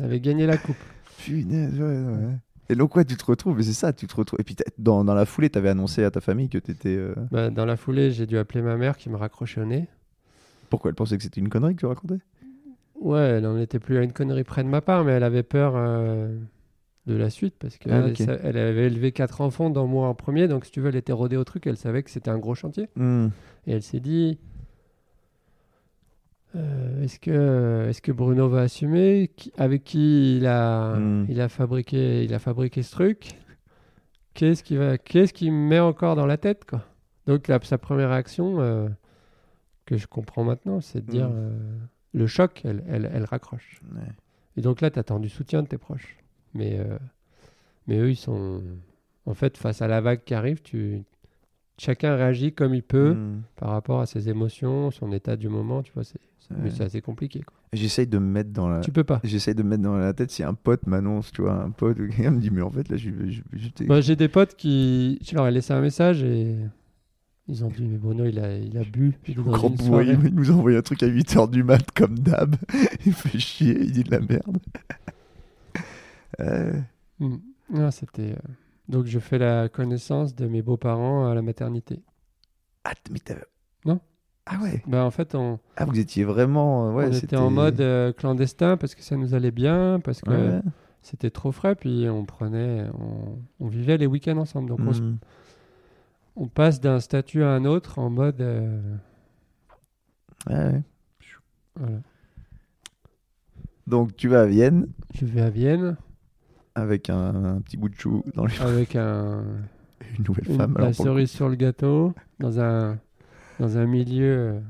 On avait gagné la coupe. Punaise, ouais, ouais. Et donc, ouais, tu te retrouves, mais c'est ça, tu te retrouves. Et puis, dans, dans la foulée, t'avais annoncé à ta famille que t'étais. euh, Bah, dans la foulée, j'ai dû appeler ma mère qui me raccrochait au nez. Pourquoi elle pensait que c'était une connerie que tu racontais? Ouais, elle n'en était plus à une connerie près de ma part, mais elle avait peur euh, de la suite parce qu'elle Ah, elle avait élevé quatre enfants, dont moi en premier. Donc, si tu veux, elle était rodée au truc. Elle savait que c'était un gros chantier. Hmm. Et elle s'est dit euh, est-ce que, est que Bruno va assumer? Qui- Avec qui il a, Mm. il, a fabriqué, il a fabriqué ce truc? Qu'est-ce qui, va, qu'est-ce qui me met encore dans la tête quoi? Donc, la- sa première réaction, euh, que je comprends maintenant, c'est de dire Mm. Le choc, elle, elle, elle raccroche. Ouais. Et donc là, tu attends du soutien de tes proches. Mais, euh, mais eux, ils sont. En fait, face à la vague qui arrive, tu... chacun réagit comme il peut Hmm. par rapport à ses émotions, son état du moment. Tu vois, c'est Ouais. mais c'est assez compliqué. Quoi. J'essaye de me mettre dans la. Tu peux pas. J'essaye de me mettre dans la tête si un pote m'annonce, tu vois, un pote ou quelqu'un me dit, mais en fait, là, je Moi, j'ai des potes qui. Je leur ai laissé un message et. Ils ont dit, mais Bruno, il a, il a bu. Il Grand bourré, il nous a envoyé un truc à 8h du mat comme d'hab. il fait chier, il dit de la merde. Euh, Mm. Non, c'était. euh, Donc, je fais la connaissance de mes beaux-parents à la maternité. Ah, mais Non. Ah ouais. Bah, en fait, on, Ah, vous étiez vraiment. euh, Ouais, on était en mode euh, clandestin parce que ça nous allait bien, parce que Ouais. c'était trop frais, puis on prenait, on, on vivait les week-ends ensemble. Donc on, Hmm. On passe d'un statut à un autre en mode, euh, Ouais, ouais. voilà. Donc, tu vas à Vienne Je vais à Vienne avec un, un petit bout de chou dans les... avec un, une nouvelle une, femme. la pour le cerise sur le gâteau dans un dans un milieu. euh,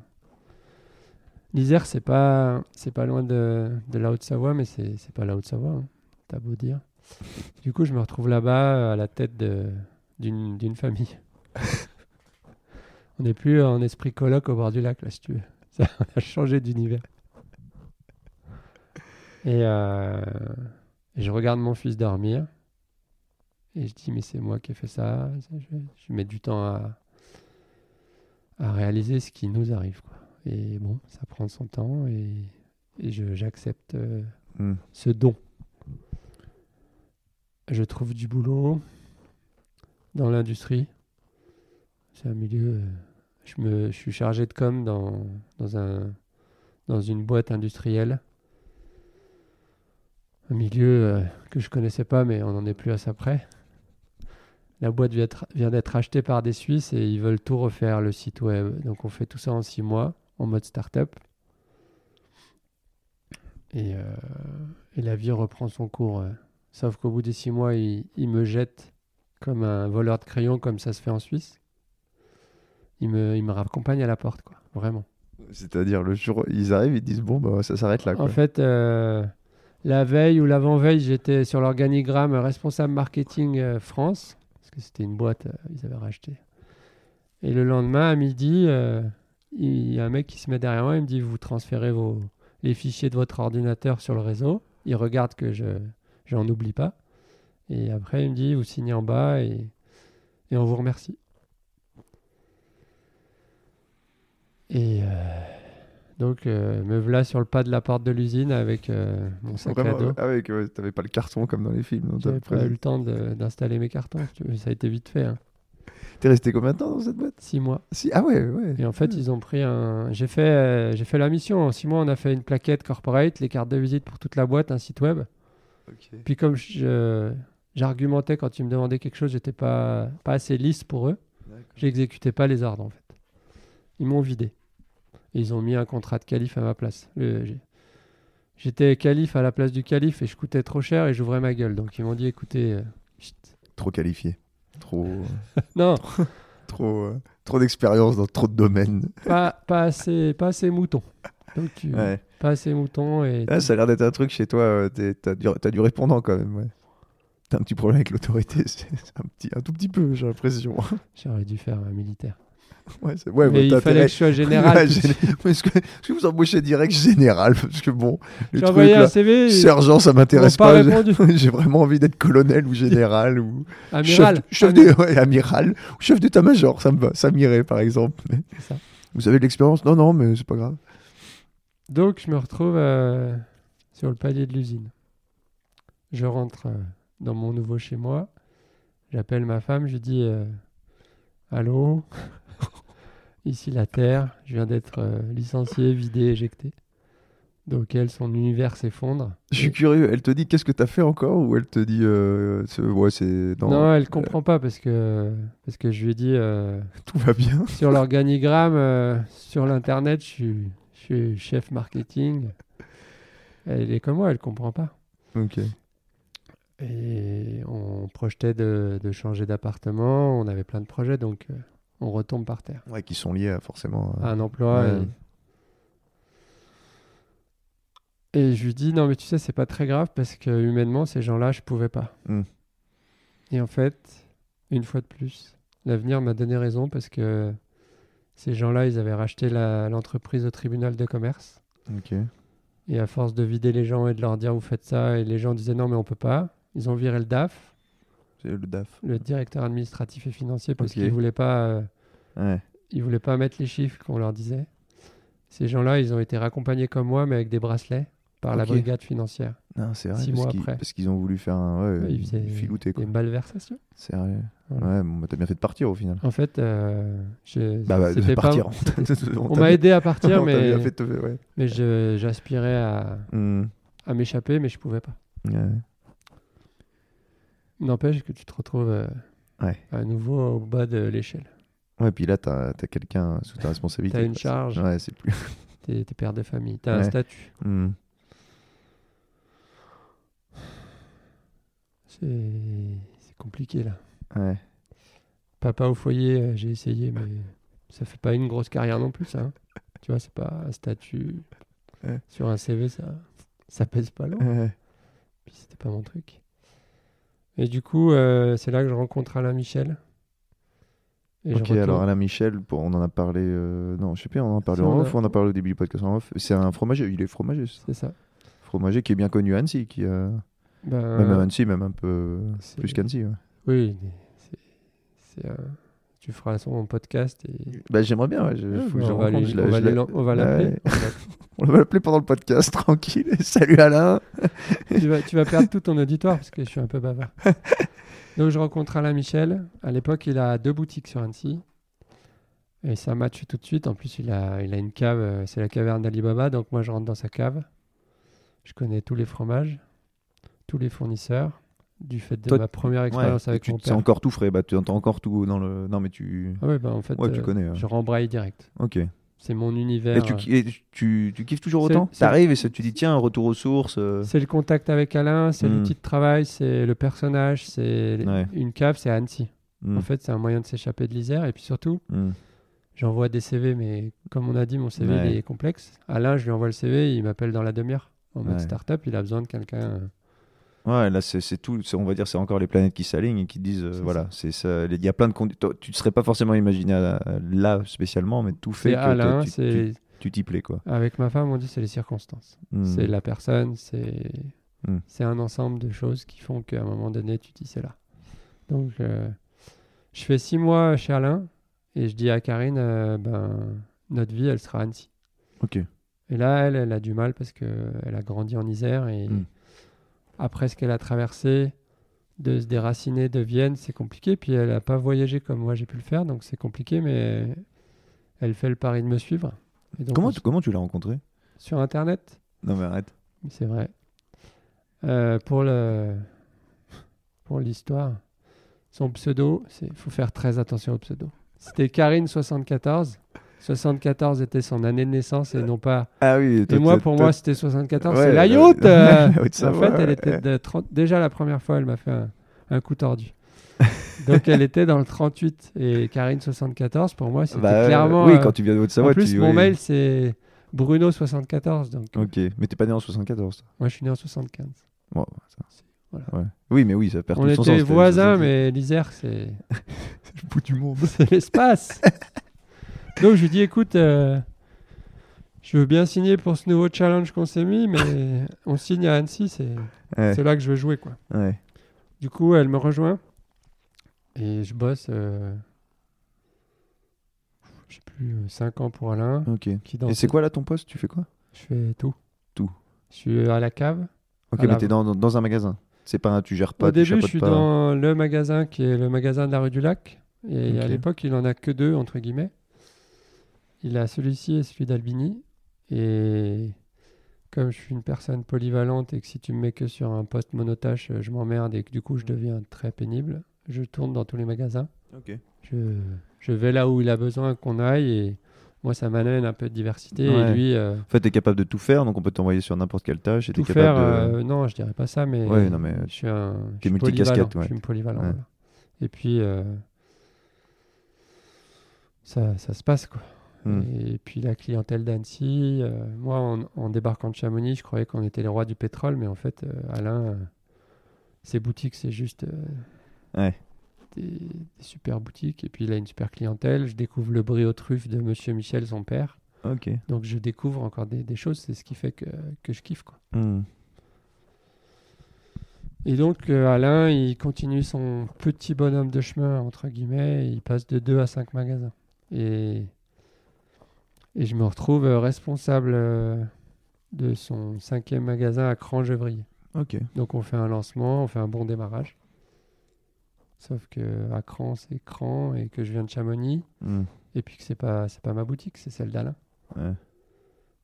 L'Isère, c'est pas c'est pas loin de, de la Haute-Savoie, mais c'est c'est pas la Haute-Savoie. hein, T'as beau dire. Du coup, je me retrouve là-bas à la tête de d'une famille. On n'est plus en esprit colloque au bord du lac là, si tu veux. Ça a changé d'univers. Et, euh, et je regarde mon fils dormir. Et je dis, mais c'est moi qui ai fait ça. Je, je mets du temps à, à réaliser ce qui nous arrive. Quoi. Et bon, ça prend son temps et, j'accepte euh, Hmm. ce don. Je trouve du boulot dans l'industrie. C'est un milieu. euh, je, me, je suis chargé de com dans, dans, un, dans une boîte industrielle. Un milieu euh, que je connaissais pas, mais on n'en est plus à ça près. La boîte vient d'être- achetée par des Suisses et ils veulent tout refaire, le site web. Donc on fait tout ça en six mois, en mode start-up. Et, euh, et la vie reprend son cours. euh. Sauf qu'au bout des six mois, ils il me jettent comme un voleur de crayon, comme ça se fait en Suisse. Il me, il me raccompagne à la porte, quoi. Vraiment. C'est-à-dire, le jour, ils arrivent, ils disent, bon, bah, ça s'arrête là. Quoi. En fait, euh, la veille ou l'avant-veille, j'étais sur l'organigramme responsable marketing euh, France, parce que c'était une boîte, euh, ils avaient racheté. Et le lendemain, à midi, euh, il y a un mec qui se met derrière moi, il me dit, vous transférez vos, les fichiers de votre ordinateur sur le réseau. Il regarde que je j'en oublie pas. Et après, il me dit, vous signez en bas et, et on vous remercie. Et euh, donc, euh, me voilà sur le pas de la porte de l'usine avec euh, mon sac Vraiment, à dos. Ah que t'avais pas le carton comme dans les films. J'avais pas eu le temps d'installer mes cartons. Ça a été vite fait. hein. T'es resté combien de temps dans cette boîte? Six mois. si... Ah ouais, ouais. Et en fait, ils ont pris un. J'ai fait, euh, j'ai fait la mission. En six mois, on a fait une plaquette corporate, les cartes de visite pour toute la boîte, un site web. Ok. Puis comme j'argumentais quand ils me demandaient quelque chose, j'étais pas, pas assez lisse pour eux. J'exécutais pas les ordres en fait. Ils m'ont vidé. Et ils ont mis un contrat de qualif à ma place. J'étais calife à la place du calife et je coûtais trop cher et j'ouvrais ma gueule. Donc ils m'ont dit écoutez, euh, chut. Trop qualifié. Trop, non, trop, euh, trop d'expérience dans trop de domaines. pas, pas, assez, pas assez mouton. Donc tu, Ouais. pas assez mouton et Ah, ça a l'air d'être un truc chez toi. euh, T'as du, du répondant quand même. Ouais. T'as un petit problème avec l'autorité. C'est un, petit, un tout petit peu, j'ai l'impression. j'aurais dû faire un militaire. Ouais, ouais, Mais il fallait que je sois général. Ouais, que, est-ce que vous embauchez direct général Parce que bon, J'ai envoyé un CV. sergent, ça m'intéresse pas. J'ai vraiment envie d'être colonel ou général ou Amiral. chef, chef Amiral. des- ouais, amiral ou chef d'état-major. Ça me va, ça m'irait par exemple. Mais C'est ça. vous avez de l'expérience? Non, non, mais c'est pas grave. Donc je me retrouve euh, sur le palier de l'usine. Je rentre euh, dans mon nouveau chez moi. J'appelle ma femme, je dis euh, Allô? Ici la Terre, je viens d'être euh, licencié, vidé, éjecté. Donc elle, son univers s'effondre. Je suis curieux. Elle te dit qu'est-ce que t'as fait encore ou elle te dit euh, c'est- ouais c'est non, Non, elle comprend pas parce que, parce que je lui ai dit euh, tout va bien. sur l'organigramme, euh, sur l'internet, je suis, je suis chef marketing. Elle est comme moi, elle comprend pas. Ok. Et on projetait de, de changer d'appartement, on avait plein de projets, donc euh, on retombe par terre. Ouais, qui sont liés à forcément. euh, À un emploi. Ouais. Et... et je lui dis, non mais tu sais, c'est pas très grave parce que humainement, ces gens-là, je pouvais pas. Hmm. Et en fait, une fois de plus, l'avenir m'a donné raison parce que ces gens-là, ils avaient racheté l'entreprise au tribunal de commerce. Ok. Et à force de vider les gens et de leur dire, vous faites ça, et les gens disaient, non mais on peut pas, ils ont viré le DAF. C'est le DAF. le directeur administratif et financier parce Ok. qu'il voulait pas euh, Ouais. il voulait pas mettre les chiffres qu'on leur disait. Ces gens-là, ils ont été raccompagnés comme moi mais avec des bracelets par la brigade financière. Non, c'est vrai. Six parce mois après. Parce qu'ils ont voulu faire un ouais, ils faisaient filouté quoi. Des malversations. Voilà. Ouais, bon, bah, t'as bien fait de partir au final. En fait, euh, je- Bah, bah de pas- partir. on m'a aidé à partir mais fait ouais. mais je- j'aspirais à, Hmm. à m'échapper mais je pouvais pas. Ouais. N'empêche que tu te retrouves euh, Ouais. à nouveau au bas de l'échelle. Ouais, puis là, t'as as, quelqu'un sous ta responsabilité. T'as une quoi. charge. Ouais, c'est plus. T'es t'es père de famille, t'as un Ouais. statut. Hmm. C'est compliqué là. Ouais. Papa au foyer, euh, j'ai essayé, mais ça fait pas une grosse carrière non plus, ça. hein. Tu vois, c'est pas un statut. Ouais. Sur un CV, ça, ça pèse pas lourd. Ouais. Puis c'était pas mon truc. Et du coup, euh, c'est là que je rencontre Alain Michel. Et Ok, alors Alain Michel, pour- on en a parlé. euh, Non, je sais pas, on en a parlé en on a- off ou on en a parlé au début du podcast en off. C'est un fromager, il est fromager. c'est ça. Fromager qui est bien connu à Annecy, qui a. Ben, Même à Annecy, même un peu plus qu'Annecy. ouais. Oui, c'est- un- tu feras son podcast et Bah, j'aimerais bien, ouais, je- Ouais, faut que je on va rencontre, lui- je la- on va je la- lui- on va l'appeler. On va l'appeler pendant le podcast, tranquille. Salut Alain tu, vas, tu vas perdre tout ton auditoire parce que je suis un peu bavard. Donc je rencontre Alain Michel. À l'époque, il a deux boutiques sur Annecy. Et ça match tout de suite. En plus, il a, il a une cave, euh, c'est la caverne d'Alibaba. Donc moi, je rentre dans sa cave. Je connais tous les fromages, tous les fournisseurs. Du fait de Toi, ma première expérience avec tu- mon C'est père. encore tout frais, bah, tu entends encore tout dans le. Non, mais tu. Ah ouais, bah, en fait, Ouais, tu euh, connais. ouais. je rembraye direct. Ok. Et C'est mon univers. tu, euh, et tu, tu kiffes toujours autant T'arrives et ça- tu dis tiens, retour aux sources. euh, C'est le contact avec Alain, c'est Hmm. l'outil de travail, c'est le personnage, c'est Ouais. une cave, c'est Annecy. hmm, En fait, c'est un moyen de s'échapper de l'Isère. Et puis surtout, hmm. j'envoie des CV, mais comme on a dit, mon CV Ouais. il est complexe. Alain, je lui envoie le CV, il m'appelle dans la demi-heure. En mode Ouais. start-up, il a besoin de quelqu'un. Euh, Ouais, là, c'est tout. On va dire, c'est encore les planètes qui s'alignent et qui disent, euh, voilà, c'est. Il y a plein de conditions. Tu ne serais pas forcément imaginé à- à- là spécialement, mais tout fait que Alain, toi, tu- t'y plais, quoi. Avec ma femme, on dit c'est les circonstances. Hmm. C'est la personne, c'est Hmm. c'est un ensemble de choses qui font qu'à un moment donné, tu dis c'est là. Donc, euh, je fais six mois chez Alain et je dis à Karine, euh, ben, notre vie, elle sera à Annecy. Ok. Et là, elle, elle a du mal parce qu'elle a grandi en Isère et Hmm. Après ce qu'elle a traversé, de se déraciner de Vienne, c'est compliqué. Puis elle n'a pas voyagé comme moi j'ai pu le faire, donc c'est compliqué, mais elle fait le pari de me suivre. Et donc, Comment on tu, s- comment tu l'as rencontré Sur Internet, Non, mais arrête. c'est vrai. Euh, pour le pour l'histoire, son pseudo, il faut faire très attention au pseudo. C'était Karine74 74 était son année de naissance et non pas. Ah oui. Et moi, pour moi, c'était 74. Ouais, c'est la la- yacht euh. En fait, elle était de 30 déjà la première fois, elle m'a fait un, un coup tordu. Donc elle était dans le 38 et Karine 74. Pour moi, c'était Bah, euh, clairement. Oui, euh, quand tu viens de Haute-Savoie, en plus, tu. mon oui. mail c'est Bruno 74. Donc euh, Ok, mais t'es pas né en 74. toi. moi, je suis né en 75. Bon, ça. Voilà. Ouais. Oui, mais oui, ça perd On tout son était sens. voisins, mais l'Isère, c'est C'est le bout du monde. c'est l'espace. Donc je lui dis, écoute, euh, je veux bien signer pour ce nouveau challenge qu'on s'est mis, mais on signe à Annecy, c'est Ouais. là que je veux jouer, quoi. ouais. Du coup, elle me rejoint et je bosse, euh, je sais plus, 5 ans pour Alain. Ok. Qui dans Et c'est quoi là ton poste? Tu fais quoi? Je fais tout. Tout. Je suis à la cave. Ok, À la- mais t'es dans, dans- dans un magasin. C'est pas tu gères pas. Au début, je suis pas. dans le magasin qui est le magasin de la rue du Lac. Et à l'époque, il en a que deux, entre guillemets. Il a celui-ci et celui d'Albini. Et comme je suis une personne polyvalente et que si tu me mets que sur un poste monotâche, euh, je m'emmerde et que du coup, je deviens très pénible, je tourne dans tous les magasins. Je, je vais là où il a besoin qu'on aille et moi, ça m'amène un peu de diversité. Ouais. Et lui, euh, En fait, t'es capable de tout faire, donc on peut t'envoyer sur n'importe quelle tâche. Et tout faire, capable de. euh, non, je dirais pas ça, mais, Ouais, non, mais je suis un je suis polyvalent, ouais. Je suis polyvalent. Voilà. Et puis, euh, ça, ça se passe, quoi. Hmm. Et puis la clientèle d'Annecy, euh, moi, en, en débarquant de Chamonix, je croyais qu'on était les rois du pétrole, mais en fait, euh, Alain, euh, ses boutiques, c'est juste euh, Ouais. des, des super boutiques. Et puis, il a une super clientèle. Je découvre le brie aux truffes de Monsieur Michel, son père. Ok. Donc, je découvre encore des, des choses. C'est ce qui fait que, que je kiffe, quoi. Hmm. Et donc, Alain, il continue son petit bonhomme de chemin, entre guillemets, et il passe de 2 à 5 magasins. Et, et je me retrouve euh, responsable euh, de son cinquième magasin à Cran-Gevrier. Ok. Donc, on fait un lancement, on fait un bon démarrage. Sauf que à Cran, c'est Cran, et que je viens de Chamonix, Hmm. et puis que c'est pas, c'est pas ma boutique, c'est celle d'Alain. Ouais.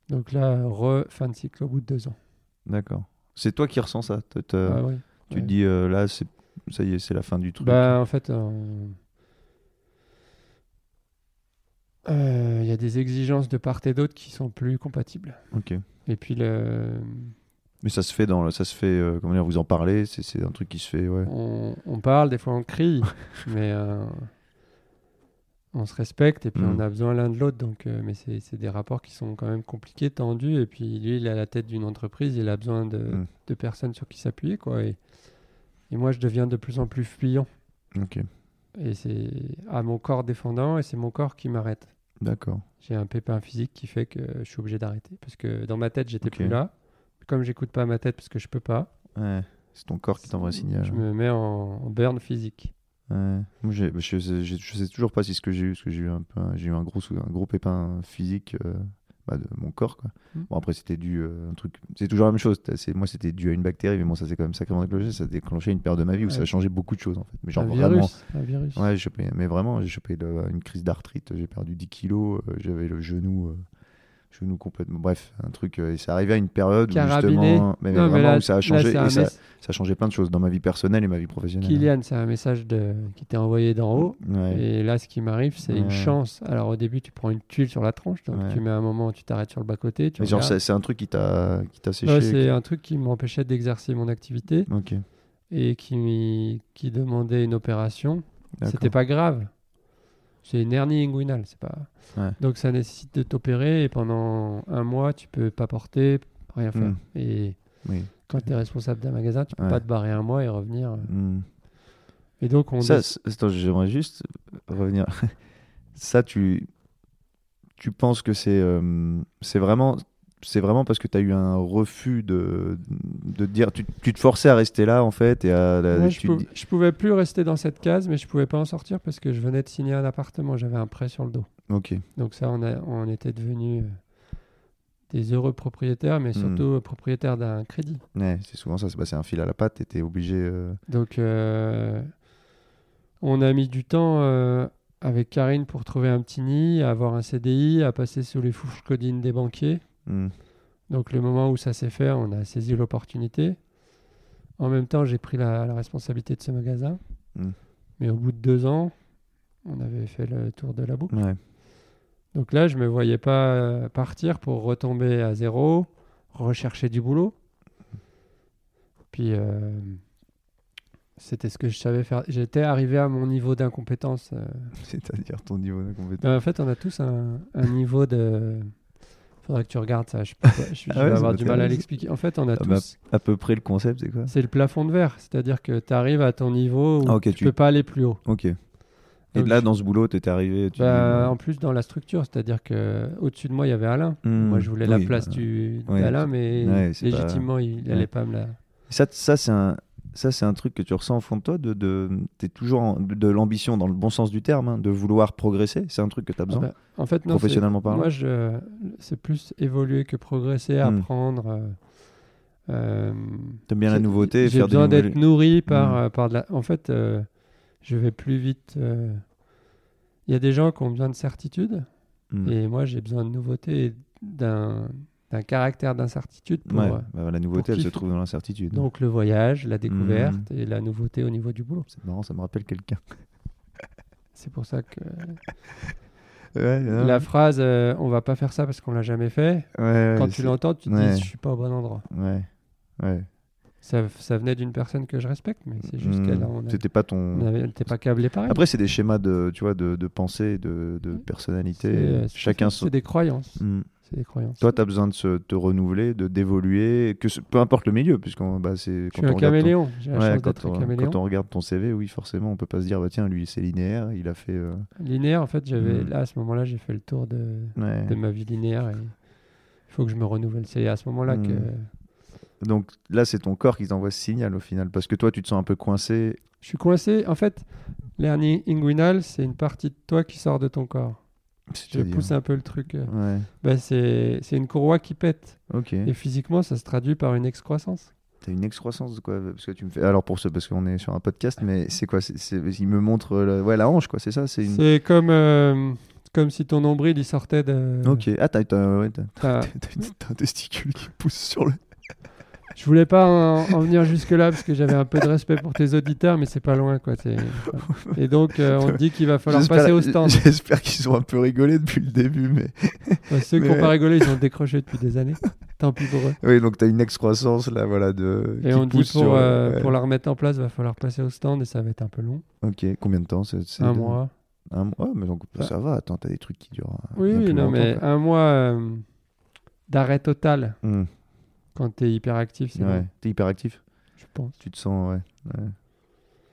Donc là, re, fin de cycle au bout de deux ans. D'accord. C'est toi qui ressens ça. Ah ouais. Tu ouais. te dis euh, là, c'est ça y est, c'est la fin du truc. Bah, en fait, euh, il y a des exigences de part et d'autre qui sont plus compatibles. Ok. Et puis, le, Mais ça se fait dans, ça se fait. euh, comment dire, vous en parlez. C'est, c'est un truc qui se fait. Ouais. on, on parle, des fois on crie, mais euh, on se respecte et puis Mm. on a besoin l'un de l'autre. Donc, euh, mais c'est des rapports qui sont quand même compliqués, tendus. Et puis, lui, il est à la tête d'une entreprise, il a besoin de, Mm. de personnes sur qui s'appuyer. quoi. Et, et moi, je deviens de plus en plus fuyant. Ok. Et c'est à mon corps défendant et c'est mon corps qui m'arrête. D'accord. J'ai un pépin physique qui fait que je suis obligé d'arrêter. Parce que dans ma tête, j'étais plus là. Comme j'écoute pas ma tête parce que je peux pas, Ouais. C'est ton corps qui t'envoie un signal. je me mets en, en burn physique. Ouais. Moi, bah, je, je sais toujours pas si ce que j'ai eu, parce que j'ai eu un peu, j'ai eu un gros, un gros pépin physique euh, bah, de mon corps, quoi. Mm. Bon après c'était dû euh, un truc, c'est toujours la même chose. Moi c'était dû à une bactérie, mais bon ça s'est quand même sacrément déclenché. Ça a déclenché une période de ma vie où ça a changé beaucoup de choses en fait. Mais genre un vraiment. Un virus. Ouais, j'ai chopé, mais vraiment, j'ai chopé le- une crise d'arthrite, j'ai perdu 10 kilos, euh, j'avais le genou, euh, genou complètement. Bref, un truc, euh, et c'est arrivé à une période où justement, mais, vraiment là, où ça a changé, et ça, a changé plein de choses dans ma vie personnelle et ma vie professionnelle. Kylian, c'est un message de... qui t'est envoyé d'en haut. Ouais. Et là, ce qui m'arrive, c'est une chance. Alors au début, tu prends une tuile sur la tronche, donc Ouais. tu mets un moment, tu t'arrêtes sur le bas-côté. Tu Mais genre, c'est un truc qui t'a séché. C'est un truc qui m'empêchait d'exercer mon activité Ok. et qui, qui demandait une opération. C'était pas grave. C'est une hernie inguinale, c'est pas. Ouais. Donc ça nécessite de t'opérer et pendant un mois tu peux pas porter, rien faire. Mm. Et Oui. quand tu es responsable d'un magasin, tu peux Ouais. pas te barrer un mois et revenir. Hmm. Et donc on Ça, attends, j'aimerais juste revenir. ça, tu, tu penses que c'est euh, c'est vraiment, c'est vraiment parce que tu as eu un refus de, de dire. Tu, tu te forçais à rester là, en fait, et à. Je, tu pou- dis- je pouvais plus rester dans cette case, mais je pouvais pas en sortir parce que je venais de signer un appartement, j'avais un prêt sur le dos. Ok. Donc ça, on, a, on était devenus euh, des heureux propriétaires, mais Mm. surtout euh, propriétaires d'un crédit. Ouais, c'est souvent ça. C'est bah, un fil à la patte. Tu étais obligé. euh, Donc, euh, on a mis du temps euh, avec Karine pour trouver un petit nid, à avoir un CDI, à passer sous les fourches codines des banquiers. Hmm. Donc, le moment où ça s'est fait, on a saisi l'opportunité. En même temps, j'ai pris la, la responsabilité de ce magasin. Mm. Mais au bout de deux ans, on avait fait le tour de la boucle. Ouais. Donc là, je me voyais pas partir pour retomber à zéro, rechercher du boulot. Puis euh, c'était ce que je savais faire. J'étais arrivé à mon niveau d'incompétence. euh. C'est-à-dire ton niveau d'incompétence. Ben, en fait, on a tous un, un niveau de. Faudrait que tu regardes ça. Je, peux pas- je- je Ah ouais, vais ça avoir du mal à l'expliquer. En fait, on a Ah bah, tous. À peu près le concept, c'est quoi C'est le plafond de verre. C'est-à-dire que tu arrives à ton niveau où Ah, tu, tu- peux pas aller plus haut. Ok. Et Donc, là, dans ce boulot, t'étais arrivé. Tu Bah, dis, en plus, dans la structure, c'est-à-dire que au-dessus de moi, il y avait Alain. Hmm, Moi, je voulais la place bah, du ouais, d'Alain, mais ouais, c'est pas- légitimement, il Ouais. allait pas me la. Ça, ça c'est un. Ça, c'est un truc que tu ressens au fond de toi, de, de, t'es toujours en- de, de l'ambition dans le bon sens du terme, hein, de vouloir progresser. C'est un truc que tu as Ah besoin. bah, en fait, non. c'est- Professionnellement parlant Moi, je, c'est plus évoluer que progresser, Hmm. apprendre. euh, T'aimes bien la j'ai- nouveauté, J'ai faire des besoin nouvelles- d'être nourri par, Hmm. euh, par de la. En fait, euh, je vais plus vite. euh, Il y a des gens qui ont besoin de certitude, Hmm. et moi, j'ai besoin de nouveauté et d'un d'un caractère d'incertitude pour. Ouais, euh, bah, la nouveauté, elle se trouve dans l'incertitude. Donc le voyage, la découverte Hmm. et la nouveauté au niveau du boulot. C'est marrant, ça me rappelle quelqu'un. C'est pour ça que Ouais, la phrase euh, on va pas faire ça parce qu'on l'a jamais fait, ouais, quand tu l'entends, tu te dis je suis pas au bon endroit. Ouais, ouais. Ça, ça venait d'une personne que je respecte, mais c'est juste Hmm. qu'elle C'était pas on ton. elle pas câblée pareil. Après, c'est des schémas de, tu vois, de, de pensée, de, de C'est, personnalité. euh, c'est- Chacun. C'est des croyances. C'est des croyances. Toi, tu as besoin de se, te renouveler, de d'évoluer, que ce- peu importe le milieu, puisqu'on bah, c'est je quand on regarde ton- Ouais, quand, on, caméléon. quand on regarde ton CV, oui, forcément, on peut pas se dire, bah tiens, lui, c'est linéaire, il a fait. euh, Linéaire, en fait, j'avais Hmm. là à ce moment-là, j'ai fait le tour de, ouais. de ma vie linéaire il faut que je me renouvelle. C'est à ce moment-là Hmm. que Donc là, c'est ton corps qui t'envoie ce signal au final, parce que toi, tu te sens un peu coincé. je suis coincé. En fait, l'hernie inguinale, c'est une partie de toi qui sort de ton corps. Je c'est-à-dire- pousse un peu le truc. euh. Ouais, Bah, c'est une courroie qui pète. ok. Et physiquement, ça se traduit par une excroissance. T'as une excroissance de quoi Parce que tu me fais. Alors pour ce, parce qu'on est sur un podcast, mais c'est quoi c'est- Il me montre la... Ouais, la hanche, quoi, c'est ça C'est une. C'est comme, euh, comme si ton nombril il sortait de. Ok. Ah, t'as, ouais, un testicule qui pousse sur le. Je voulais pas en, en venir jusque-là parce que j'avais un peu de respect pour tes auditeurs, mais c'est pas loin quoi. Et donc euh, on dit qu'il va falloir passer au stand. J'espère qu'ils ont un peu rigolé depuis le début, mais. Ouais, ceux qui n'ont pas rigolé, ils ont décroché depuis des années. Tant pis pour eux. Oui, donc t'as une excroissance là, voilà, de. Et qui on dit pour, sur- euh, ouais. pour la remettre en place, va falloir passer au stand et ça va être un peu long. Ok, combien de temps Un de- mois. Un mois, mais donc ça va. Attends, t'as des trucs qui durent. Oui, non, mais quoi. un mois euh, d'arrêt total Hmm, quand tu es hyperactif, c'est ouais. bon, T'es hyper actif. je pense. Tu te sens, ouais. ouais.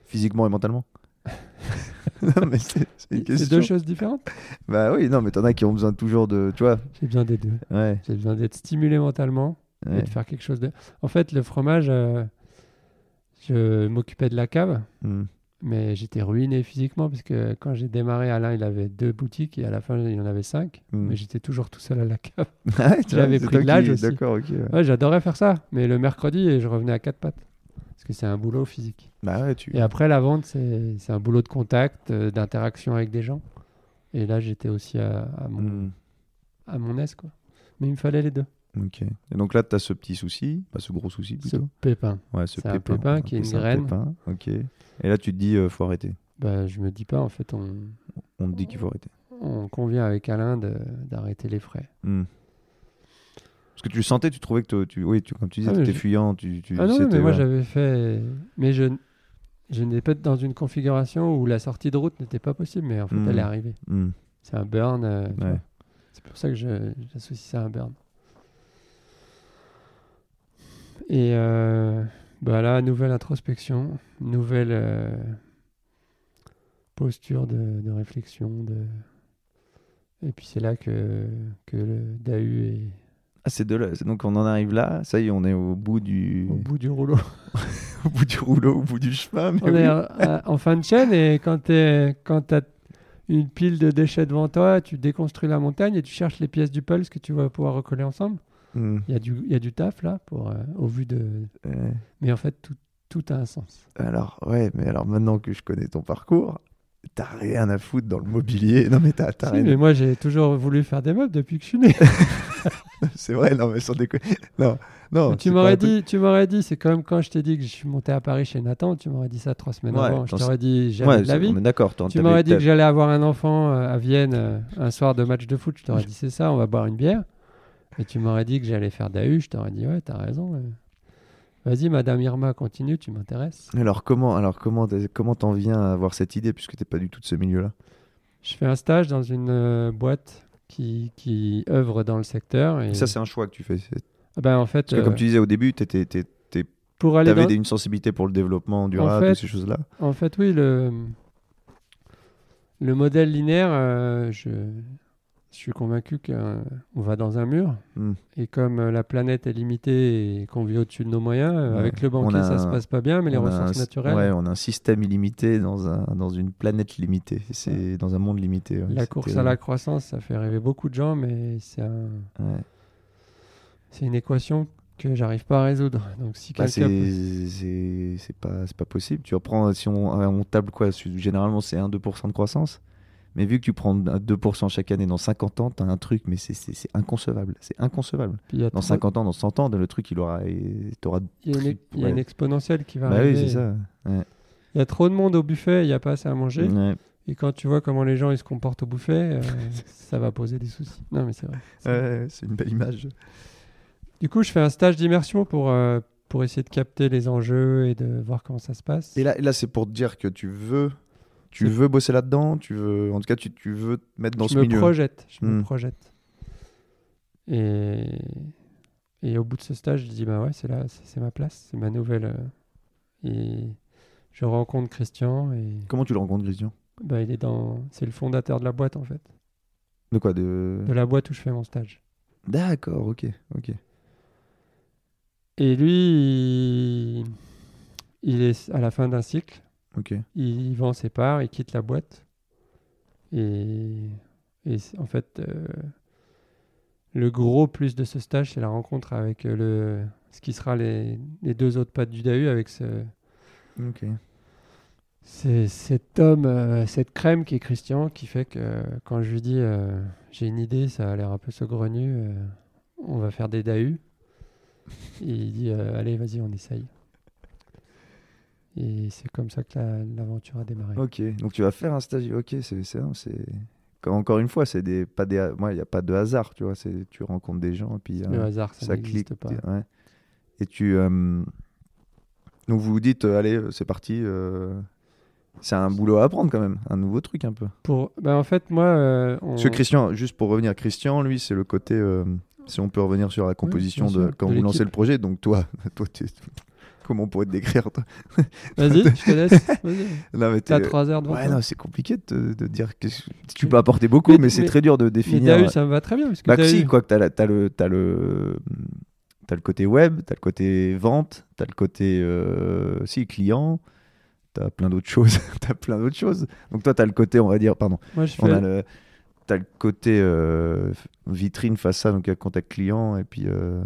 Physiquement et mentalement. non, mais c'est, deux choses différentes. Bah oui, non, mais t'en as qui ont besoin toujours de, tu vois. J'ai besoin des deux. Ouais. J'ai besoin d'être stimulé mentalement et de faire quelque chose de. En fait, le fromage, euh, je m'occupais de la cave, Hmm. Mais j'étais ruiné physiquement parce que quand j'ai démarré, Alain, il avait deux boutiques et à la fin, il en avait cinq. Hmm. Mais j'étais toujours tout seul à la cave. Ah J'avais pris de l'âge aussi. D'accord, ok. ouais. Ouais, j'adorais faire ça, mais le mercredi, et je revenais à quatre pattes. Parce que c'est un boulot physique. Bah ouais, tu. Et après, la vente, c'est c'est un boulot de contact, euh, d'interaction avec des gens. Et là, j'étais aussi à, à mon, Hmm. à mon aise, quoi. Mais il me fallait les deux. Ok. Et donc là, t'as ce petit souci, pas ce gros souci Ce plutôt. pépin. Ouais, ce un pépin. qui est une graine. pépin, Ok. Et là, tu te dis, euh, faut arrêter. Bah, je me dis pas, en fait, on, On te dit qu'il faut arrêter. on convient avec Alain de- d'arrêter les frais. Hmm. Parce que tu le sentais, tu trouvais que tu, oui, tu, comme tu disais, Ah, tu étais je- fuyant, tu, tu Ah non, mais moi ouais. j'avais fait. Mais je, je n'étais pas dans une configuration où la sortie de route n'était pas possible, mais en fait Hmm. elle est arrivée. Hmm. C'est un burn. euh, tu Ouais. C'est pour ça que j'associe ça à un burn. Et euh, bah là, nouvelle introspection, nouvelle euh, posture de, de réflexion. De... Et puis c'est là que, que le Dahu est Ah, c'est de là. c'est- Donc on en arrive là. Ça y est, on est au bout du, au bout du rouleau. au bout du rouleau, au bout du chemin. mais On oui. est en, en fin de chaîne et quand tu as une pile de déchets devant toi, tu déconstruis la montagne et tu cherches les pièces du pulse que tu vas pouvoir recoller ensemble. Hmm. Il y, a du- il y a du taf là, pour, euh, au vu de. Ouais. Mais en fait, tout, tout a un sens. Alors, ouais, mais alors maintenant que je connais ton parcours, t'as rien à foutre dans le mobilier. Non, mais t'as Si, rien. mais moi, j'ai toujours voulu faire des meubles depuis que je suis né. c'est vrai, non, mais sans déconner. Non, non. tu m'aurais dit, tu m'aurais dit, c'est comme quand je t'ai dit que je suis monté à Paris chez Nathan, tu m'aurais dit ça trois semaines Ouais, avant. Je t'aurais dit j'avais Ouais, de la vie. d'accord. Tu m'aurais dit que j'allais avoir un enfant euh, à Vienne euh, un soir de match de foot. Je t'aurais dit c'est ça, on va boire une bière. Et tu m'aurais dit que j'allais faire d'AU. Je t'aurais dit ouais, t'as raison. ouais. Vas-y, Madame Irma, continue, tu m'intéresses. Alors comment, alors comment, comment t'en viens à avoir cette idée puisque t'es pas du tout de ce milieu-là? Je fais un stage dans une euh, boîte qui, qui œuvre dans le secteur. Et Ça, c'est un choix que tu fais. Ah ben, en fait, Parce que comme euh, tu disais au début, t'étais, t'étais- t'étais- pour aller dans... des- une sensibilité pour le développement durable, fait- toutes ces choses-là. En fait, oui, le, le modèle linéaire, euh, je, je suis convaincu qu'on va dans un mur. Hmm. Et comme euh, la planète est limitée et qu'on vit au-dessus de nos moyens, euh, Ouais. avec le banquier, ça se un- passe pas bien, mais les ressources un- naturelles, Ouais, on a un système illimité dans, un, dans une planète limitée. C'est dans un monde limité. la course à la croissance, ça fait rêver beaucoup de gens, mais c'est une équation que j'arrive pas à résoudre. Donc si Bah, c'est pas, c'est pas possible. Tu reprends, si on, on table quoi Généralement, c'est 1-2% de croissance. Mais vu que tu prends 2% chaque année dans 50 ans, tu as un truc, mais c'est- inconcevable. C'est inconcevable. Dans trop- 50 ans, dans 100 ans, le truc, il aura. il y a une, il y a une exponentielle qui va Bah oui, arriver. c'est ça. Ouais. Il y a trop de monde au buffet, il n'y a pas assez à manger. Ouais. Et quand tu vois comment les gens ils se comportent au buffet, euh, ça va poser des soucis. Non, mais c'est vrai. C'est. Ouais, une belle image. Du coup, je fais un stage d'immersion pour, euh, pour essayer de capter les enjeux et de voir comment ça se passe. Et là, et là c'est pour te dire que tu veux, tu veux bosser là-dedans. Tu veux, en tout cas, tu, tu veux te mettre dans je ce me milieu. projette. Je me Hmm. projette. Et, et au bout de ce stage, je dis bah ouais, c'est là, c'est ma place, c'est ma nouvelle. euh, et je rencontre Christian et Comment tu le rencontres, Christian? Bah, il est dans, c'est le fondateur de la boîte en fait, De quoi de... de la boîte où je fais mon stage. D'accord, ok, ok. Et lui, il, il est à la fin d'un cycle. Ok. il vend ses parts, il quitte la boîte. Et, en fait, euh, le gros plus de ce stage, c'est la rencontre avec euh, le, ce qui sera les, les deux autres pattes du DAU, avec ce, Ok. c'est cet homme, euh, cette crème qui est Christian, qui fait que euh, quand je lui dis euh, j'ai une idée, ça a l'air un peu saugrenu, on va faire des DAU. Et il dit allez, vas-y, on essaye. Et c'est comme ça que la- l'aventure a démarré. Ok. Donc tu vas faire un stage. Ok, c'est Encore une fois, c'est des pas des. Moi, il y a pas de hasard, tu vois. C'est tu rencontres des gens et puis Le euh, hasard, ça, ça clique. pas. ouais. Et tu. euh, Donc vous vous dites, euh, allez, c'est parti. euh, C'est un boulot à apprendre quand même, un nouveau truc un peu. Pour, bah, en fait, moi, on- Parce que Christian, juste pour revenir, Christian, lui, c'est le côté. Si on peut revenir sur la composition de quand de vous lancez le projet. Donc toi, toi, comment on pourrait te décrire toi vas-y, je te laisse. Vas-y. Mais T'as t'es- trois heures devant Ouais, toi. non, c'est compliqué de, dire que tu peux apporter beaucoup, mais, Mais- c'est mais- très dur de Mais définir. DAU, ça me va très bien. Parce que Bah, si, quoi que t'as le, t'as le, le côté web, t'as le côté vente, t'as le côté euh, si client, t'as plein d'autres choses, t'as plein d'autres choses. Donc toi, t'as le côté, on va dire, pardon, moi, je on fais, a le, t'as le côté euh, vitrine face à donc contact client et puis euh,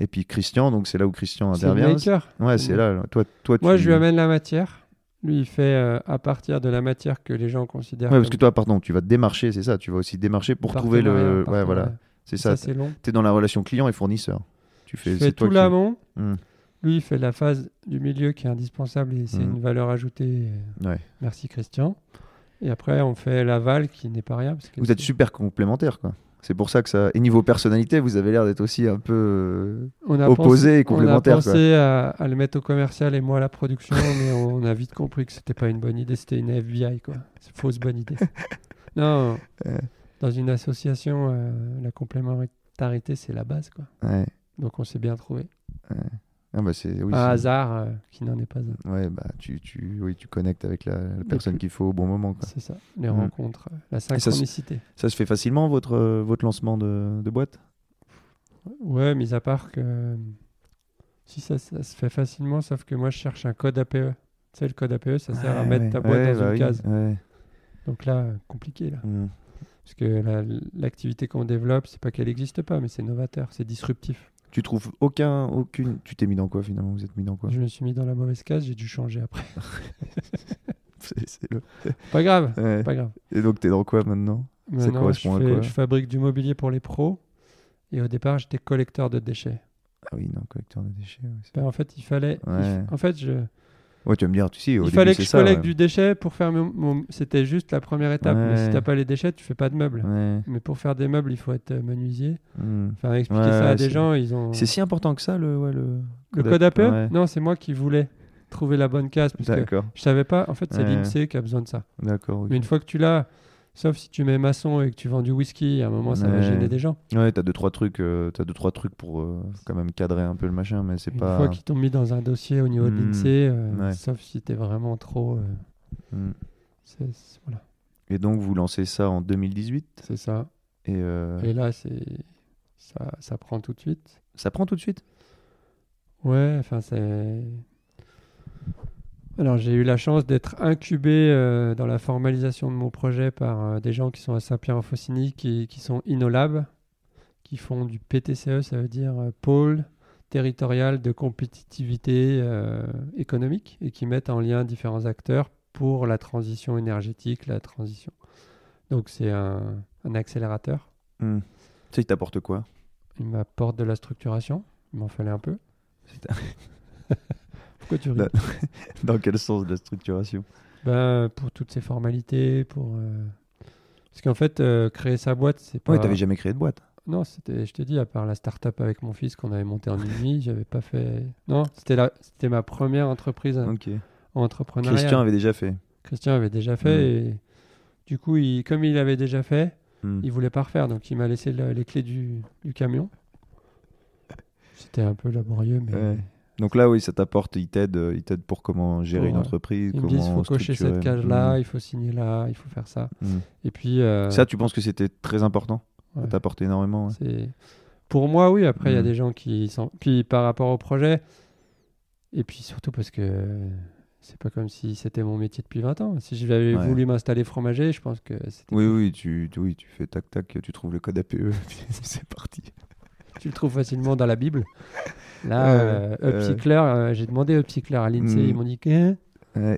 et puis Christian, donc c'est là où Christian c'est intervient. maker. Ouais, C'est c'est là. Toi, toi, Moi, tu... je lui amène la matière. Lui, il fait euh, à partir de la matière que les gens considèrent. Ouais, parce que toi, pardon, tu vas démarcher, c'est ça. Tu vas aussi démarcher pour trouver le. Ouais, voilà. C'est Ça, ça. c'est long. T'es dans la relation client et fournisseur. Tu fais, Je c'est fais toi tout qui- l'amont. Hmm. Lui, il fait la phase du milieu qui est indispensable et c'est Mhm. une valeur ajoutée. Ouais. Merci, Christian. Et après, on fait l'aval qui n'est pas rien. Parce que Vous êtes c'est- super complémentaires, quoi. C'est pour ça que ça. Et niveau personnalité, vous avez l'air d'être aussi un peu euh, on a opposés et complémentaires. On a pensé à, à le mettre au commercial et moi à la production, mais on a vite compris que c'était pas une bonne idée, c'était une FBI, quoi. C'est fausse bonne idée. non, Ouais. dans une association, euh, la complémentarité, c'est la base, quoi. Ouais. Donc on s'est bien trouvé. Ah bah c'est oui. un hasard euh, qui n'en est pas un. Ouais, bah tu, tu, oui, tu connectes avec la, la personne plus- qu'il faut au bon moment. C'est ça, les Mhm. rencontres, euh, la ça se- synchronicité. Ça se fait facilement votre euh, votre lancement de, de boîte? Ouais, mis à part que si ça, ça se fait facilement, sauf que moi je cherche un code APE. Tu sais, le code APE, ça sert à mettre ouais. ta boîte Ouais, dans bah une oui, case. Donc là, compliqué là. Hmm. Parce que la- l'activité qu'on développe, c'est pas qu'elle n'existe pas, mais c'est novateur, c'est disruptif. Tu trouves aucun aucune. Tu t'es mis dans quoi finalement? Vous êtes mis dans quoi? Je me suis mis dans la mauvaise case, j'ai dû changer après. C'est- c'est le- pas grave, Ouais. pas grave. Et donc t'es dans quoi maintenant? Je, correspond à fais- quoi? je fabrique du mobilier pour les pros Et au départ, j'étais collecteur de déchets. Ah oui, non, collecteur de déchets. ouais, Ben, en fait, il fallait. Ouais. En fait, je. Ouais, tu vas me dire, tu sais, au il début, fallait que je ça, collecte ouais. du déchet pour faire mon. mon- C'était juste la première étape. Mais si Ouais. t'as pas les déchets, tu fais pas de meubles. Ouais. Mais pour faire des meubles, il faut être euh, menuisier. Hmm. Enfin, expliquer Ouais, ça à ouais, des c'est- gens, ils ont. C'est si important que ça, le, ouais, le... Le code code APE ouais. Non, c'est moi qui voulais trouver la bonne case. Parce que D'accord, je savais pas. En fait, c'est Ouais. l'INSEE qui a besoin de ça. d'accord. ok. Mais une fois que tu l'as, sauf si tu mets maçon et que tu vends du whisky, à un moment, ça va gêner des gens. Ouais, t'as deux trois trucs, euh, t'as deux trois trucs pour euh, quand même cadrer un peu le machin, mais c'est Une pas. fois qu'ils t'ont mis dans un dossier au niveau de Hmm. l'INSEE, euh, Ouais. sauf si t'es vraiment trop. euh, Hmm. voilà, Et donc vous lancez ça en 2018 c'est ça. et Et là, c'est ça, ça prend tout de suite. ça prend tout de suite? Ouais, enfin, c'est. Alors, j'ai eu la chance d'être incubé euh, dans la formalisation de mon projet par euh, des gens qui sont à Saint-Pierre-en-Faucigny, qui, qui sont Inolab, qui font du PTCE, ça veut dire euh, pôle territorial de compétitivité économique, et qui mettent en lien différents acteurs pour la transition énergétique, la transition. Donc, c'est un, un accélérateur. Hmm. Tu sais, il t'apporte quoi? Il m'apporte de la structuration. Il m'en fallait un peu. Pourquoi tu ris Dans quel sens de la structuration? Ben, pour toutes ces formalités, pour. euh, Parce qu'en fait, euh, créer sa boîte, c'est pas. Ouais, t'avais jamais créé de boîte. Non, c'était, je te dis, à part la start-up avec mon fils qu'on avait monté en une nuit, j'avais pas fait. Non, c'était la... c'était ma première entreprise Ok. en entrepreneuriat. Christian avait déjà fait. Christian avait déjà fait et du coup, il... comme il avait déjà fait, Hmm. il voulait pas refaire, donc il m'a laissé le- les clés du... du camion. C'était un peu laborieux, mais Ouais. Donc là, oui, ça t'apporte, il t'aide, euh, il t'aide pour comment gérer Pour, une entreprise, ils me disent il faut cocher cette case-là, Hmm. il faut signer là, il faut faire ça. Hmm. Et puis. euh, Ça, tu penses que c'était très important? Ça t'apporte énormément. ouais. C'est pour moi oui. Après il y a Mm. des gens qui sont puis par rapport au projet et puis surtout parce que c'est pas comme si c'était mon métier depuis 20 ans. Si j'avais Ouais. voulu m'installer fromager, je pense que c'était Oui, oui, tu, oui, tu fais tac tac, tu trouves le code APE, puis c'est parti. tu le trouves facilement dans la Bible. Là, Ouais, euh, euh, Upcycler, euh, j'ai demandé Upcycler à l'INSEE, Mm. ils m'ont dit que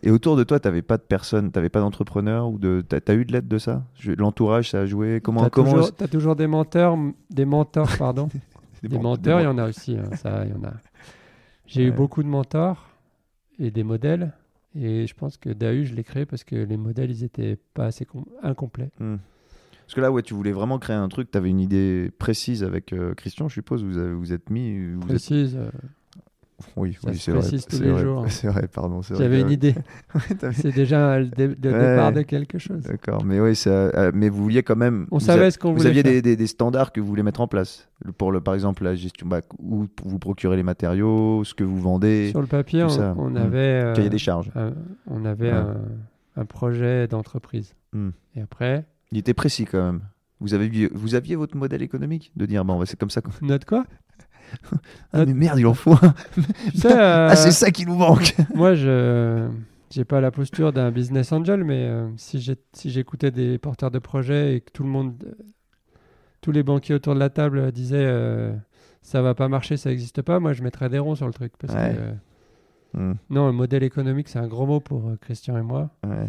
Et autour de toi, t'avais pas de personne, t'avais pas d'entrepreneur ou de, t'as as eu de l'aide de ça? L'entourage, ça a joué? Comment, t'as comment toujours, t'as toujours des menteurs, des mentors pardon. Des Des menteurs, il y en a aussi. hein, ça, il y en a. J'ai eu beaucoup de mentors et des modèles. Et je pense que DAU, je l'ai créé parce que les modèles, ils étaient pas assez com- incomplets. Hmm. Parce que là, ouais, tu voulais vraiment créer un truc, t'avais une idée précise avec euh, Christian, je suppose. Vous avez, vous êtes mis. Vous êtes... Précise, euh, Oui, oui, c'est vrai. tous c'est les vrai, jours. C'est vrai, pardon. vrai, j'avais une idée. Ouais, C'est déjà le, dé- le départ de quelque chose. D'accord, mais oui, ça, euh, mais vous vouliez quand même. On vous savait a- ce qu'on Vous voulait aviez faire. des, des- des standards que vous voulez mettre en place pour le, par exemple la gestion, bah, où vous procurez les matériaux, ce que vous vendez, Sur le papier, on, ça. on avait, euh, cahier des charges. on avait Ouais. un, un projet d'entreprise. Mm. Et après, Il était précis quand même. Vous, avez, vu- vous aviez votre modèle économique de dire bon, bah, c'est comme ça. qu'on- note quoi? Ah, mais merde, il en faut un. Euh, Ah, c'est ça qui nous manque. Moi, je j'ai pas la posture d'un business angel, mais euh, si j'ai- si j'écoutais des porteurs de projets et que tout le monde, euh, tous les banquiers autour de la table euh, disaient euh, ça va pas marcher, ça existe pas, moi je mettrais des ronds sur le truc. Parce Ouais. que, euh, Hmm, non, le modèle économique, c'est un gros mot pour euh, Christian et moi. ouais.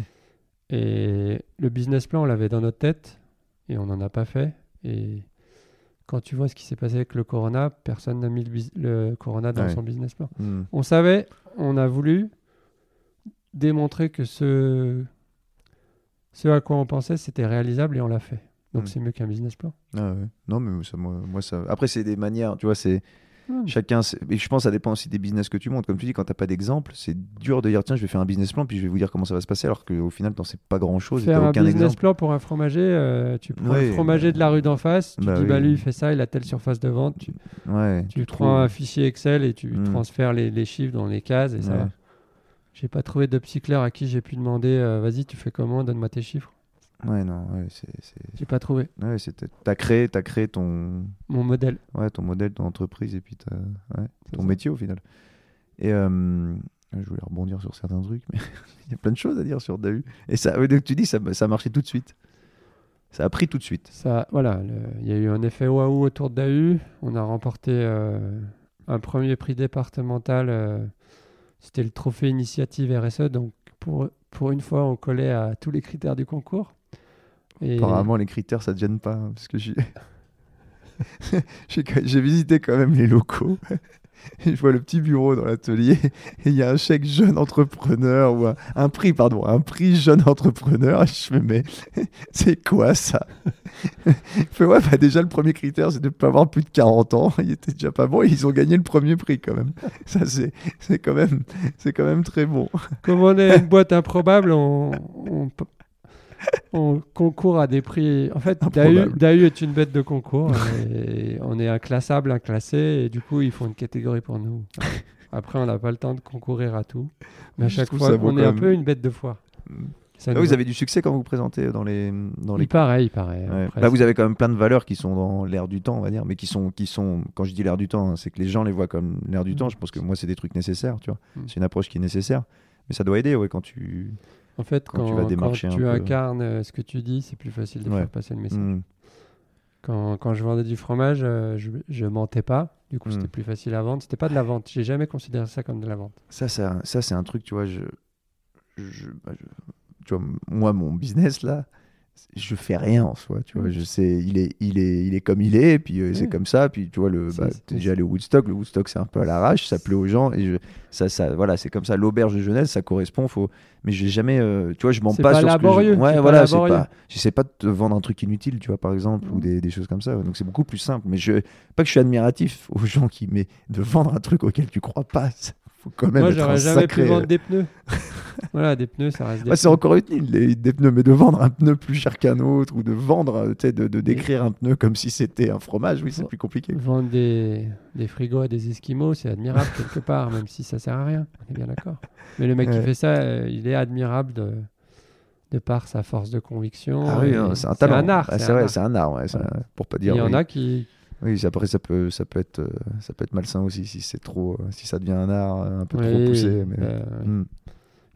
Et le business plan, on l'avait dans notre tête et on n'en a pas fait. Et quand tu vois ce qui s'est passé avec le Corona, personne n'a mis le, Corona dans Ouais. son business plan. Hmm. On savait, on a voulu démontrer que ce, ce à quoi on pensait, c'était réalisable et on l'a fait. Donc Mm. c'est mieux qu'un business plan. Ah ouais. Non, mais ça, moi, moi, ça. Après, c'est des manières, tu vois, c'est. Ouais, Chacun, et je pense que ça dépend aussi des business que tu montes. Comme tu dis, quand t'as pas d'exemple, c'est dur de dire tiens, je vais faire un business plan, puis je vais vous dire comment ça va se passer, alors qu'au final, t'en sais pas grand chose et Faire t'as un aucun business exemple. plan pour un fromager, euh, tu prends le fromager bah- de la rue d'en face, tu bah dis bah lui il fait ça, il a telle surface de vente, tu, Ouais, tu trouves. prends un fichier Excel et tu Mm. transfères les, les chiffres dans les cases et ça Ouais. J'ai pas trouvé de psyclair à qui j'ai pu demander euh, vas-y tu fais comment, donne-moi tes chiffres. Ouais, non, ouais, c'est. J'ai pas trouvé Ouais, t'as créé, as créé ton, mon modèle. ouais, ton modèle, ton entreprise et puis ouais, ton ça. métier au final. Et euh, je voulais rebondir sur certains trucs, mais il y a plein de choses à dire sur Dahu. Et ça, donc tu dis, ça, ça a marché tout de suite. Ça a pris tout de suite. Ça, voilà, il y a eu un effet waouh autour de DAU. On a remporté euh, un premier prix départemental. euh, C'était le trophée initiative RSE. Donc, pour, pour une fois, on collait à tous les critères du concours. Et Apparemment, les critères, ça te gêne pas. hein, parce que j'ai- visité quand même les locaux. Je vois le petit bureau dans l'atelier et il y a un chèque jeune entrepreneur ou un, un prix, pardon, un prix jeune entrepreneur. Je me mais c'est quoi ça? Il fait, ouais, bah déjà le premier critère c'est de ne pas avoir plus de 40 ans. Il était déjà pas bon et ils ont gagné le premier prix quand même. Ça, c'est c'est quand, même- c'est quand même très bon. Comme on est une boîte improbable, on, on, on concourt à des prix. En fait. DAU est une bête de concours. et on est inclassable, inclassé. Et du coup, ils font une catégorie pour nous. Après, on n'a pas le temps de concourir à tout. Mais à Je chaque fois, on est un même. peu une bête de foire. Ah, vous avez du succès quand vous vous présentez dans les dans les Il paraît, il paraît. Ouais. Après, Là, vous c'est- avez quand même plein de valeurs qui sont dans l'air du temps, on va dire, mais qui sont, qui sont quand je dis l'air du temps, hein, c'est que les gens les voient comme l'air du Mm. temps. Je pense que moi, c'est des trucs nécessaires, tu vois. Mm. C'est une approche qui est nécessaire. Mais ça doit aider, ouais, quand tu. En fait, quand quand, tu vas démarcher incarnes euh, ce que tu dis, c'est plus facile de Ouais. faire passer le message. Mm. Quand, quand je vendais du fromage, euh, je, je mentais pas. Du coup, Mm. c'était plus facile à vendre. C'était pas de la vente. J'ai jamais considéré ça comme de la vente. Ça, ça, ça c'est un truc, tu vois. Je, je, bah, je- tu vois, moi, mon business là, je fais rien en soi, tu vois. Mm. Je sais, il est, il est, il est comme il est, puis euh, c'est comme ça, puis tu vois le, bah, t'es déjà allé au Woodstock, le Woodstock c'est un peu à l'arrache, ça plaît aux gens et je, ça, ça, voilà, c'est comme ça. L'auberge de jeunesse, ça correspond, faut, mais j'ai jamais, euh, tu vois, je mens C'est pas, sur laborieux, ce que je... ouais, voilà, c'est pas, j'essaie pas de te vendre un truc inutile, tu vois, par exemple, ou Mm. des, des choses comme ça. Donc c'est beaucoup plus simple. Mais je, pas que je suis admiratif aux gens qui, mais de vendre un truc auquel tu crois pas, ça- faut quand même Moi, j'aurais jamais sacré. pu vendre des pneus. voilà, des pneus, ça reste des Ouais, c'est encore utile, les- des pneus, mais de vendre un pneu plus cher qu'un autre, ou de vendre, euh, tu sais, de, de décrire un pneu comme si c'était un fromage, oui, c'est Ouais. plus compliqué. Vendre des, des frigos à des esquimaux, c'est admirable quelque part, même si ça sert à rien. On est bien d'accord. Mais le mec qui Ouais. fait ça, euh, il est admirable de, de par sa force de conviction. Ah oui, non, c'est un talent. C'est un art. Ah, c'est vrai, c'est un art, ouais, un- pour pas Il dire. y en a qui. Oui, après ça peut, ça peut être, euh, ça peut être malsain aussi si c'est trop, euh, si ça devient un art euh, un peu trop poussé. mais- euh, Mm.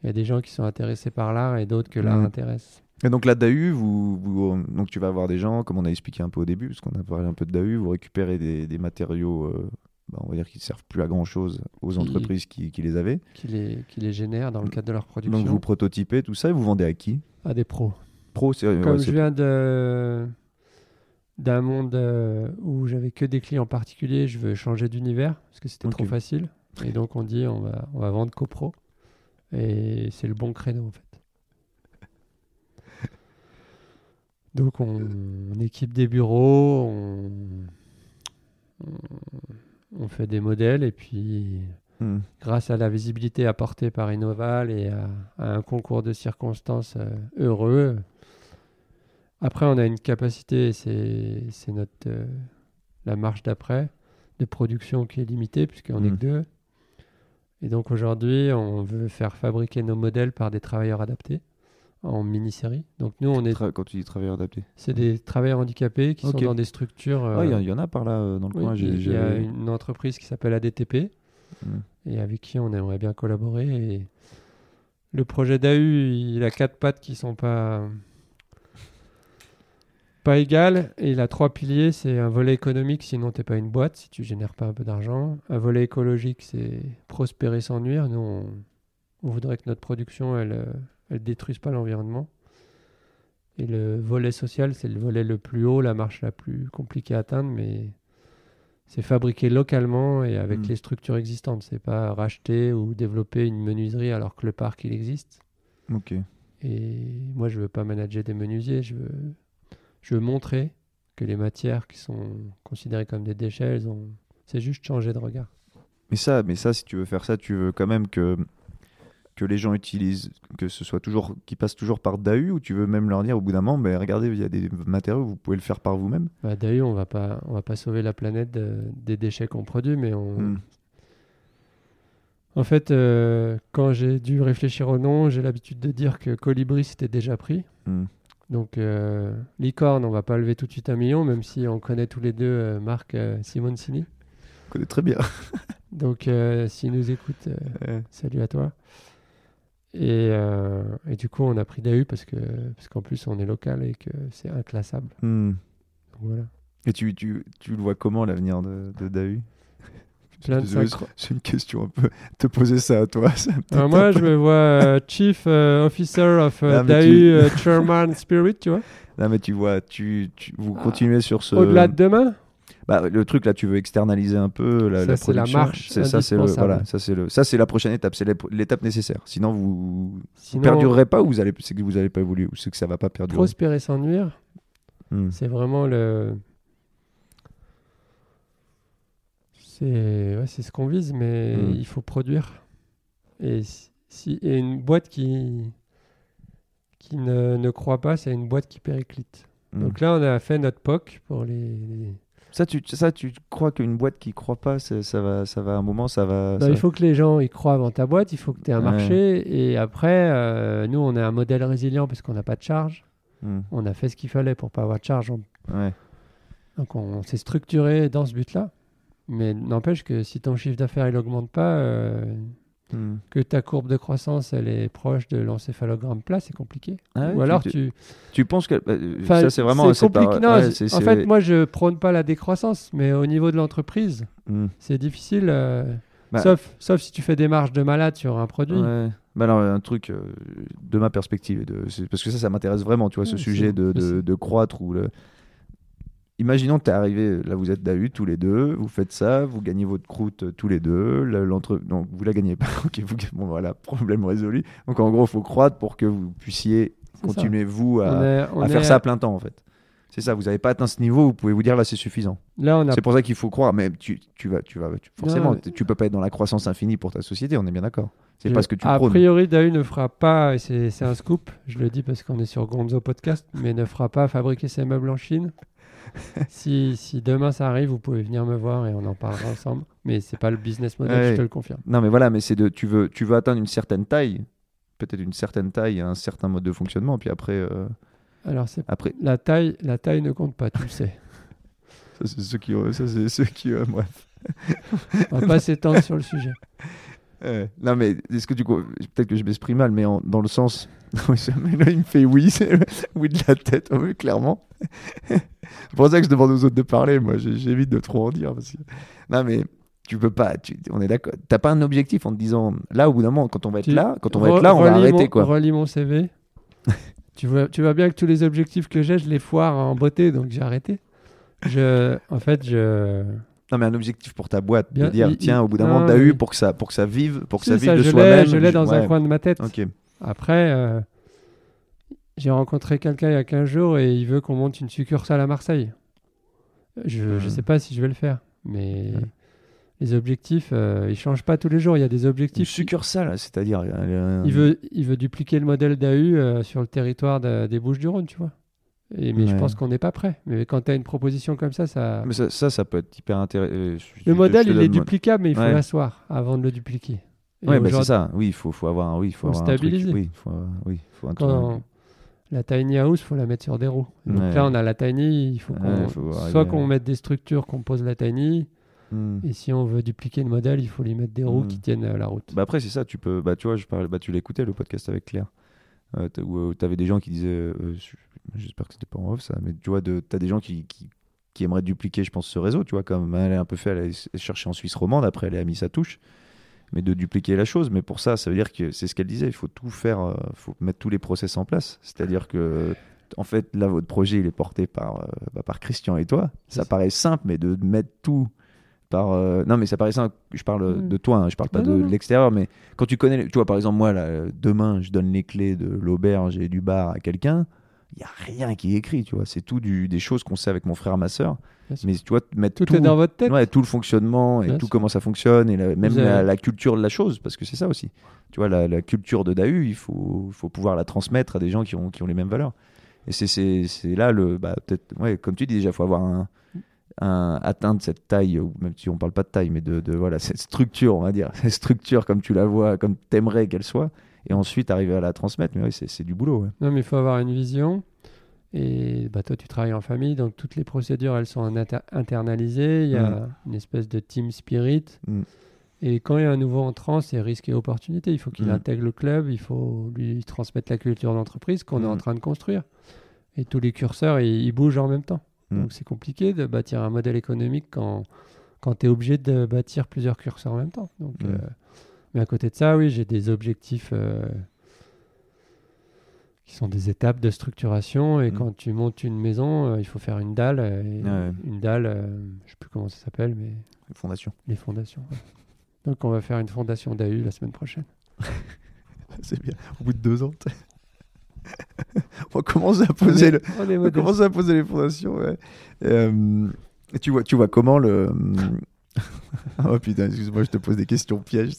Il y a des gens qui sont intéressés par l'art et d'autres que l'art Mm. intéresse. Et donc là, DAU, vous, vous- donc tu vas avoir des gens, comme on a expliqué un peu au début, parce qu'on a parlé un peu de DAU, vous récupérez des, des matériaux, euh, bah, on va dire qui ne servent plus à grand chose aux Qui- entreprises qui, qui les avaient. qui les, qui les génèrent dans le cadre de leur production Donc vous prototypez tout ça et vous vendez à qui? À des pros. Pro, c'est Comme je viens de d'un monde euh, où j'avais que des clients particuliers, je veux changer d'univers parce que c'était trop facile. Et donc on dit on va, on va vendre copro. Et c'est le bon créneau en fait. Donc on, on équipe des bureaux, on, fait des modèles et puis Hmm. grâce à la visibilité apportée par Innoval et à, à un concours de circonstances euh, heureux. Après, on a une capacité, c'est notre euh, la marche d'après de production qui est limitée puisqu'on n'est Mhm. que deux. Et donc aujourd'hui, on veut faire fabriquer nos modèles par des travailleurs adaptés en mini-série. Donc nous, on est, Tra- Quand tu dis travailleur adapté. c'est des travailleurs handicapés qui sont dans des structures. Ah, Il euh, y, en- il y en a par là euh, dans le oui, coin. il y a une entreprise qui s'appelle ADTP Hmm. et avec qui on aimerait bien collaborer. Et le projet d'AU, il a quatre pattes qui sont pas pas égales et il a trois piliers. C'est un volet économique, sinon t'es pas une boîte si tu génères pas un peu d'argent. Un volet écologique, c'est prospérer sans nuire. Nous, on, on voudrait que notre production, elle, euh, elle détruise pas l'environnement. Et le volet social, c'est le volet le plus haut, la marche la plus compliquée à atteindre, mais c'est fabriqué localement et avec Mm. les structures existantes. C'est pas racheter ou développer une menuiserie alors que le parc il existe. Ok. Et moi, je veux pas manager des menuisiers. Je veux, je veux montrer que les matières qui sont considérées comme des déchets, elles ont. C'est juste changer de regard. Mais ça, mais ça, si tu veux faire ça, tu veux quand même que que les gens utilisent, que ce soit toujours, qui passent toujours par DAU, ou tu veux même leur dire au bout d'un moment, ben, regardez, il y a des matériaux, vous pouvez le faire par vous-même. Bah, on va pas, on va pas sauver la planète de- des déchets qu'on produit, mais on. Hmm. En fait, euh, quand j'ai dû réfléchir au nom, j'ai l'habitude de dire que Colibri c'était déjà pris. Hmm. Donc, euh, licorne, on va pas lever tout de suite un million, même si on connaît tous les deux euh, Marc euh, Simoncini. On connaît très bien. Donc, euh, s'il nous écoute, Ouais. salut à toi. Et, et du coup, on a pris DAU parce que parce qu'en plus, on est local et que c'est inclassable. Hmm. Donc, voilà. Et tu, tu, tu le vois comment l'avenir de, de DAU Plein de Désolé, synchro- C'est une question un peu. Te poser ça à toi. ça Alors moi, je me vois euh, Chief euh, Officer of euh, mais DAU tu- euh, Chairman Spirit, tu vois. Non, mais tu vois, tu, tu- vous Ah. continuez sur ce. Au-delà de demain Bah, le truc là, tu veux externaliser un peu la, Ça, c'est la marche C'est ça, c'est le voilà, ça c'est le ça c'est la prochaine étape, c'est l'étape nécessaire. Sinon vous, vous Sinon, perdurerez pas ou vous allez c'est que vous allez pas évoluer ou c'est que ça va pas perdurer? prospérer sans nuire, Hmm. c'est vraiment le. C'est ouais, ce qu'on vise, mais Mm. il faut produire. Et si, et une boîte qui qui ne, ne croit pas, c'est une boîte qui périclite. Hmm. Donc là, on a fait notre POC pour les. les- Ça tu ça tu crois qu'une boîte qui croit pas ça, va ça va à un moment ça va. Bah, ça- il faut que les gens y croient avant ta boîte, il faut que tu aies un Ouais. marché. Et après, euh, nous, on est un modèle résilient parce qu'on n'a pas de charge. Hmm. On a fait ce qu'il fallait pour pas avoir de charge. On- Ouais. Donc on s'est structuré dans ce but-là. Mais n'empêche que si ton chiffre d'affaires il augmente pas, euh, Hmm. que ta courbe de croissance elle est proche de l'encéphalogramme plat, c'est compliqué. Ah Ou tu- alors tu, tu. tu penses que euh, Enfin, ça c'est vraiment c'est compliqué. Ouais, c'est- en fait, moi je prône pas la décroissance, mais au niveau de l'entreprise, Hmm. c'est difficile. euh, Bah- sauf, sauf si tu fais des marges de malade sur un produit. Ouais. Bah alors, un truc euh, de ma perspective, de, parce que ça, ça m'intéresse vraiment, tu vois, ce sujet de, de, de croître. Ou le... Imaginons que tu es arrivé, là vous êtes d'AU tous les deux, vous faites ça, vous gagnez votre croûte euh, tous les deux, le- l'entre... non, vous la gagnez pas, ok, vous... bon voilà, problème résolu. Donc en gros, il faut croître pour que vous puissiez C'est ça. continuer, vous, On à, est- on à faire est- ça à plein temps, en fait. C'est ça, vous n'avez pas atteint ce niveau, vous pouvez vous dire là c'est suffisant. Là, on a C'est pour ça qu'il faut croire, mais tu, tu vas, tu vas, tu- forcément, mais- tu tu peux pas être dans la croissance infinie pour ta société, on est bien d'accord. C'est Je- pas ce que tu A prônes. priori, DAU ne fera pas, et c'est c'est un scoop, je le dis parce qu'on est sur Gonzo Podcast, mais ne fera pas fabriquer ses meubles en Chine. si, si demain ça arrive, vous pouvez venir me voir et on en parlera ensemble. Mais c'est pas le business model, Ouais. je te le confirme. Non, mais voilà, mais c'est de, tu veux, tu veux atteindre une certaine taille, peut-être une certaine taille, un certain mode de fonctionnement, puis après, euh, Alors, c'est après, la taille, la taille ne compte pas, tu le sais. ça c'est ceux qui, euh, ça c'est ceux qui, euh, bref. On va pas s'étendre sur le sujet. Non, mais est-ce que tu, co- peut-être que je m'exprime mal, mais en- dans le sens, Oui, ça- mais là il me fait oui, oui de la tête, oui, clairement. c'est pour ça que je demande aux autres de parler, moi, j'évite de trop en dire, parce que, non, mais. Tu peux pas, tu- on est d'accord. T'as pas un objectif en te disant là au bout d'un moment quand on va être Tu- là, quand on va Re- être là, on va arrêter mon- quoi. Relis mon CV. tu, vois, tu vois bien que tous les objectifs que j'ai, je les foire en beauté, donc j'ai arrêté. Je, en fait, je. Non, mais un objectif pour ta boîte, Bien, de dire, il- tiens, il- au bout d'un non, moment, t'as eu pour que ça, pour que ça vive, pour que Si, ça vive ça, de je soi-même. l'ai, je l'ai dans un coin de ma tête. Ok. Après, euh, j'ai rencontré quelqu'un il y a 15 jours et il veut qu'on monte une succursale à Marseille. Je ne Hmm. sais pas si je vais le faire, mais Ouais. les objectifs, euh, ils changent pas tous les jours. Il y a des Une objectifs. succursale, c'est-à-dire. euh, Il veut, il veut dupliquer le modèle d'AU euh, sur le territoire de- des Bouches-du-Rhône, tu vois. Et, mais je pense qu'on n'est pas prêt. Mais quand tu as une proposition comme ça, ça... Mais ça, ça, ça peut être hyper intéressant. le modèle, il est du duplicable, mais il faut Ouais. l'asseoir avant de le dupliquer. Ouais, bah, c'est ça. Oui, il faut, faut avoir, un- oui, faut Faut avoir un truc. stabiliser. Oui, faut, oui, faut un quand truc. la tiny house, faut la mettre sur des roues. Donc Ouais. là, on a la tiny, il faut qu'on Ouais, faut arriver soit qu'on mette des structures qu'on pose la tiny, Hmm. et si on veut dupliquer le modèle, il faut lui mettre des roues Mm. qui tiennent euh, la route. Bah après, c'est ça. Tu peux. Bah tu vois, je parlais. Bah tu l'écoutais le podcast avec Claire. Euh, où tu avais des gens qui disaient. euh, je- J'espère que c'était pas en off ça, mais tu vois, de, t'as des gens qui, qui, qui aimeraient dupliquer, je pense, ce réseau. Tu vois, comme elle est un peu fait, elle est chercher en Suisse romande. Après, elle a mis sa touche. Mais de dupliquer la chose. Mais pour ça, ça veut dire que c'est ce qu'elle disait. Il faut tout faire. euh, faut mettre tous les process en place. C'est-à-dire que. En fait, là, votre projet, il est porté par, euh, bah, par Christian et toi. Ça paraît simple, mais de mettre tout par. euh, Non, mais ça paraît simple. Je parle Mm. de toi, hein, je parle pas Non, de non. l'extérieur, mais quand tu connais. Tu vois, par exemple, moi, là, demain, je donne les clés de l'auberge et du bar à quelqu'un. Il n'y a rien qui est écrit, tu vois. C'est tout du, des choses qu'on sait avec mon frère, ma soeur. Mais tu vois, mettre Tout, est dans votre tête. Ouais, tout le fonctionnement et Bien tout sûr. comment ça fonctionne et la- même avez- la, la culture de la chose, parce que c'est ça aussi. Tu vois, la, la culture de DAU, il faut, faut pouvoir la transmettre à des gens qui ont, qui ont les mêmes valeurs. Et c'est- là le. Bah, peut-être, ouais, comme tu dis, déjà, il faut avoir un, un- atteindre cette taille, ou même si on parle pas de taille, mais de, de voilà, cette structure, on va dire. Cette structure comme tu la vois, comme tu aimerais qu'elle soit. Et ensuite arriver à la transmettre. Mais oui, c'est du boulot. ouais. Non, mais il faut avoir une vision. Et bah, toi, tu travailles en famille, donc toutes les procédures, elles sont inter- internalisées. Il y a Mm. une espèce de team spirit. Mm. Et quand il y a un nouveau entrant, c'est risque et opportunité. Il faut qu'il Mm. intègre le club, il faut lui transmettre la culture d'entreprise qu'on est en train de construire. Et tous les curseurs, ils, ils bougent en même temps. Donc c'est compliqué de bâtir un modèle économique quand, quand tu es obligé de bâtir plusieurs curseurs en même temps. Donc, euh, mais à côté de ça, oui, j'ai des objectifs euh, qui sont des étapes de structuration. Et Mm. quand tu montes une maison, euh, il faut faire une dalle. euh, et Ouais. Une dalle, euh, je sais plus comment ça s'appelle, mais les fondations. ouais. Donc on va faire une fondation d'AU la semaine prochaine. C'est bien. Au bout de deux ans, on va commencer à poser le, On On commencer à poser les fondations. Ouais. Et tu vois, tu vois comment le. oh putain, excuse-moi, je te pose des questions pièges.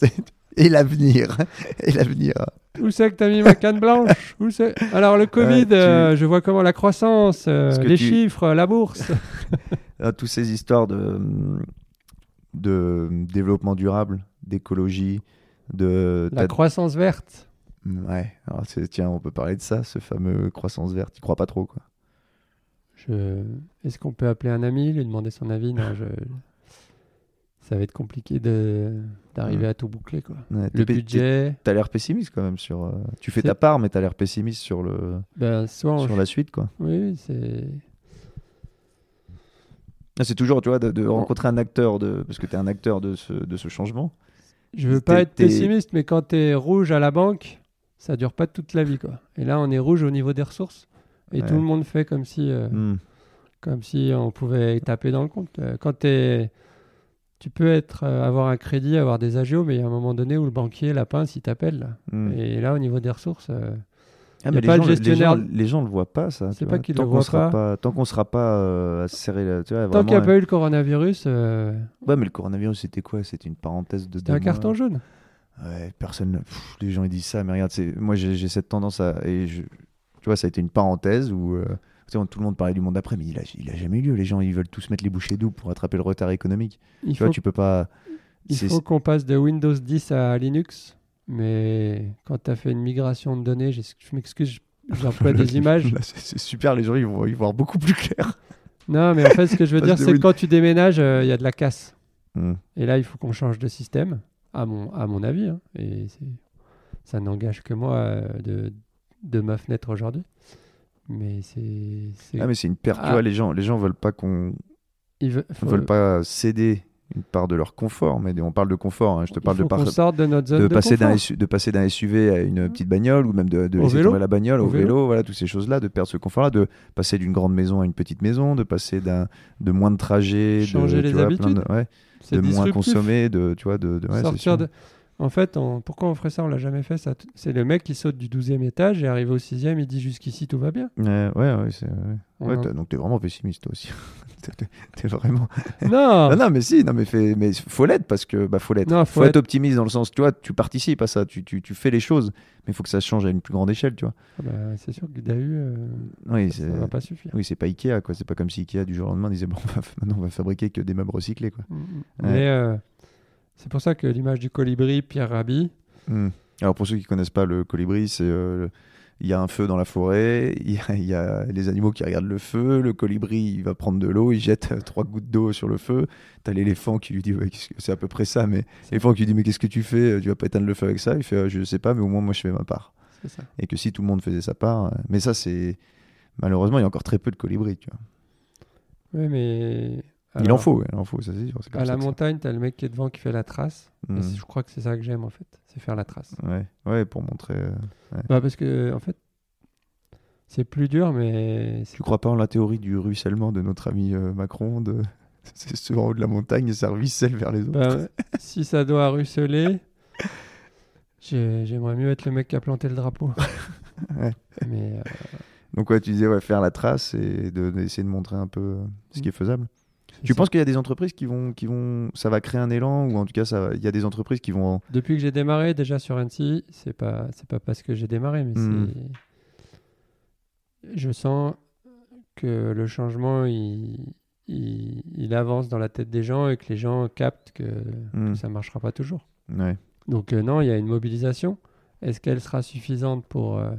Et l'avenir. Et l'avenir. Où c'est que t'as mis ma canne blanche? Où c'est? Alors le Covid, tu- euh, je vois comment la croissance, euh, les tu- chiffres, la bourse. Toutes ces histoires de, de développement durable, d'écologie, de. la croissance verte. Ouais, alors tiens, on peut parler de ça, ce fameux croissance verte. Tu crois pas trop, quoi. Je... Est-ce qu'on peut appeler un ami, lui demander son avis? Non, je... ça va être compliqué de... d'arriver Mm. à tout boucler. Quoi. Ouais, Le budget, T'as l'air pessimiste quand même sur. euh, Tu fais ta part, mais t'as l'air pessimiste sur, le... ben, soit sur la suite, quoi. Oui, c'est... Ah, C'est toujours, tu vois, de, de rencontrer un acteur, de... parce que tu es un acteur de ce, de ce changement. Je veux pas être pessimiste, mais quand tu es rouge à la banque, ça dure pas toute la vie. Quoi. Et là, on est rouge au niveau des ressources. Et Ouais. tout le monde fait comme si, euh, Hmm. comme si on pouvait taper dans le compte. Euh, Quand t'es- tu peux être, euh, avoir un crédit, avoir des agios, mais il y a un moment donné où le banquier, la pince, il t'appelle. Hmm. Et là, au niveau des ressources, euh, Ah, y a les, pas gens, le les, gestionnaire- gens, les gens le voient pas, ça. C'est pas qu'ils tant le qu'on voient sera pas. Tant qu'on sera pas euh, à se serrer la. Tu vois, tant qu'il n'y a pas eu le coronavirus, euh, Ouais, mais le coronavirus, c'était quoi? C'était une parenthèse de. c'était un carton jaune. Ouais, personne. pff, les gens ils disent ça, mais regarde, moi j'ai j'ai cette tendance à. Et je, tu vois, ça a été une parenthèse où. Sais, tout le monde parlait du monde d'après, mais il a, il a jamais eu lieu. Les gens, ils veulent tous mettre les bouchées doubles pour attraper le retard économique. Il Tu vois, faut, tu peux pas. il faut qu'on passe de Windows 10 à Linux. Mais quand tu as fait une migration de données, je m'excuse, j'emploie des images. C'est super, les gens ils vont y voir beaucoup plus clair. Non, mais en fait, ce que je veux dire, c'est que quand tu déménages, euh, il y a de la casse. Hmm. Et là, il faut qu'on change de système, à mon, à mon avis. hein. Et ça n'engage que moi euh, de, de ma fenêtre aujourd'hui. Mais c'est. Ah, mais c'est une perte. Tu Ah. vois, les gens, les gens veulent pas qu'on il veut- faut- veulent pas céder une part de leur confort. Mais on parle de confort. hein, Je te parle de, par- de notre zone de de, passer d'un de passer d'un SUV à une petite bagnole ou même de, laisser vélo. tomber la bagnole au, Au vélo. vélo. voilà toutes ces choses là de perdre ce confort là de passer d'une grande maison à une petite maison de passer d'un de moins de trajets Changer de, les tu vois, plein de, habitudes. ouais, de moins consommer de tu vois de, de- ouais, c'est Sortir sûr. de... En fait, on- pourquoi on ferait ça On l'a jamais fait. ça. C'est le mec qui saute du 12e étage et arrive au 6e, il dit jusqu'ici tout va bien. ouais ouais, ouais, c'est- ouais. Ouais, t'as- donc t'es vraiment pessimiste toi aussi T'es- vraiment Non, non non mais si non mais fait mais faut l'être parce que bah faut l'être faut, faut être... être- optimiste dans le sens tu vois tu participes à ça tu, tu, tu fais les choses mais il faut que ça change à une plus grande échelle tu vois Ah bah, c'est sûr que DAU, euh, oui ça va pas suffire. Oui, c'est pas Ikea, quoi. C'est pas comme si Ikea du jour au lendemain disait bon, on va, maintenant on va fabriquer que des meubles recyclés, quoi. Mm, mm. Ouais. Mais euh, c'est pour ça que l'image du colibri, Pierre Rabhi, Hmm. Alors pour ceux qui connaissent pas le colibri, c'est euh, il y a un feu dans la forêt, il y, a, il y a les animaux qui regardent le feu, le colibri il va prendre de l'eau, il jette trois gouttes d'eau sur le feu, t'as l'éléphant qui lui dit ouais, c'est à peu près ça, mais l'éléphant qui lui dit mais qu'est-ce que tu fais, tu vas pas éteindre le feu avec ça, il fait euh, je sais pas, mais au moins moi je fais ma part. ça. Et que si tout le monde faisait sa part, euh, mais ça c'est malheureusement il y a encore très peu de colibris, tu vois. Oui, mais. Il en faut, il en faut, ça c'est sûr. À la montagne, t'as le mec qui est devant qui fait la trace. Et Hmm. je crois que c'est ça que j'aime en fait, c'est faire la trace. Ouais, ouais, pour montrer. euh, Bah, parce que en fait, c'est plus dur, mais Tu crois pas en la théorie du ruissellement de notre ami euh, Macron de... C'est sur en haut de la montagne et ça ruisselle vers les autres. bah, si ça doit ruisseler, j'ai- j'aimerais mieux être le mec qui a planté le drapeau. Ouais. Mais euh, Donc ouais, tu disais ouais, faire la trace et de- d'essayer de, montrer un peu ce qui est faisable. Tu penses qu'il y a des entreprises qui vont, qui vont, ça va créer un élan ou en tout cas ça, il y a des entreprises qui vont. Depuis que j'ai démarré déjà sur Annecy, c'est pas c'est pas parce que j'ai démarré, mais Hmm. je sens que le changement il, il il avance dans la tête des gens et que les gens captent que, Hmm, que ça marchera pas toujours. ouais. Donc euh, non, il y a une mobilisation. Est-ce qu'elle sera suffisante pour euh,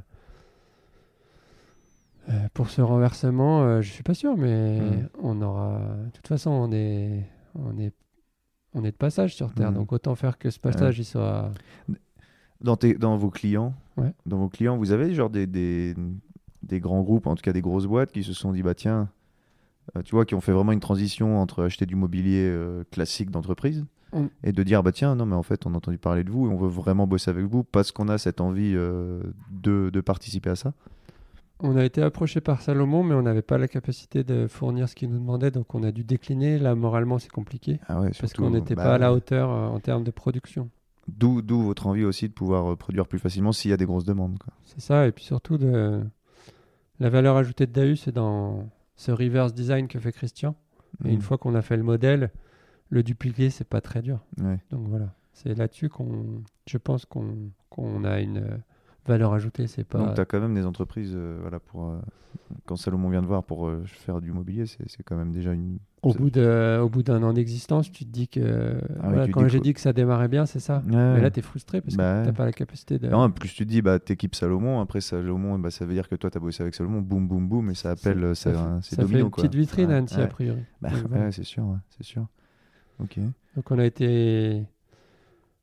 euh, pour ce renversement Euh, Je suis pas sûr, mais Hmm. on aura. De toute façon, on est on est on est de passage sur Terre, Hmm. donc autant faire que ce passage il soit. Dans, tes, dans vos clients, Ouais. dans vos clients, vous avez genre des, des, des grands groupes, en tout cas des grosses boîtes qui se sont dit bah tiens, euh, tu vois, qui ont fait vraiment une transition entre acheter du mobilier euh, classique d'entreprise et de dire bah tiens non mais en fait on a entendu parler de vous et on veut vraiment bosser avec vous parce qu'on a cette envie de, de participer à ça. On a été approché par Salomon, mais on n'avait pas la capacité de fournir ce qu'ils nous demandaient, donc on a dû décliner. Là, moralement, c'est compliqué. Ah ouais, Parce qu'on n'était bah, pas à la hauteur euh, en termes de production. D'où, d'où votre envie aussi de pouvoir euh, produire plus facilement s'il y a des grosses demandes. Quoi. C'est ça, et puis surtout, de... la valeur ajoutée de DAU, c'est dans ce reverse design que fait Christian. Et une Mm. fois qu'on a fait le modèle, le dupliquer, c'est pas très dur. Ouais. Donc voilà, c'est là-dessus qu'on, je pense qu'on, qu'on a une euh, valeur ajoutée. C'est pas. Donc tu as quand même des entreprises, euh, voilà, pour, euh, quand Salomon vient de voir pour euh, faire du mobilier, c'est, quand même déjà une... Au bout, de, au bout d'un an d'existence, tu te dis que. Ah voilà, quand j'ai que- dit que ça démarrait bien, c'est ça. Ouais. Mais là, tu es frustré parce Bah que ouais. tu pas la capacité de. Non, en plus tu te dis, bah, t'équipes Salomon, après Salomon, bah, ça veut dire que toi tu as bossé avec Salomon, boum, boum, boum, et ça appelle, c'est, ça fait, ça fait une quoi. petite vitrine à Annecy, ouais. a priori. Bah, ouais, c'est sûr, c'est sûr. Ok. Donc on a été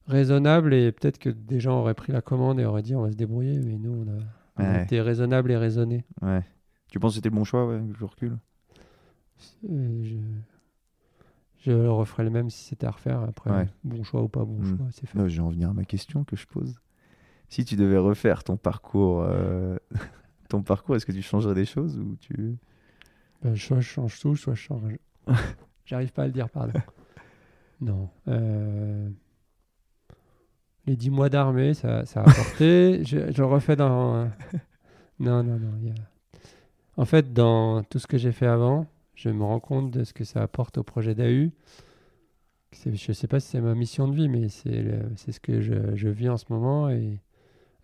raisonnable et peut-être que des gens auraient pris la commande et auraient dit on va se débrouiller, mais nous on a, on a Ouais. été raisonnable et raisonné. Ouais. Tu penses que c'était le bon choix, ouais, avec le recul? Euh, Je... je le referais le même si c'était à refaire. Après, Ouais. bon choix ou pas bon Mm. choix, c'est fait. Non, Je vais en venir à ma question que je pose. Si tu devais refaire ton parcours, euh, ton parcours, est-ce que tu changerais des choses ou tu... Ben, soit je change tout, soit je change. J'arrive pas à le dire, pardon. non. euh, Les 10 mois d'armée, ça, ça a apporté. je, je le refais dans. Non, non, non. y a- En fait, dans tout ce que j'ai fait avant, je me rends compte de ce que ça apporte au projet d'AU. Je sais pas si c'est ma mission de vie, mais c'est ce que je, je vis en ce moment. Et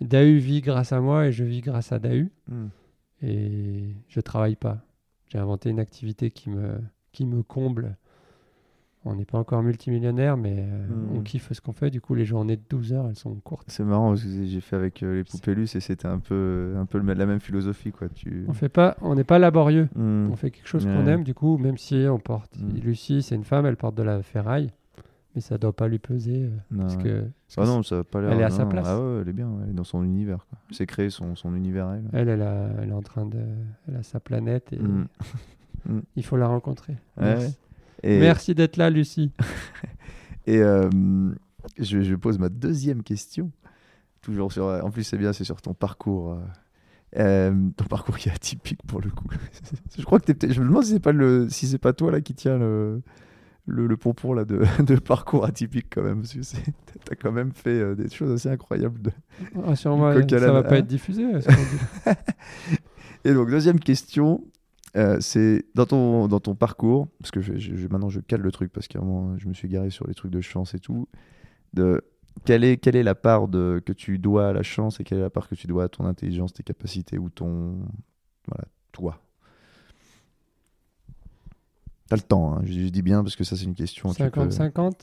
DAU vit grâce à moi et je vis grâce à DAU Hmm. et je travaille pas. J'ai inventé une activité qui me, qui me comble. On n'est pas encore multimillionnaire, mais euh, on kiffe ce qu'on fait. Du coup, les journées de 12 heures, elles sont courtes. C'est marrant parce que j'ai fait avec euh, les poupées Luce et c'était un peu, un peu la même philosophie. Quoi. Tu... On fait pas, on n'est pas laborieux. Hmm. On fait quelque chose qu'on aime. Du coup, même si on porte, Mhm. Lucie, c'est une femme, elle porte de la ferraille, mais ça doit pas lui peser euh, Non, parce que parce Ah que non, ça a pas l'air. Elle est à non, sa place. Ah ouais, elle est bien, elle est dans son univers. Quoi. C'est créé son, son univers elle. elle, elle, a- elle est en train de, elle a sa planète et il faut la rencontrer. Ouais. Merci, Et, Merci d'être là, Lucie. et euh, je, je pose ma deuxième question. Toujours sur. En plus, c'est bien, c'est sur ton parcours. euh, euh, ton parcours qui est atypique pour le coup. je crois que peut-être. Je me demande si c'est pas le, si c'est pas toi là qui tient le, le, le pompon là de, de parcours atypique quand même, parce que t'as quand même fait euh, des choses assez incroyables. de- coq à ça va pas hein. être diffusé. Et donc deuxième question, euh, c'est dans ton dans ton parcours, parce que je, je- je- maintenant je cale le truc parce qu'à un moment je me suis garé sur les trucs de chance et tout. De quelle est quelle est la part de que tu dois à la chance et quelle est la part que tu dois à ton intelligence, tes capacités ou ton voilà toi? T'as le temps, hein, je, je dis bien parce que ça c'est une question. tu peux- 50-50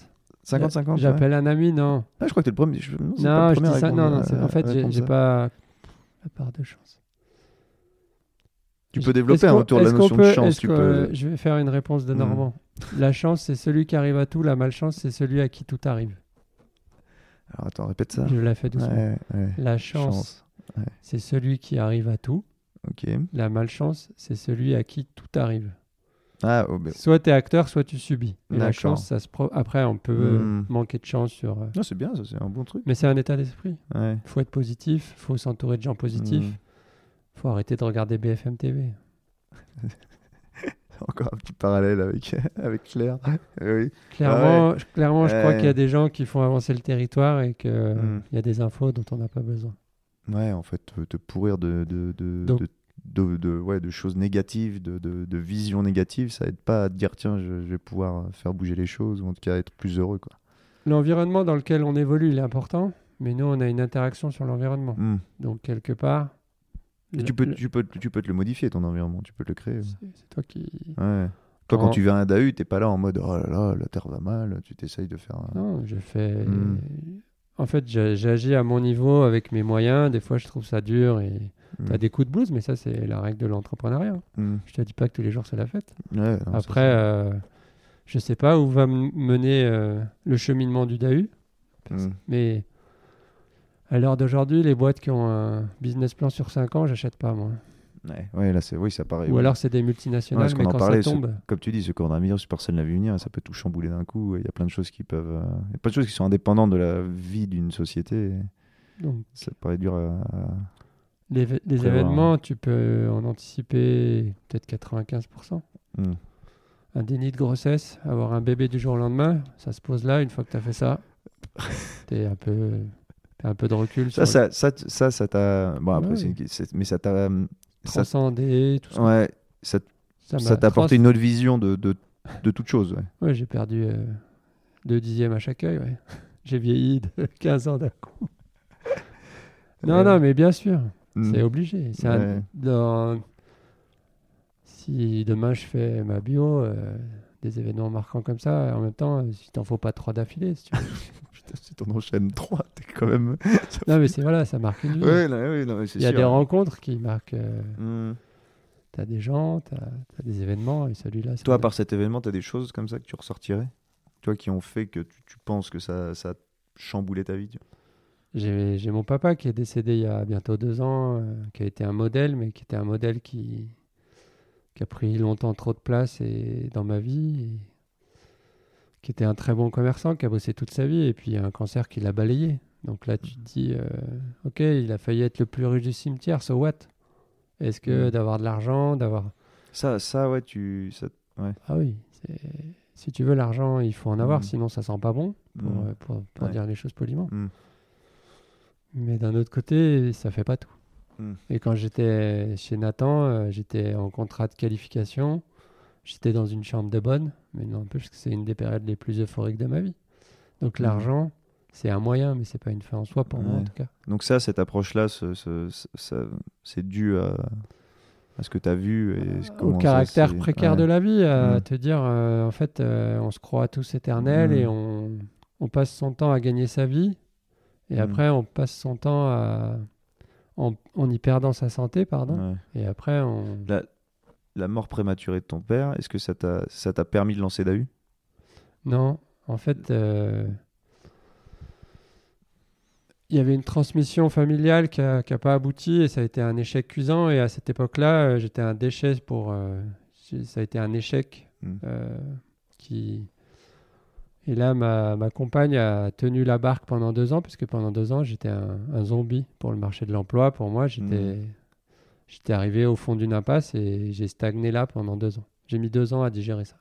50-50 ouais. J'appelle un ami, non. Ah, je crois que t'es le premier. je- non, c'est pas Non, le je premier dis à ça. Non, non, c'est- euh, en fait, j'ai ça. pas la part de chance. Tu peux développer hein, autour de la notion de chance. Tu. Je vais faire une réponse de Hmm. Normand. La chance, c'est celui qui arrive à tout. La malchance, c'est celui à qui tout arrive. Alors attends, répète ça. Je la fais doucement. Ouais, ouais. La chance, Chance. c'est celui qui arrive à tout. Ok. La malchance, c'est celui à qui tout arrive. Ah, oh, ben- Soit tu es acteur, soit tu subis. Et la chance, ça se pro- après, on peut euh, Hmm. manquer de chance sur. euh, Non, c'est bien, c'est un bon truc. Mais c'est un état d'esprit. Ouais. Il faut être positif, il faut s'entourer de gens positifs. Mm. Il faut arrêter de regarder BFM TV. Encore un petit parallèle avec, avec Claire. oui. Clairement, je- clairement je crois qu'il y a des gens qui font avancer le territoire et qu'il Mm. y a des infos dont on n'a pas besoin. Ouais, en fait, te, pourrir de, de, de, Donc- de, de- de- ouais, de choses négatives, de, de, de visions négatives, ça aide pas à te dire, tiens, je, je vais pouvoir faire bouger les choses, ou en tout cas être plus heureux. Quoi. L'environnement dans lequel on évolue, il est important, mais nous, on a une interaction sur l'environnement. Mm. Donc, quelque part. Et le- tu, peux, le- tu, peux, tu peux te le modifier, ton environnement, tu peux te le créer. C'est toi qui. Ouais. Toi, quand tu viens à DAU, t'es pas là en mode, oh là là, la terre va mal, tu t'essayes de faire... un- Non, je fais. Mm. En fait, j'agis à mon niveau avec mes moyens. Des fois, je trouve ça dur et Mm. t'as des coups de blues, mais ça, c'est la règle de l'entrepreneuriat. Mm. Je te dis pas que tous les jours, c'est la fête. Ouais, non, ça, Après, euh, je sais pas où va mener euh, le cheminement du DAU, Mm. mais à l'heure d'aujourd'hui, les boîtes qui ont un business plan sur 5 ans, j'achète pas moi. Ouais, ouais, là, c'est... Oui, ça paraît... Ou alors c'est des multinationales, Ouais, mais qu'on en quand parlait, ça ce- tombe, comme tu dis, ce coronavirus, personne ne l'a vu venir, ça peut tout chambouler d'un coup. Il y a plein de choses qui peuvent. euh, Il y a plein de choses qui sont indépendantes de la vie d'une société. donc, Ça paraît dur à. à- Les, événements, tu peux en anticiper peut-être 95%. Hmm. Un déni de grossesse, avoir un bébé du jour au lendemain, ça se pose là. Une fois que tu as fait ça, tu un peu, t'as un peu de recul Ça, ça, ça, ça, ça t'a. Bon, après, Ouais. c'est mais ça t'a. le Ça, transcender, tout ça. ouais, ça, Ça ça t'a apporté trans- une autre vision de, de, de toute chose. Ouais. Ouais, j'ai perdu euh, deux dixièmes à chaque œil. Ouais. J'ai vieilli de 15 ans d'un coup. Non, Ouais. non, mais bien sûr, Hmm. c'est obligé. C'est un- Ouais. dans- Si demain je fais ma bio, euh, des événements marquants comme ça, en même temps, il t'en faut pas trois d'affilée. si tu veux. Si t'en enchaînes trois, t'es quand même. non, mais c'est voilà, ça marque une vie. Ouais, non, Il y a sûr. des rencontres qui marquent. euh, Hmm. T'as des gens, t'as as des événements, et celui-là. c'est- Toi, à part cet événement, t'as des choses comme ça que tu ressortirais? Toi qui ont fait que tu, tu penses que ça, ça a chamboulé ta vie tu vois? J'ai j'ai mon papa qui est décédé il y a bientôt deux ans, euh, qui a été un modèle, mais qui était un modèle qui, qui a pris longtemps trop de place et, dans ma vie, et qui était un très bon commerçant, qui a bossé toute sa vie, et puis un cancer qui l'a balayé. Donc là, tu te dis, euh, ok, il a failli être le plus riche du cimetière, so what? Est-ce que Mm. d'avoir de l'argent, d'avoir... Ça, ça, ouais, tu. Ça... Ah oui, si tu veux l'argent, il faut en avoir, Mm. sinon ça sent pas bon, pour, Hmm. euh, pour, pour Ouais. dire les choses poliment. Hmm. Mais d'un autre côté, ça fait pas tout. Et quand j'étais chez Nathan, euh, j'étais en contrat de qualification. J'étais dans une chambre de bonne, mais n'empêche que c'est une des périodes les plus euphoriques de ma vie. Donc Mhm. l'argent, c'est un moyen, mais c'est pas une fin en soi pour moi en tout cas. Donc, ça, cette approche-là, ce- ce- c'est dû à, à ce que tu as vu et ce- Au ça caractère précaire ouais. de la vie, à Mm. te dire, euh, en fait, euh, on se croit tous éternels et on, on passe son temps à gagner sa vie. Et après, on passe son temps à, en, en y perdant sa santé, pardon. Ouais. Et après, on, La, la mort prématurée de ton père, est-ce que ça t'a ça t'a permis de lancer Dahu? Non, en fait, euh, il y avait une transmission familiale qui n'a pas abouti et ça a été un échec cuisant. Et à cette époque-là, euh, j'étais un déchet pour. euh, ça a été un échec Mm. euh, qui. Et là, ma, ma compagne a tenu la barque pendant deux ans, puisque pendant deux ans, j'étais un, un zombie pour le marché de l'emploi. Pour moi, j'étais j'étais arrivé au fond d'une impasse et j'ai stagné là pendant deux ans. J'ai mis deux ans à digérer ça.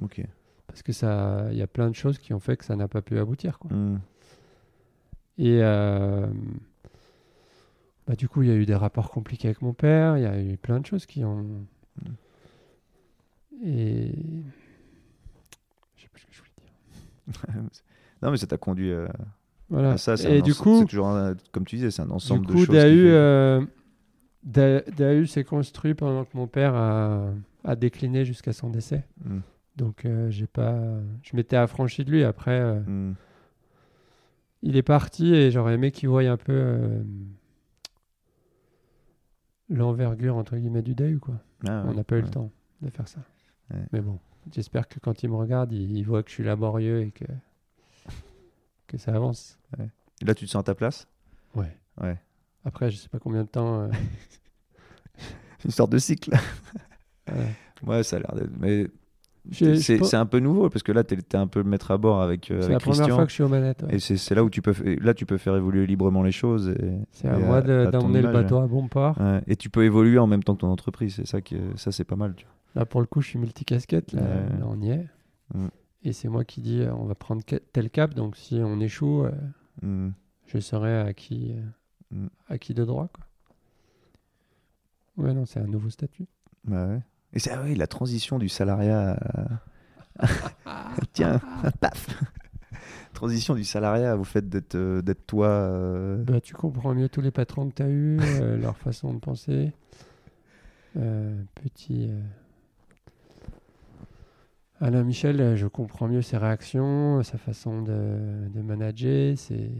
Ok. Parce que ça, il y a plein de choses qui ont fait que ça n'a pas pu aboutir. Quoi. Hmm. Et euh, bah, du coup, il y a eu des rapports compliqués avec mon père. Il y a eu plein de choses qui ont. Et je sais plus ce que je voulais dire. non, mais ça t'a conduit à, Voilà. ça. Et un du coup, c'est toujours un- comme tu disais, c'est un du ensemble de coup, choses. qui Dahu, fait- Da- Dahu s'est construit pendant que mon père a, a décliné jusqu'à son décès. Hmm. Donc, euh, j'ai pas, je m'étais affranchi de lui. Après, euh, Hmm. il est parti et j'aurais aimé qu'il voie un peu euh, l'envergure entre guillemets du quoi. Ah, On n'a pas eu le temps de faire ça. Ouais. Mais bon, j'espère que quand il me regarde, il, il voit que je suis laborieux et que, que ça avance. Et Là, tu te sens à ta place? Ouais. Ouais. Après, je sais pas combien de temps. euh, Une sorte de cycle. ouais, ça a l'air d'être. Mais c'est un peu nouveau parce que là, t'es es un peu le maître à bord avec, euh, C'est la première fois que je suis aux manettes. ouais. Et c'est là où tu peux, là, tu peux faire évoluer librement les choses. C'est à moi de- à d'emmener le bateau à bon port. Ouais. Et tu peux évoluer en même temps que ton entreprise. C'est ça qui, ça c'est pas mal. Tu vois. Là, pour le coup, je suis multicasquette. Là, on y est. Mm. Et c'est moi qui dis euh, on va prendre tel cap. Donc, si on échoue, euh, Hmm. je serai acquis, euh, Mm. acquis de droit. Quoi. Ouais, non, c'est un nouveau statut. Bah ouais. Et c'est ah oui, la transition du salariat. à- Tiens, paf. transition du salariat au fait d'être euh, d'être toi. euh, Bah, tu comprends mieux tous les patrons que tu as eus, euh, leur façon de penser. Petit. Alain Michel, je comprends mieux ses réactions, sa façon de, de manager, ses-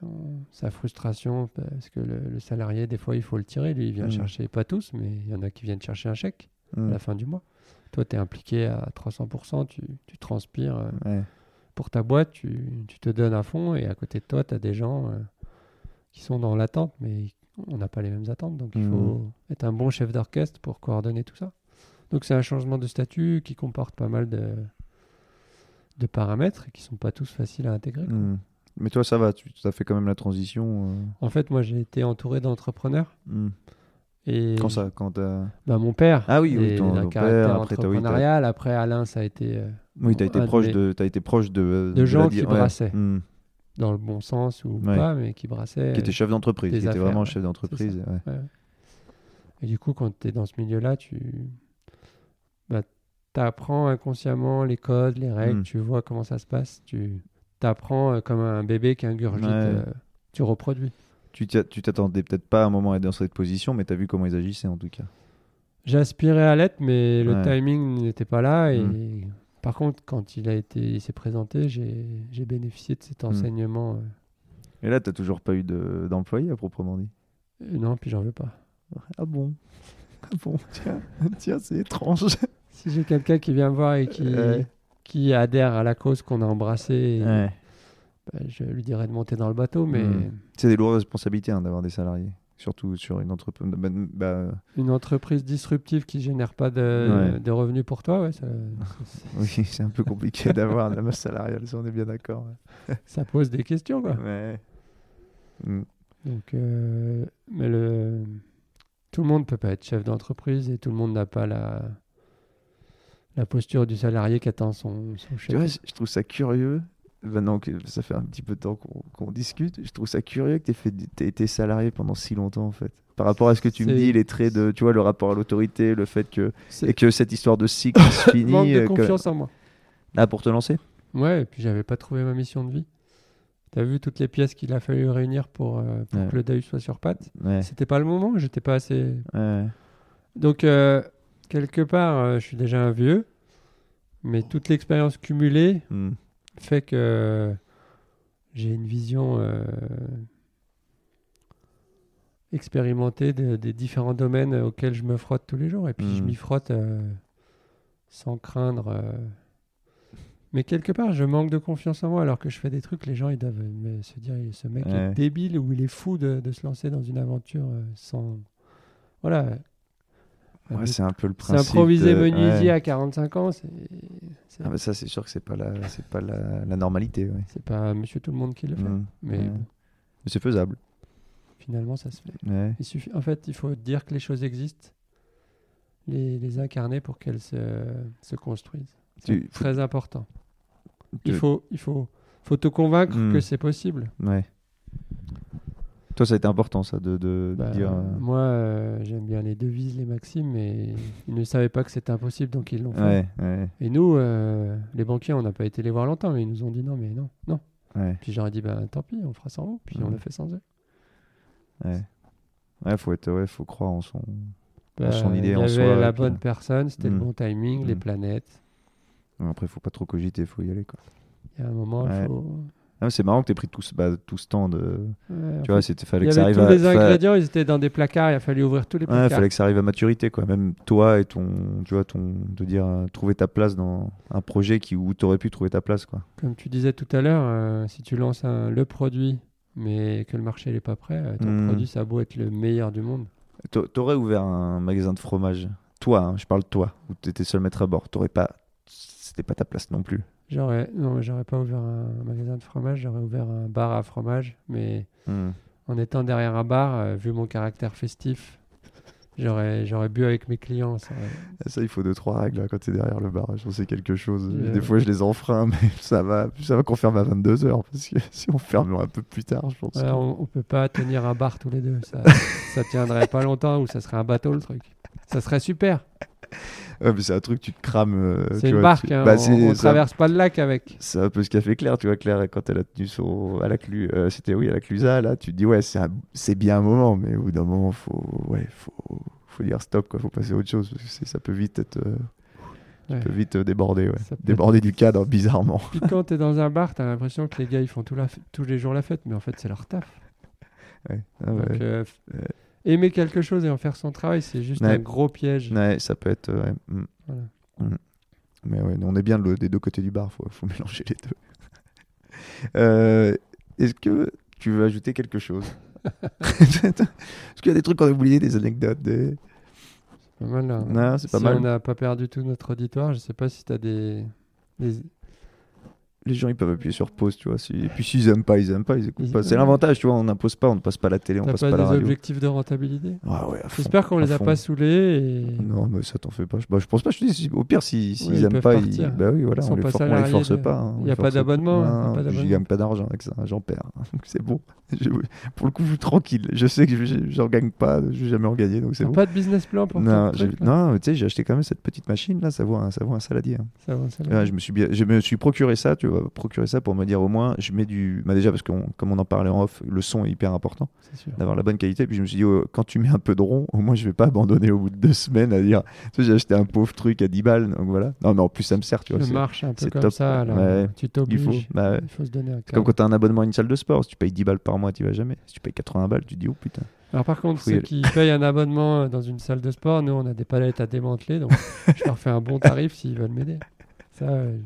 son- sa frustration, parce que le, le salarié, des fois, il faut le tirer. Lui, il vient Mm. chercher, pas tous, mais il y en a qui viennent chercher un chèque à hmm. la fin du mois. Toi, tu es impliqué à 300%, tu, tu transpires. euh, Ouais. pour ta boîte, tu, tu te donnes à fond et à côté de toi, tu as des gens euh, qui sont dans l'attente, mais on n'a pas les mêmes attentes. Donc il faut être un bon chef d'orchestre pour coordonner tout ça. Donc c'est un changement de statut qui comporte pas mal de, de paramètres qui sont pas tous faciles à intégrer. quoi. Hmm. Mais toi, ça va, tu as fait quand même la transition. euh, En fait, moi, j'ai été entouré d'entrepreneurs. hmm. Et Quand ça Quand bah, Mon père. Ah oui, oui, ton- ton père, après, entrepreneurial. Après, Alain, ça a été euh, Oui, t'as été, un de proche de, été proche de. De gens qui brassaient. Hmm. dans le bon sens ou Ouais. pas, mais qui brassaient. Qui était chef d'entreprise, qui était affaires, vraiment ouais. chef d'entreprise. Et du coup, quand tu es dans ce milieu-là, tu bah, apprends inconsciemment les codes, les règles, Mm. tu vois comment ça se passe. Tu apprends comme un bébé qui ingurgite, Ouais. euh, tu reproduis. Tu tu t'attendais peut-être pas à un moment à être dans cette position, mais t'as vu comment ils agissaient en tout cas. J'aspirais à l'être, mais le Ouais. timing n'était pas là. Et Mm. par contre, quand il a été, il s'est présenté, j'ai bénéficié de cet enseignement. euh. Et là, t'as toujours pas eu de- d'employé à proprement dit? Et non, puis j'en veux pas. Ah bon? Ah bon Tiens, tiens c'est étrange. Si j'ai quelqu'un qui vient me voir et qui. Qui adhère à la cause qu'on a embrassée, Ouais. bah, je lui dirais de monter dans le bateau, mais Mm. C'est des lourdes responsabilités hein, d'avoir des salariés, surtout sur une entreprise. Bah, bah, une entreprise disruptive qui génère pas de, Ouais. de revenus pour toi, ouais, ça, oui, c'est un peu compliqué d'avoir la masse salariale, si on est bien d'accord. ça pose des questions. Quoi. Ouais. Mm. Donc, euh, mais le, tout le monde peut pas être chef d'entreprise et tout le monde n'a pas la, la posture du salarié qui attend son, son Tu chef. vois, je trouve ça curieux. Maintenant que ça fait un petit peu de temps qu'on qu'on discute, je trouve ça curieux que tu aies été salarié pendant si longtemps en fait. Par rapport à ce que tu me dis, les traits de, tu vois, le rapport à l'autorité, le fait que et que cette histoire de cycle se finit. manque de euh, que- confiance en moi. Ah, pour te lancer? Ouais, et puis j'avais pas trouvé ma mission de vie. T'as vu toutes les pièces qu'il a fallu réunir pour, euh, pour Ouais. que le DAU soit sur pattes? Ouais. C'était pas le moment, j'étais pas assez. ouais. Donc, euh, quelque part, euh, je suis déjà un vieux, mais toute l'expérience cumulée Mm. fait que j'ai une vision euh, expérimentée de- des différents domaines auxquels je me frotte tous les jours. Et puis, je Mm. m'y frotte euh, sans craindre. Mais quelque part, je manque de confiance en moi alors que je fais des trucs, les gens ils doivent se dire ce mec Ouais. est débile ou il est fou de, de se lancer dans une aventure sans. Voilà. Ouais, c'est un peu le principe. improviser de- menuisier ouais. à 45 ans, c'est Ah, bah ça, c'est sûr que c'est pas la, c'est pas la, la normalité. Ouais. c'est pas monsieur tout le monde qui le fait. Mm. Mais Ouais. bon, Mais c'est faisable. finalement, ça se fait. Ouais. Il suffit, en fait, il faut dire que les choses existent, les, les incarner pour qu'elles se, se construisent. C'est Tu- très important. Tu- Il faut, il faut, faut te convaincre Hmm. que c'est possible. Ouais. Toi, ça a été important, ça, de, de Bah, dire. euh, Moi, euh, j'aime bien les devises, les maximes, mais ils ne savaient pas que c'était impossible, donc ils l'ont fait. Ouais, Et nous, euh, les banquiers, on n'a pas été les voir longtemps, mais ils nous ont dit non, mais non, non. ouais, Puis j'aurais dit, ben tant pis, on fera sans vous, puis on Mhm. l'a fait sans eux. ouais. Ouais, faut être, ouais, faut croire en son. Bah, son idée, il y en avait soi, la puis- bonne personne, c'était le Mhm. bon timing, les Mhm. planètes. Après, faut pas trop cogiter, faut y aller, quoi. Il y a un moment, il faut. Ah, c'est marrant que t'aies pris tout ce, bah, tout ce temps de. Ouais, Tu vois, c'était il fallait que ça arrive tous à. les ingrédients, ils étaient dans des placards, il a fallu ouvrir tous les Ouais, placards. fallait que ça arrive à maturité, quoi. Même toi et ton, tu vois, ton, de dire euh, trouver ta place dans un projet qui où t'aurais pu trouver ta place, quoi. Comme tu disais tout à l'heure, euh, si tu lances un- le produit, mais que le marché n'est pas prêt, euh, ton Mhm. produit, ça a beau être le meilleur du monde. T'a- T'aurais ouvert un magasin de fromage, toi, hein, je parle de toi, où t'étais seul maître à bord. T'aurais pas, c'était pas ta place non plus. J'aurais, non, j'aurais pas ouvert un magasin de fromage, j'aurais ouvert un bar à fromage, mais Hmm. en étant derrière un bar, euh, vu mon caractère festif, j'aurais, j'aurais bu avec mes clients. ça il faut deux trois règles hein, quand t'es derrière le bar. Je sais quelque chose. Des fois, je les enfreins, mais ça va, ça va qu'on ferme à 22 h parce que si on ferme un peu plus tard, je pense. Que- on, on peut pas tenir un bar tous les deux, ça, ça tiendrait pas longtemps ou ça serait un bateau le truc. Ça serait super. Ouais, mais c'est un truc, tu te crames. euh, C'est une vois, tu- hein, Bah, on, traverse pas le lac avec. C'est un peu ce qu'a fait Claire, tu vois, Claire, quand elle a tenu son. à la clu... euh, c'était oui, à la Clusa, là, tu te dis, ouais, c'est, un- bien un moment, mais au bout d'un moment, faut, ouais, faut, faut dire stop, quoi, faut passer à autre chose, parce que ça peut vite être. euh, Ouais. vite euh, déborder, ouais. Déborder du cadre, bizarrement. Puis quand t'es dans un bar, t'as l'impression que les gars ils font tout la f- tous les jours la fête, mais en fait c'est leur taf. Ouais, ah Donc, euh. Aimer quelque chose et en faire son travail, c'est juste Ouais. un gros piège. Ouais, ça peut être. ouais, mm. Voilà. Mm. Mais ouais, on est bien le- des deux côtés du bar, faut, faut mélanger les deux. Euh, est-ce que tu veux ajouter quelque chose? Est-ce qu'il y a des trucs qu'on a oubliés, des anecdotes des... Pas mal, là. Non, c'est pas si mal. on n'a pas perdu tout notre auditoire, je sais pas si t'as des, des les gens ils peuvent appuyer sur pause, tu vois. Si- Et puis s'ils aiment pas, ils aiment pas, ils écoutent pas. C'est l'avantage, tu vois. On n'impose pas, on ne passe pas la télé, on passe pas, pas, la des radio. objectifs de rentabilité? Ah ouais, J'espère qu'on les a fond. pas saoulés et Non, mais ça t'en fait pas. Bah, je pense pas. Je te dis, si- au pire, si- s'ils Oui, ils aiment pas, ils... bah oui, voilà, Ils on les, pas for- on les force de- pas. hein, on y les a pas d'abonnement, hein, je gagne pas d'argent avec ça, j'en perds. Donc c'est bon. Je- Pour le coup, je suis tranquille. Je sais que je- j'en gagne pas, je vais jamais en gagner, donc c'est bon. pas de business plan pour Non, non, mais tu sais, j'ai acheté quand même cette petite machine là, ça vaut un, ça vaut un saladier. hein. Je me suis je me suis procuré ça, tu vois, procuré ça pour me dire au moins, je mets du, bah déjà parce que comme on en parlait en off, le son est hyper important, d'avoir la bonne qualité. Puis je me suis dit, oh, quand tu mets un peu de rond, au moins je vais pas abandonner au bout de deux semaines à dire, j'ai acheté un pauvre truc à 10 balles, donc voilà. Non, mais en plus ça me sert, tu vois. C'est- marche un peu c'est comme top. ça. Ouais. tu Il t'obliges. faut, bah. Il faut se donner un comme quand tu as un abonnement à une salle de sport, si tu payes 10 balles par mois, tu vas jamais. Si tu payes 80 balles, tu te dis, oh putain. Alors par contre, ceux qui payent un abonnement euh, dans une salle de sport, nous on a des palettes à démanteler, donc je leur fais un bon tarif s'ils veulent m'aider. Ça, euh,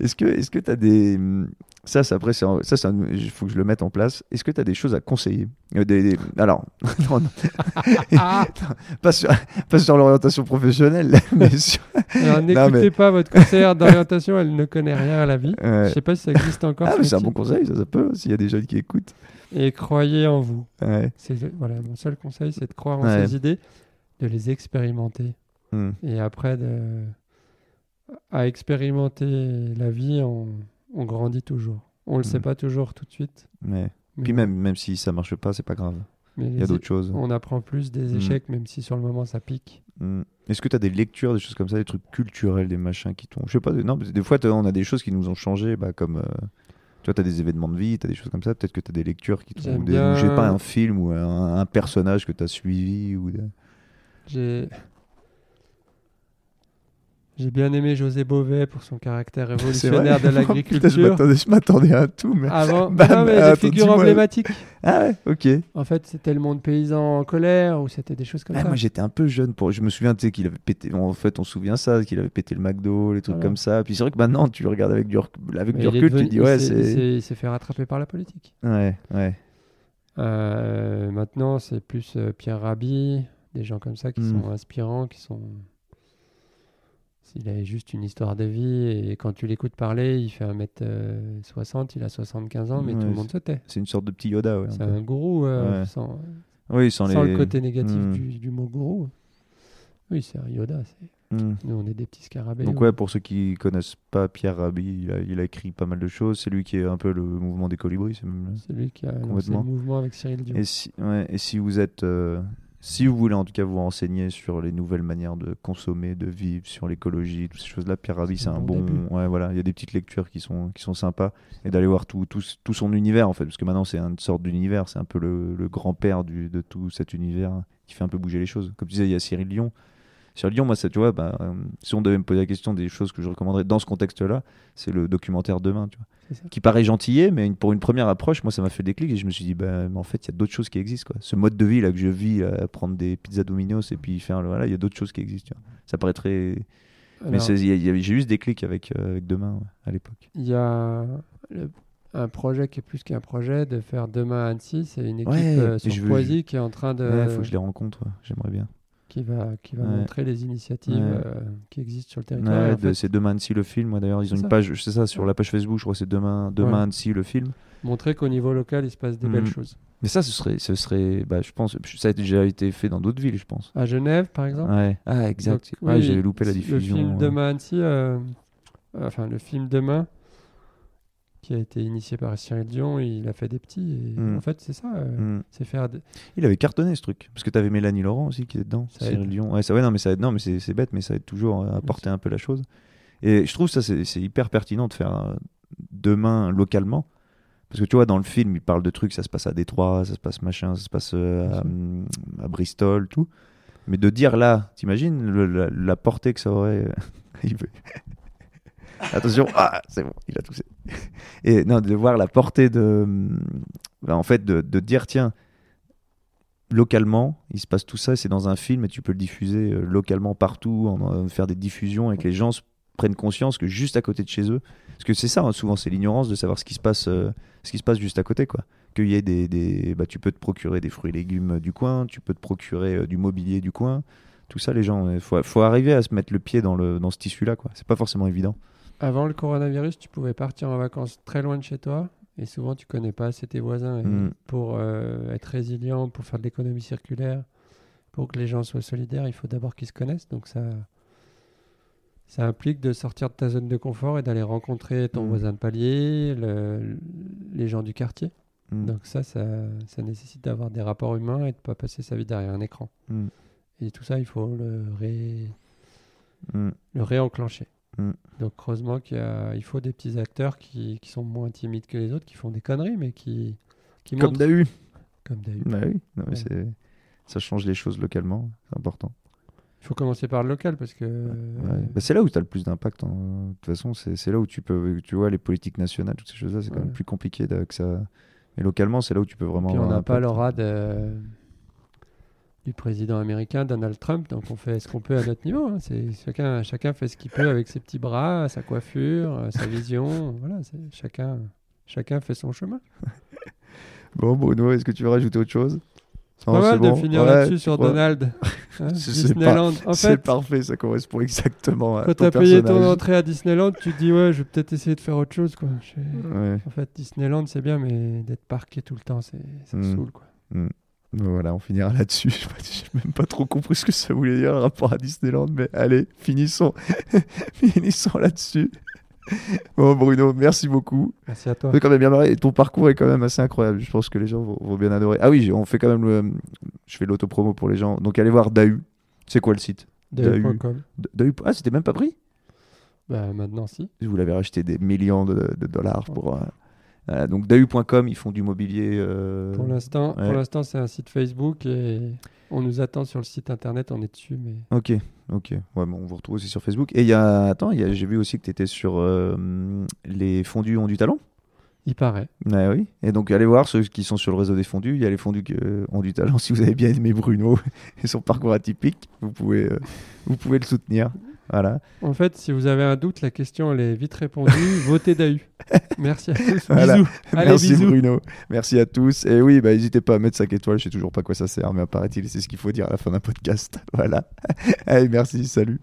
Est-ce que tu as des. hum, Ça, c'est après, un- ça, il faut que je le mette en place. Est-ce que tu as des choses à conseiller? Euh, des, des- Alors, non, non. Ah pas sur, pas sur l'orientation professionnelle, mais sur. Alors n'écoutez mais- pas votre conseillère d'orientation, elle ne connaît rien à la vie. Ouais. Je sais pas si ça existe encore. Ah, mais c'est un bon conseil, ça, ça peut, s'il y a des jeunes qui écoutent. Et croyez en vous. Ouais. C'est voilà, mon seul conseil, c'est de croire en Ouais. ses idées, de les expérimenter. Hum, Et après, de... à expérimenter la vie, on, on grandit toujours. On le sait Mm. pas toujours tout de suite. mais Puis même, même si ça marche pas, c'est pas grave. Il y a d'autres choses. On apprend plus des Mm. échecs, même si sur le moment ça pique. Hum. Est-ce que tu as des lectures, des choses comme ça, des trucs culturels, des machins qui t'ont. Je sais pas, des- non, des fois, on a des choses qui nous ont changé, bah, comme. euh, Tu vois, tu as des événements de vie, tu as des choses comme ça. Peut-être que tu as des lectures qui t'ont. Des- bien- ou Je sais pas, un film ou un, un personnage que tu as suivi. Ou des- J'ai bien aimé José Bové pour son caractère révolutionnaire de l'agriculture. je m'attendais à tout, mais. Avant, Bam, non, mais des attends, figures dis-moi. emblématiques. Ah ouais, ok. En fait, c'était le monde paysan en colère ou c'était des choses comme Ah, ça. moi j'étais un peu jeune pour. Je me souviens, tu sais, qu'il avait pété. En fait, on se souvient ça, qu'il avait pété le McDo, les trucs Voilà. comme ça. Puis c'est vrai que maintenant, tu le regardes avec du, rec- avec Mais du recul, tu devenu- te dis, ouais, c'est. Il s'est fait rattraper par la politique. Ouais, ouais. Euh, maintenant, c'est plus euh, Pierre Rabhi, des gens comme ça qui Mm. sont inspirants, qui sont. S'il avait juste une histoire de vie et quand tu l'écoutes parler, il fait 1m60, il a 75 ans, mais tout le monde se tait. C'est une sorte de petit Yoda, ouais. C'est un gourou, euh, Ouais. sans, Oui, sans, sans les. le côté négatif Mm. du, du mot gourou. Oui, c'est un Yoda. c'est- Mm. Nous, on est des petits scarabées. Donc on- ouais, pour ceux qui connaissent pas Pierre Rabhi, il a, il a écrit pas mal de choses. C'est lui qui est un peu le mouvement des colibris. C'est lui qui a lancé le mouvement avec Cyril Dion. Et si, ouais, et si vous êtes, euh, si vous voulez en tout cas vous renseigner sur les nouvelles manières de consommer, de vivre, sur l'écologie, toutes ces choses-là, Pierre Rabhi, C'est un bon bon. Ouais, voilà, il y a des petites lectures qui sont qui sont sympas et d'aller voir tout, tout, tout son univers en fait, parce que maintenant c'est une sorte d'univers, c'est un peu le, le grand-père de tout cet univers qui fait un peu bouger les choses. Comme tu disais, il y a Cyril Dion. Cyril Dion, moi, ça, tu vois, bah, euh, si on devait me poser la question des choses que je recommanderais dans ce contexte-là, c'est le documentaire Demain, tu vois. Qui paraît gentillet, mais une- pour une première approche, moi, ça m'a fait le déclic et je me suis dit, mais en fait, il y a d'autres choses qui existent. Quoi. Ce mode de vie là que je vis, à prendre des pizzas Domino's et puis faire, le- voilà, il y a d'autres choses qui existent. tu vois. Ça paraît très. mais j'ai eu ce déclic avec, euh, avec Demain ouais, à l'époque. Il y a le- un projet qui est plus qu'un projet de faire demain à Annecy. C'est une équipe Ouais, euh, sur je veux- Poisy qui est en train de. Ouais, faut que je les rencontre, j'aimerais bien. Qui va, qui va Ouais. montrer les initiatives Ouais. euh, qui existent sur le territoire. Ouais, Et en de- fait, c'est Demain Annecy le film, moi, d'ailleurs, ils ont une ça. page, c'est ça, sur la page Facebook, je crois que c'est Demain, Demain. Annecy le film. montrer qu'au niveau local, il se passe des belles Mhm. choses. Mais ça, ce serait, ce serait bah, je pense, ça a déjà été fait dans d'autres villes, je pense. À Genève, par exemple. Ouais. Ah, exact. Oui, j'avais loupé la diffusion. Le film. Demain Annecy, euh, enfin le film Demain, qui a été initié par Cyril Dion, il a fait des petits. Et Mm. En fait, c'est ça. euh, Mm. C'est faire. des- Il avait cartonné ce truc. Parce que tu avais Mélanie Laurent aussi qui était dedans. Ça Cyril aide. Dion. Ouais, ça, ouais, non, mais ça aide. Non, mais c'est bête, mais ça aide toujours à porter un peu la chose. Et je trouve ça, c'est hyper pertinent de faire euh, demain localement. Parce que tu vois, dans le film, il parle de trucs, ça se passe à Détroit, ça se passe machin, ça se passe euh, à, hum, à Bristol, tout. Mais de dire là, t'imagines la, la portée que ça aurait. Attention, ah, c'est bon, il a toussé. Et non, de voir la portée de. bah, en fait, de, dire, tiens, localement, il se passe tout ça, c'est dans un film et tu peux le diffuser euh, localement partout, en, faire des diffusions et que les gens prennent conscience que juste à côté de chez eux, parce que c'est ça, hein, souvent, c'est l'ignorance de savoir ce qui se passe, euh, ce qui se passe juste à côté, quoi. Qu'il y ait des, bah, tu peux te procurer des fruits et légumes euh, du coin, tu peux te procurer du mobilier du coin, tout ça, les gens, il faut, faut arriver à se mettre le pied dans le dans ce tissu-là, quoi. C'est pas forcément évident. Avant le coronavirus, tu pouvais partir en vacances très loin de chez toi. Et souvent, tu connais pas assez tes voisins. Et Mm. Pour euh, être résilient, pour faire de l'économie circulaire, pour que les gens soient solidaires, il faut d'abord qu'ils se connaissent. Donc ça, ça implique de sortir de ta zone de confort et d'aller rencontrer ton Mm. voisin de palier, le- les gens du quartier. Mm. Donc ça, ça, ça nécessite d'avoir des rapports humains et de pas passer sa vie derrière un écran. Et tout ça, il faut le, ré... Le réenclencher. Mm. Donc heureusement qu'il il faut des petits acteurs qui, qui sont moins timides que les autres, qui font des conneries, mais qui, qui Comme Dahu. comme Dahu. Bah oui, non, mais Ouais. c'est- ça change les choses localement, c'est important. Il faut commencer par le local parce que Ouais. Bah, c'est là où tu as le plus d'impact. hein. De toute façon, c'est là où tu peux, tu vois, les politiques nationales, toutes ces choses-là, c'est quand même plus compliqué de- que ça. Mais localement, c'est là où tu peux vraiment. puis on n'a pas l'aura de- du président américain Donald Trump, donc on fait ce qu'on peut à notre niveau. hein. C'est chacun, chacun fait ce qu'il peut avec ses petits bras, sa coiffure, euh, sa vision. Voilà, c'est chacun, chacun fait son chemin. Bon, Bruno, est-ce que tu veux rajouter autre chose? C'est Non, pas mal c'est de bon finir Ouais, là-dessus sur crois Donald. Hein, C'est- c'est Disneyland. En C'est fait, parfait, ça correspond exactement à quand ton t'as payé ton entrée à Disneyland, tu te dis ouais, je vais peut-être essayer de faire autre chose. Quoi. Je- Ouais. En fait, Disneyland, c'est bien, mais d'être parqué tout le temps, c'est, ça me Mm. saoule. Quoi. Bon, Voilà, on finira là-dessus. J'ai même pas trop compris ce que ça voulait dire le rapport à Disneyland, mais allez, finissons, finissons là-dessus. Bon, Bruno, merci beaucoup. Merci à toi. Quand même bien marrer. Et ton parcours est quand même assez incroyable. Je pense que les gens vont, vont bien adorer. Ah oui, on fait quand même le. Je fais l'autopromo pour les gens. Donc allez voir Dahu. C'est quoi le site Dahu.com. Dahu. Ah, c'était même pas pris Bah, maintenant, si. Vous l'avez racheté des millions de, de dollars pour. euh, voilà. donc Dahu.com, ils font du mobilier. euh, Pour l'instant, ouais. pour l'instant, c'est un site Facebook et on nous attend sur le site internet. On est dessus, mais Ok, ok. Ouais, bon, on vous retrouve aussi sur Facebook. Et il y a. Attends, il y a- j'ai vu aussi que tu étais sur euh, les fondus ont du talent. il paraît. Ouais, oui. Et donc allez voir ceux qui sont sur le réseau des fondus. Il y a les fondus qui euh, ont du talent. Si vous avez bien aimé Bruno et son parcours atypique, vous pouvez, euh, vous pouvez le soutenir. Voilà. En fait, si vous avez un doute, la question elle est vite répondue. Votez Dahu. Merci à tous. Voilà. Bisous. Allez, Merci bisous. Bruno. Merci à tous. Et oui, bah, n'hésitez pas à mettre 5 étoiles. Je sais toujours pas à quoi ça sert, mais apparaît-il, c'est ce qu'il faut dire à la fin d'un podcast. Voilà. Allez, merci. Salut.